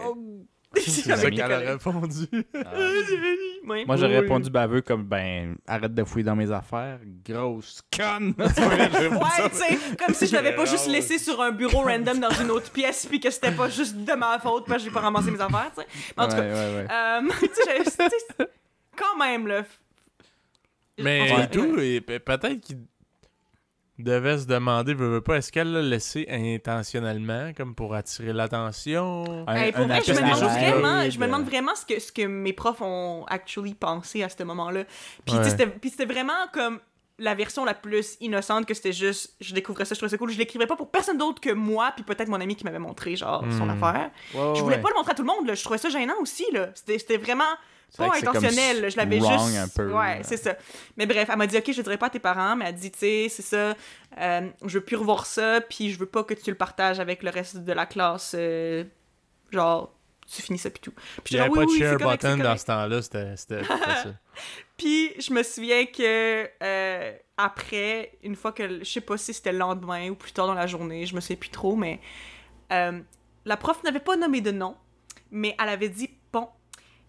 euh, (laughs) C'est ça qu'elle a répondu. Ah. (laughs) Moi, j'aurais Oui. répondu baveux comme ben, arrête de fouiller dans mes affaires, grosse conne. (laughs) Ouais, tu sais, comme si je l'avais pas juste laissé sur un bureau random dans une autre pièce, puis que c'était pas juste de ma faute parce que j'ai pas ramassé mes affaires, tu sais. Mais En tout cas, ouais, ouais. euh, tu sais, quand même, là. Mais Ouais. tout, et pe- peut-être qu'il devait se demander, veut, veut pas, est-ce qu'elle l'a laissé intentionnellement, comme pour attirer l'attention? Un- Hey, pour un vrai, je me demande vraiment, je me demande vraiment ce que, ce que mes profs ont actually pensé à ce moment-là. Puis Ouais. c'était puis c'était vraiment comme la version la plus innocente que c'était juste je découvrais ça, je trouvais ça cool. Je l'écrivais pas pour personne d'autre que moi, puis peut-être mon ami qui m'avait montré genre son Hmm. affaire. Ouais, Je voulais ouais. pas le montrer à tout le monde, là. je trouvais ça gênant aussi là. C'était c'était vraiment pas intentionnel, je l'avais juste un peu, Ouais, c'est ça. Mais bref, elle m'a dit OK, je le dirai pas à tes parents, mais elle a dit tu sais, c'est ça euh, je veux plus revoir ça, puis je veux pas que tu le partages avec le reste de la classe euh, genre tu finis ça puis tout. Puis Il j'étais n'y avait genre, pas oui, de share correct, button dans ce temps-là, c'était c'était facile. (laughs) Puis je me souviens que euh, après, une fois que je sais pas si c'était le lendemain ou plus tard dans la journée, je me sais plus trop, mais euh, la prof n'avait pas nommé de nom, mais elle avait dit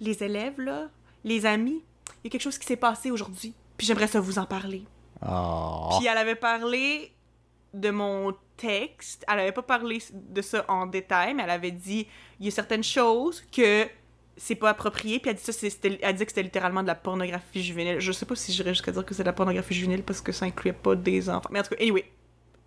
les élèves là, les amis, il y a quelque chose qui s'est passé aujourd'hui, puis j'aimerais ça vous en parler. Oh. Puis elle avait parlé de mon texte. Elle avait pas parlé de ça en détail, mais elle avait dit il y a certaines choses que c'est pas approprié. Puis elle dit ça, c'était- elle dit que c'était littéralement de la pornographie juvénile. Je sais pas si j'irais jusqu'à dire que c'est de la pornographie juvénile parce que ça incluait pas des enfants. Mais en tout cas, anyway.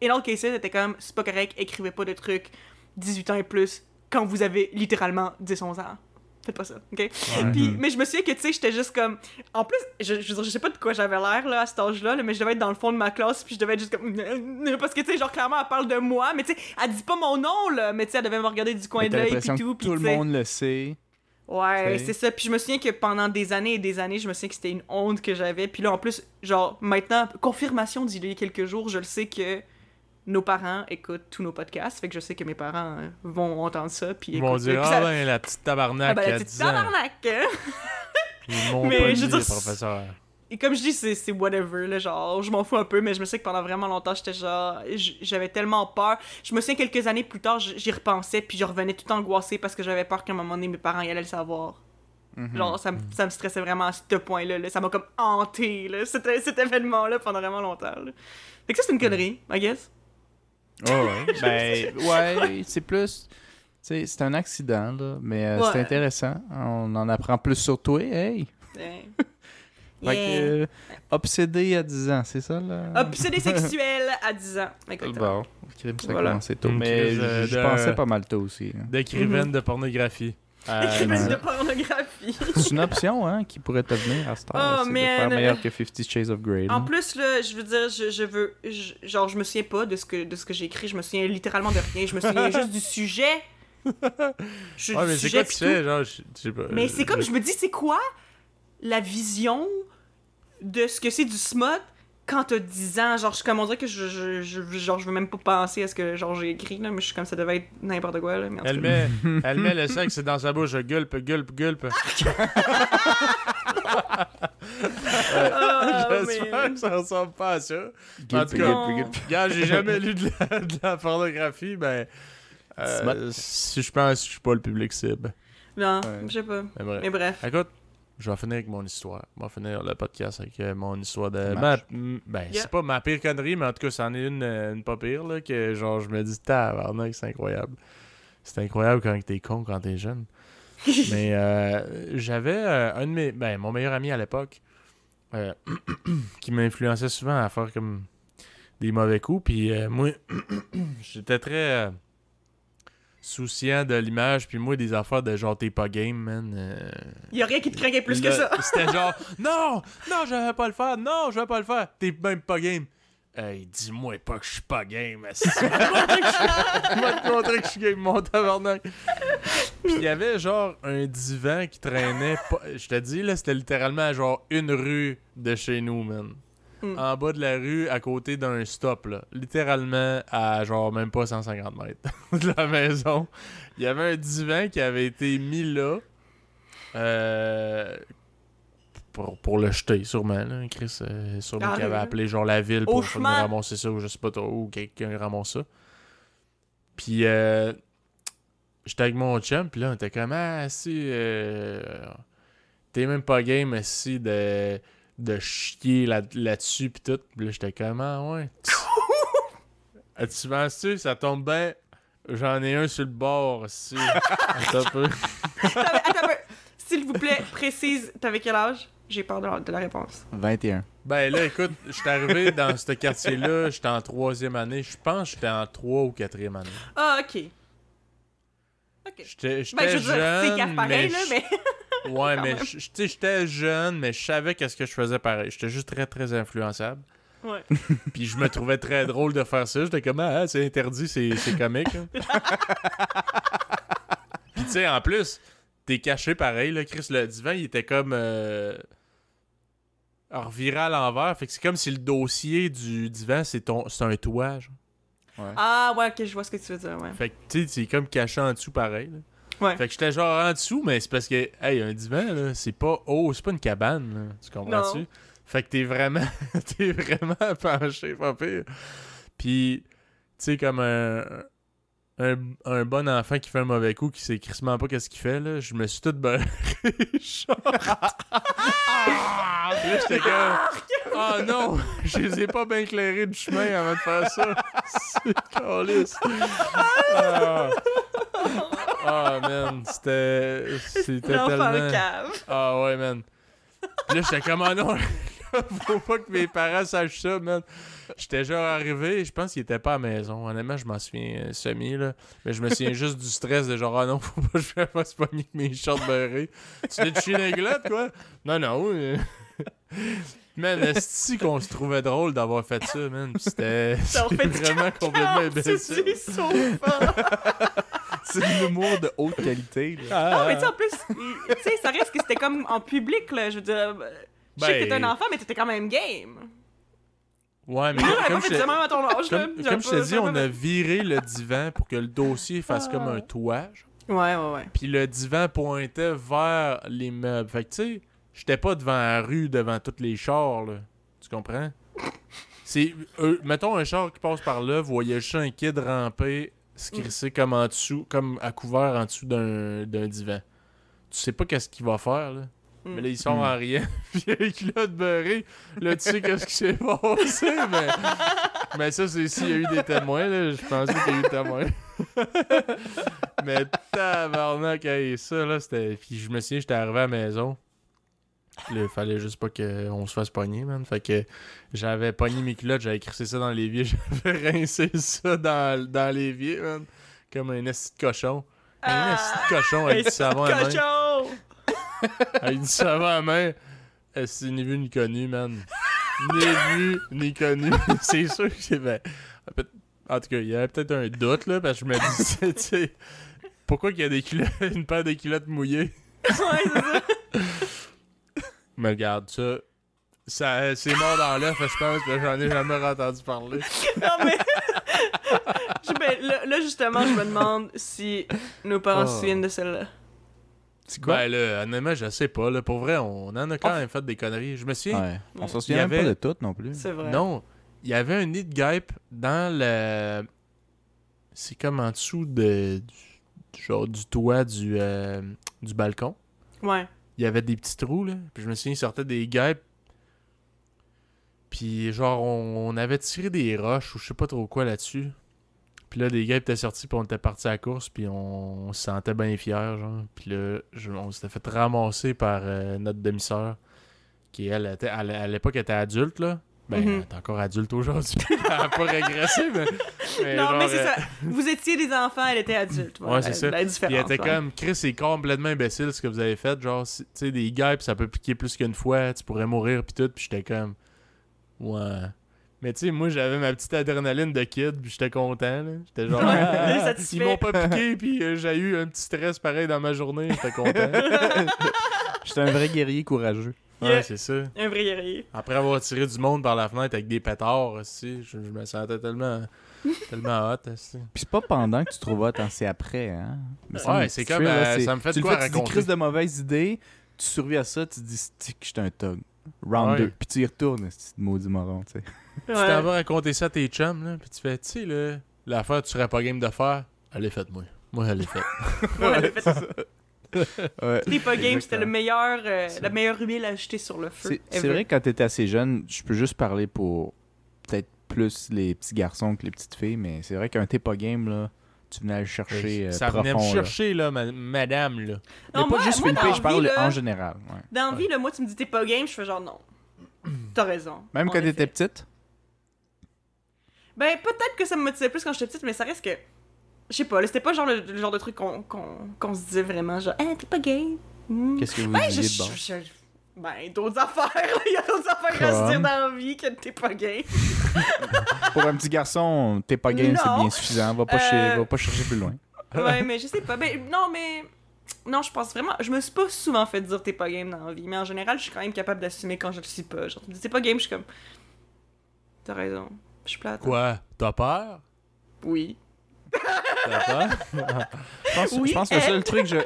In all cases, c'était comme c'est pas correct, écrivez pas de trucs 18 ans et plus quand vous avez littéralement 10-11 ans. Faites pas ça, ok? Ouais. Puis, Mhm. mais je me souviens que, tu sais, j'étais juste comme... En plus, je, je, sais pas de quoi j'avais l'air, là, à cet âge-là, là, mais je devais être dans le fond de ma classe, puis je devais être juste comme... (laughs) Parce que, tu sais, genre, clairement, elle parle de moi, mais tu sais, elle dit pas mon nom, là, mais tu sais, elle devait me regarder du coin de l'œil, puis tout, puis tout le monde le sait. Ouais, c'est ça. Puis je me souviens que pendant des années et des années, je me souviens que c'était une honte que j'avais. Puis là, en plus, genre, maintenant, confirmation d'il y a quelques jours, je le sais que nos parents écoutent tous nos podcasts. Fait que je sais que mes parents euh, vont entendre ça. Puis Ils vont dire Ah ça- ben, la petite tabarnak Ah ben, la petite 10 ans. tabarnak! (laughs) Ils Mais je dire, les professeurs. Et comme je dis, c'est whatever, là, genre, je m'en fous un peu, mais je me sais que pendant vraiment longtemps, j'étais genre, j'avais tellement peur. Je me souviens quelques années plus tard, j'y repensais, puis je revenais tout angoissée parce que j'avais peur qu'à un moment donné, mes parents y allaient le savoir. Mhm. Genre, ça, me- ça me stressait vraiment à ce point-là, là. ça m'a comme hanté, là, cet, cet événement-là, pendant vraiment longtemps, là. Fait que ça, c'est une connerie, I guess. (laughs) Oh, ouais. ben, ouais, c'est plus. c'est un accident, là, mais euh, c'est Ouais. intéressant. On en apprend plus sur toi. Hey! Ouais. Fait que, euh, obsédé à 10 ans, c'est ça, là? Obsédé (laughs) sexuel à 10 ans. Exactement. Bon, crime, ça a Voilà. tôt. Mais crise, euh, je pensais pas mal tôt aussi. hein. D'écrivaine Mhm. de pornographie. Euh, Écrivaine de pornographie. (laughs) C'est une option, hein, qui pourrait te venir à ce temps Oh, c'est de faire meilleur que Fifty Shades of Grey. En plus, là, je veux dire, je, je veux. je- genre, je me souviens pas de ce que, de ce que j'ai écrit. Je me souviens littéralement de rien. Je me souviens juste du sujet. (laughs) Je- Ouais, du mais c'est sujet, quoi tu puis sais, tout. genre, je je sais pas. Mais c'est comme, je me dis, c'est quoi la vision de ce que c'est du smut? Quand t'as 10 ans? Genre, je suis comme, on dirait que je, je, je- genre, je veux même pas penser à ce que genre j'ai écrit, là, mais je suis comme, ça devait être n'importe quoi, là. Mais Elle met, (laughs) elle met le sexe dans sa bouche, gulp, gulp, gulp. Ah, (laughs) J'espère que ça ressemble pas à ça. En tout cas, Non. gulp, gulp. Regarde, j'ai jamais lu de la, de la pornographie, ben. euh, si je pense que je suis pas le public cible. Non, Ouais. je sais pas. Mais bref. Mais bref. Écoute, je vais finir avec mon histoire. Je vais finir le podcast avec euh, mon histoire de. Ma- ben, Yeah. c'est pas ma pire connerie, mais en tout cas, c'en est une, euh, une pas pire, là, que genre, je me dis, tabarnak, c'est incroyable. C'est incroyable quand t'es con quand t'es jeune. (laughs) Mais euh, j'avais euh, un de mes. Ben, mon meilleur ami à l'époque euh, (clears throat) qui m'influençait souvent à faire comme des mauvais coups. Puis euh, moi, (clears throat) j'étais très euh, souciant de l'image. Puis moi, des affaires de genre t'es pas game, man. euh, Il y a rien qui te craquait plus que ça. (laughs) C'était genre, (laughs) non, non, je vais pas le faire, non, je vais pas le faire. T'es même pas game. Hey, dis-moi pas que je suis pas game? Je vais te montrer que je suis game, mon tabarnak. Puis il y avait genre un divan qui traînait. pas- Je te dis, là, c'était littéralement genre une rue de chez nous, man. Hmm. En bas de la rue, à côté d'un stop, là. Littéralement à genre même pas 150 mètres (laughs) de la maison. Il y avait un divan qui avait été mis là. Euh, pour, pour le jeter, sûrement. Là. Chris, euh, sûrement Ah, qu'il avait appelé genre la ville pour ramasser ça, ou je sais pas trop, ou quelqu'un ramasse ça. Puis, euh, j'étais avec mon chum, puis là, on était comme, ah, si, euh, t'es même pas game, si, de, de chier là- là-dessus, puis tout. Puis là, j'étais comme, ah, ouais. (laughs) Ah, tu penses-tu, ça tombe bien? J'en ai un sur le bord, si. Attends un peu. T'avais- Attends un peu. S'il vous plaît, précise, t'avais quel âge? J'ai peur de la, de la réponse. 21. Ben là, écoute, j'étais arrivé dans ce quartier-là, j'étais en troisième année. Je pense que j'étais en trois ou quatrième année. Ah, ok. Ok. J'étais j'étais Ben, je veux dire, c'est jeune, gaffe pareil, mais... là, je- mais. Ouais, mais je- tu sais, j'étais jeune, mais je savais qu'est-ce que je faisais pareil. J'étais juste très, très influençable. Ouais. (laughs) Puis je me trouvais très drôle de faire ça. J'étais comme, ah, c'est interdit, c'est c'est comique. hein. (laughs) Puis tu sais, en plus, t'es caché pareil, là, Chris. Le divan, il était comme. Euh... reviré à l'envers. Fait que c'est comme si le dossier du divan, c'est ton c'est un toit. genre. Ouais. Ah, ouais, ok, je vois ce que tu veux dire, ouais. Fait que tu sais, c'est comme caché en dessous pareil. là. Ouais. Fait que j'étais genre en dessous, mais c'est parce que, hey, un divan, là, c'est pas haut, c'est pas une cabane, là. Tu comprends-tu? Fait que t'es vraiment, (laughs) t'es vraiment (laughs) penché, pas pire. Puis, tu sais, comme un, un, un bon enfant qui fait un mauvais coup, qui sait crissement pas qu'est-ce qu'il fait, là, je me suis tout barré. (laughs) genre. Puis là, j'étais comme, oh non, je les ai pas bien éclairés du chemin avant de faire ça. C'est calice. Ah. Ah, man, c'était. C'était tellement. cave. Ah, ouais, man. Puis là, j'étais comme, ah non, (laughs) faut pas que mes parents sachent ça, man. J'étais genre arrivé, je pense qu'il était pas à la maison. Honnêtement, je m'en souviens euh, semi, là. Mais je me souviens juste du stress de genre, ah non, faut pas que je vais pas avec mes shorts beurrés. Tu l'as les glottes, quoi? Non, non. euh. Man, est-ce qu'on se trouvait drôle d'avoir fait ça, man? C'était Ça en c'est fait vraiment complètement C'est imbécile. (laughs) C'est de l'humour de haute qualité. là. Ah, Non, mais tu sais, en plus, il- tu sais, ça reste que c'était comme en public, là. Je veux dire, euh, je sais que Ben- t'étais un enfant, mais t'étais quand même game. Ouais, mais comme je, te dis, on a viré le divan pour que le dossier fasse comme un toit. Ouais, ouais, ouais. Puis le divan pointait vers les meubles. Fait que tu sais, j'étais pas devant la rue, devant tous les chars, là. Tu comprends? C'est. euh, mettons un char qui passe par là, voyez juste un kid ramper, se crisser comme en dessous, comme à couvert en dessous d'un d'un divan. Tu sais pas qu'est-ce qu'il va faire, là. Mm. Mais là, il sort Mm. en rien. (laughs) Puis avec là de beurré, là, tu sais qu'est-ce qui s'est passé, mais. Mais ça, c'est s'il y a eu des témoins, là. Je pensais qu'il y a eu des témoins. (laughs) mais tabarnak, hey, ça, là, c'était. Puis je me souviens, j'étais arrivé à la maison. Il fallait juste pas qu'on se fasse pogner, man. Fait que j'avais pogné mes culottes, j'avais crissé ça dans l'évier, (laughs) j'avais rincé ça dans, dans l'évier, man. Comme un esti de cochon. Un esti de cochon avec du savon à main. Cochon! Avec du savon à main. Esti ni vu ni connu, man. Ni vu ni connu. (laughs) c'est sûr que c'est. Ben, en tout cas, il y avait peut-être un doute, là, parce que je me disais, tu sais, pourquoi qu'il y a des culottes, une paire de culottes mouillées? Ouais, c'est ça. (laughs) Mais regarde, ça. Ça, c'est mort dans l'œuf, je pense, mais j'en ai jamais entendu parler. (laughs) Non, mais. (laughs) Je- ben, là, là, justement, je me demande si nos parents se Oh. souviennent de celle-là. C'est quoi? Ben là, honnêtement, je sais pas, là. Pour vrai, on en a quand Oh. même fait des conneries. Je me souviens. Ouais. On s'en souvient avait- pas de tout non plus. C'est vrai. Non, il y avait un nid de guêpe dans le. C'est comme en dessous de. Du, genre du toit du, euh, du balcon. Ouais. Il y avait des petits trous, là. Puis je me souviens, il sortait des guêpes. Puis genre, on, avait tiré des roches ou je sais pas trop quoi là-dessus. Puis là, des gars étaient sortis, puis on était partis à la course, puis on, se sentait bien fiers, genre. Puis là, on s'était fait ramasser par euh, notre demi-sœur, qui, elle, était, à l'époque, était adulte, là. Ben, Mhm. est encore adulte aujourd'hui. (laughs) elle pas régressé, mais... mais non, genre, mais c'est euh, ça. Vous étiez des enfants, elle était adulte. Ouais, c'est ça. La Puis différence. elle était ouais. comme, Chris, c'est complètement imbécile ce que vous avez fait. Genre, si- tu sais, des gars, puis ça peut piquer plus qu'une fois, tu pourrais mourir, puis tout. Puis j'étais comme, ouais. Mais tu sais, moi, j'avais ma petite adrénaline de kid, puis j'étais content, là. J'étais genre, Ouais, ah, satisfait. ils m'ont pas piqué, puis euh, j'ai eu un petit stress pareil dans ma journée, j'étais content. (laughs) (laughs) J'étais un vrai guerrier courageux. Ouais, c'est ça. Un vrai guerrier. Après avoir tiré du monde par la fenêtre avec des pétards, aussi, je, je me sentais tellement, (laughs) tellement hot, aussi. Puis c'est pas pendant que tu trouves hot, hein, c'est après, hein. Mais ça Ouais, me- c'est comme, là, euh, ça me fait de tu le quoi fais, Tu dis de mauvaise idée, tu survis à ça, tu te dis stick, j'étais un thug. Round Ouais. 2. Puis tu y retournes, c'est maudit moron, tu sais. (laughs) Tu t'en vas raconter ça à tes chums, là, puis tu fais, tu sais, là, l'affaire tu serais pas game de faire, elle est faite, moi. Moi, elle est faite. (laughs) Ouais, elle a fait ça. (laughs) Ouais. T'es pas game, c'était le meilleur, euh, la meilleure huile à jeter sur le feu. C'est vrai que quand t'étais assez jeune, je peux juste parler pour peut-être plus les petits garçons que les petites filles, mais c'est vrai qu'un t'es pas game, là, tu venais le chercher euh, ça venait me profond, là. chercher, là, ma- madame, là. Mais Non, pas moi- juste moi, une fille, je parle là, en général. ouais. Dans la vie, là, moi, tu me dis t'es pas game, je fais genre non. (clears throat) T'as raison. Même quand t'étais petite? Ben, peut-être que ça me motivait plus quand j'étais petite, mais ça reste que. Je sais pas, là, c'était pas genre le, le genre de truc qu'on qu'on- qu'on se disait vraiment, genre, ah, t'es pas gay? Hmm. Qu'est-ce que vous Ben, je, disiez de bon? je- je- Ben, d'autres affaires. Il y a d'autres affaires à se dire Comme? dans la vie que t'es pas gay. (laughs) Pour un petit garçon, t'es pas game, c'est bien suffisant. Va pas, Euh, chez- va pas chercher plus loin. Ouais, (laughs) mais je sais pas. Ben, non, mais. Non, je pense vraiment. Je me suis pas souvent fait dire t'es pas game dans la vie, mais en général, je suis quand même capable d'assumer quand je le suis pas. Genre, tu me dis t'es pas game, je suis comme. T'as raison. Je suis plate. hein. Quoi? T'as peur? Oui. Je (laughs) pense, Oui, je pense que le seul truc, je,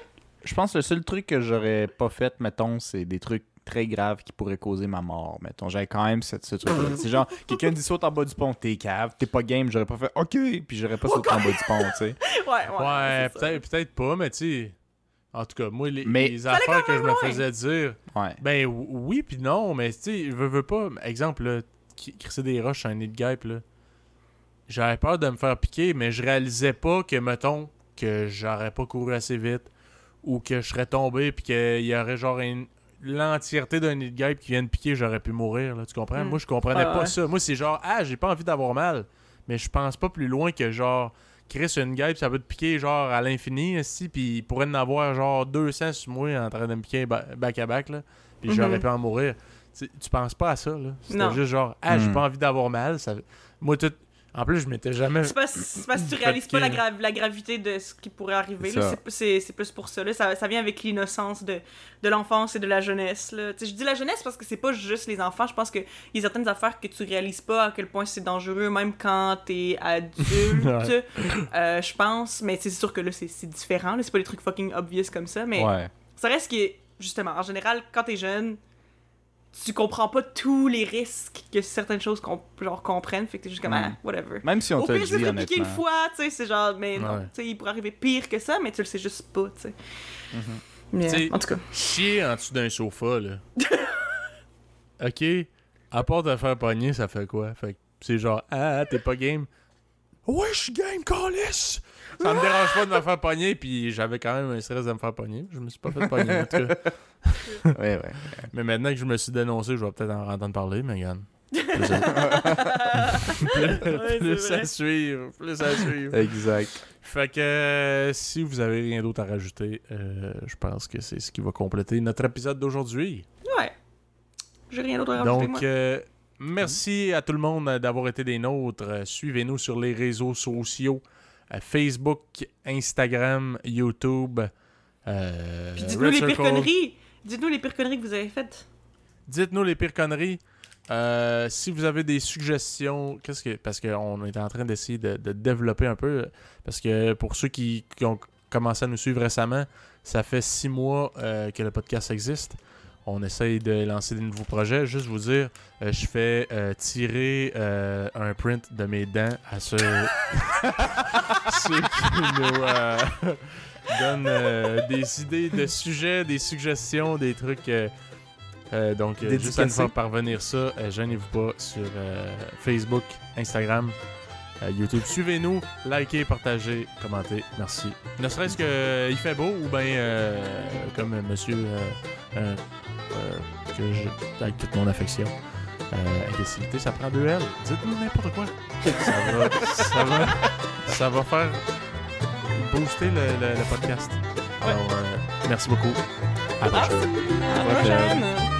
je pense que le seul truc que j'aurais pas fait, mettons, c'est des trucs très graves qui pourraient causer ma mort. Mettons, j'avais quand même ce, ce truc-là. C'est genre, quelqu'un dit saute en bas du pont, t'es cave, t'es pas game, j'aurais pas fait OK, puis j'aurais pas sauté en bas du pont, tu sais. (laughs) Ouais, ouais. Ouais, peut-être peut-être pas, mais tu sais. En tout cas, moi, les, Mais- affaires que je me faisais dire, Ouais. ben ou- oui puis non, mais tu sais, je veux, veux pas. Exemple, là, crisser des roches sur un nid de guêpe, là. J'avais peur de me faire piquer, mais je réalisais pas que, mettons, que j'aurais pas couru assez vite ou que je serais tombé puis qu'il y aurait genre une- l'entièreté d'un nid de guêpe qui vient de piquer, j'aurais pu mourir, là, tu comprends? Hmm. Moi, je comprenais Ah pas ouais. ça. Moi, c'est genre, ah, j'ai pas envie d'avoir mal, mais je pense pas plus loin que genre, Chris, une guêpe, ça peut te piquer genre à l'infini, aussi, puis il pourrait en avoir genre 200 sur moi en train de me piquer ba- back à back, là, puis j'aurais pu en mourir. Tu, tu penses pas à ça, là? C'était juste genre, ah, j'ai Hmm. pas envie d'avoir mal. Ça... Moi, tout. En plus, je m'étais jamais. C'est parce, parce que tu réalises pas la, Fatigué. gra- la gravité de ce qui pourrait arriver. C'est plus pour ça, là. ça. Ça vient avec l'innocence de, de l'enfance et de la jeunesse. Là. Je dis la jeunesse parce que c'est pas juste les enfants. Je pense qu'il y a certaines affaires que tu réalises pas à quel point c'est dangereux, même quand t'es (laughs) adulte. Ouais. euh, je pense. Mais c'est sûr que là, c'est différent. C'est pas des trucs fucking obvious comme ça. Mais Ouais. ça reste que, justement, en général, quand t'es jeune, tu comprends pas tous les risques que certaines choses qu'on genre comprennent. Fait que t'es juste comme, Mm. ah, whatever. Même si on Au te le pire, je me dit, ferais piquer une fois, tu sais, c'est genre, mais non, Ouais. tu sais, il pourrait arriver pire que ça, mais tu le sais juste pas, tu sais. Mhm. Mais, en tout cas. Chier en dessous d'un sofa, là. (laughs) ok. À part de faire pogner, ça fait quoi? Fait que c'est genre, ah, t'es pas game. Ouais, je suis game, Callis! Ça me dérange pas de me faire pogner, puis j'avais quand même un stress de me faire pogner. Je me suis pas fait pogner, en tout cas. (laughs) Ouais, ouais. Mais maintenant que je me suis dénoncé, je vais peut-être en entendre parler, mais regarde. Plus, à... Ouais, plus vrai. à suivre, plus à suivre. Exact. Fait que euh, si vous avez rien d'autre à rajouter, euh, je pense que c'est ce qui va compléter notre épisode d'aujourd'hui. Ouais. J'ai rien d'autre à rajouter, Donc, moi. euh, merci à tout le monde euh, d'avoir été des nôtres. Euh, Suivez-nous sur les réseaux sociaux euh, Facebook, Instagram, YouTube. euh, Puis dites-nous les pires conneries. Dites-nous les pires conneries que vous avez faites. Dites-nous les pires conneries. Euh, si vous avez des suggestions, qu'est-ce que parce qu'on est en train d'essayer de, de développer un peu, parce que pour ceux qui, qui ont commencé à nous suivre récemment, ça fait six mois euh, que le podcast existe. On essaye de lancer des nouveaux projets. Juste vous dire, euh, je fais euh, tirer euh, un print de mes dents à ceux, (laughs) ceux qui nous (laughs) donnent des idées de sujets, des suggestions, des trucs. donc, juste à nous faire parvenir ça, gênez-vous pas sur Facebook, Instagram. YouTube. Suivez-nous, likez, partagez, commentez. Merci. Ne serait-ce que euh, il fait beau ou bien euh, comme monsieur euh, que je, avec toute mon affection. Euh, imbécilité, ça prend deux L. Dites-nous n'importe quoi. Ça va, ça va, ça va faire booster le, le- le podcast. Alors, euh, merci beaucoup. À la prochaine. À la prochaine!